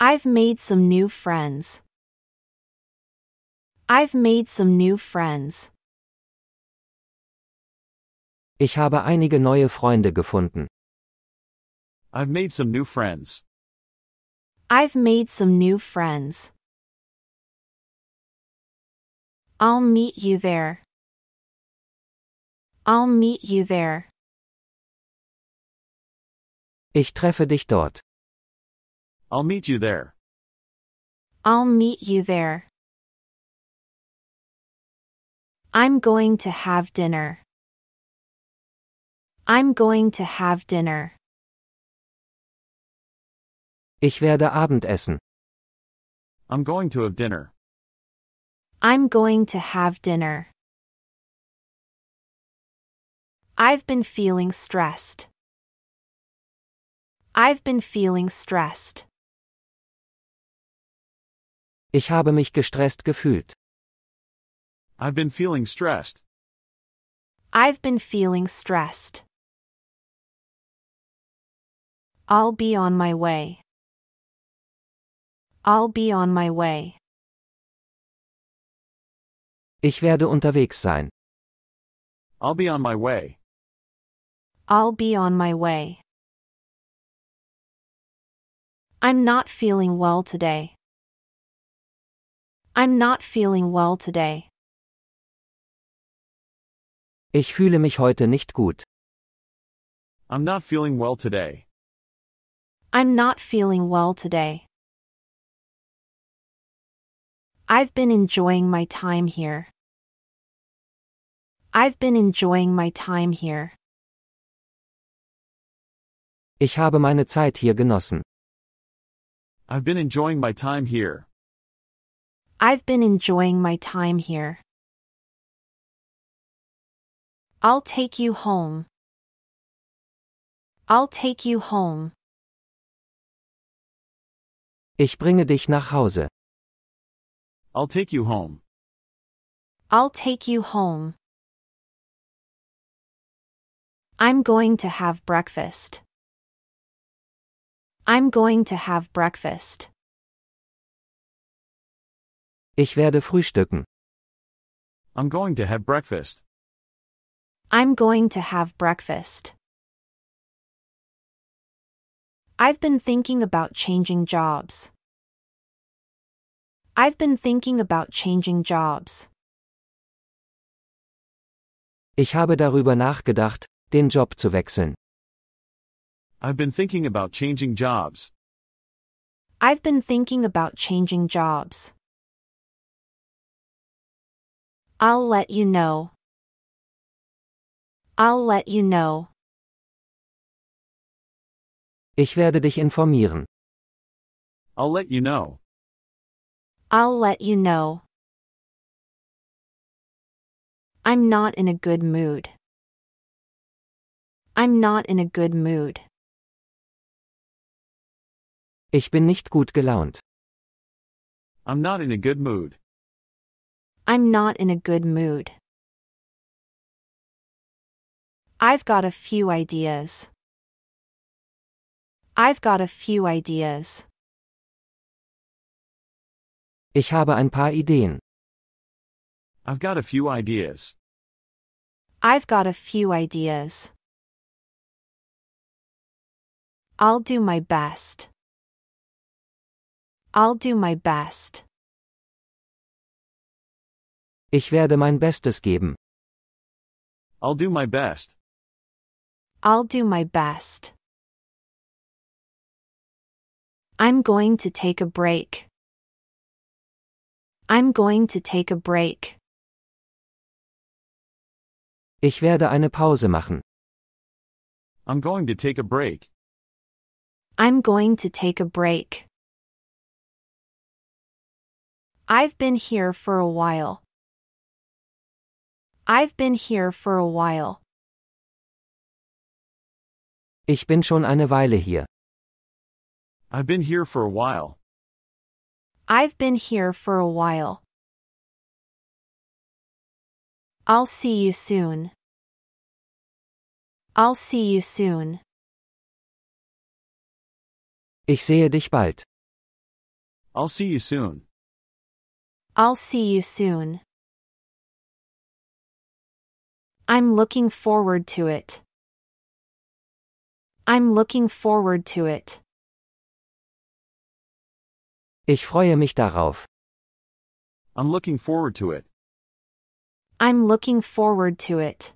I've made some new friends. I've made some new friends.
Ich habe einige neue Freunde gefunden.
I've made some new friends.
I've made some new friends. I'll meet you there. I'll meet you there.
Ich treffe dich dort.
I'll meet you there.
I'll meet you there. I'm going to have dinner. I'm going to have dinner.
Ich werde Abendessen.
I'm going to have dinner.
I'm going to have dinner. I've been feeling stressed. I've been feeling stressed.
Ich habe mich gestresst gefühlt.
I've been feeling stressed.
I've been feeling stressed. I'll be on my way. I'll be on my way.
Ich werde unterwegs sein.
I'll be on my way.
I'll be on my way. I'm not feeling well today. I'm not feeling well today.
Ich fühle mich heute nicht gut.
I'm not feeling well today.
I'm not feeling well today. I've been enjoying my time here. I've been enjoying my time here.
Ich habe meine Zeit hier genossen.
I've been enjoying my time here.
I've been enjoying my time here. I'll take you home. I'll take you home.
Ich bringe dich nach Hause.
I'll take you home.
I'll take you home. I'm going to have breakfast. I'm going to have breakfast.
Ich werde frühstücken.
I'm going to have breakfast.
I'm going to have breakfast. I've been thinking about changing jobs. I've been thinking about changing jobs.
Ich habe darüber nachgedacht, den Job zu wechseln.
I've been thinking about changing jobs.
I've been thinking about changing jobs. I'll let you know. I'll let you know.
Ich werde dich informieren.
I'll let you know.
I'll let you know. I'm not in a good mood. I'm not in a good mood.
Ich bin nicht gut gelaunt.
I'm not in a good mood.
I'm not in a good mood. I've got a few ideas. I've got a few ideas.
Ich habe ein paar Ideen.
I've got a few ideas.
I've got a few ideas. I'll do my best. I'll do my best.
Ich werde mein Bestes geben.
I'll do my best.
I'll do my best. I'm going to take a break. I'm going to take a break.
Ich werde eine Pause machen.
I'm going to take a break.
I'm going to take a break. I've been here for a while. I've been here for a while.
Ich bin schon eine Weile hier.
I've been here for a while.
I've been here for a while. I'll see you soon. I'll see you soon.
Ich sehe dich bald.
I'll see you soon.
I'll see you soon. I'm looking forward to it. I'm looking forward to it.
Ich freue mich darauf.
I'm looking forward to it.
I'm looking forward to it.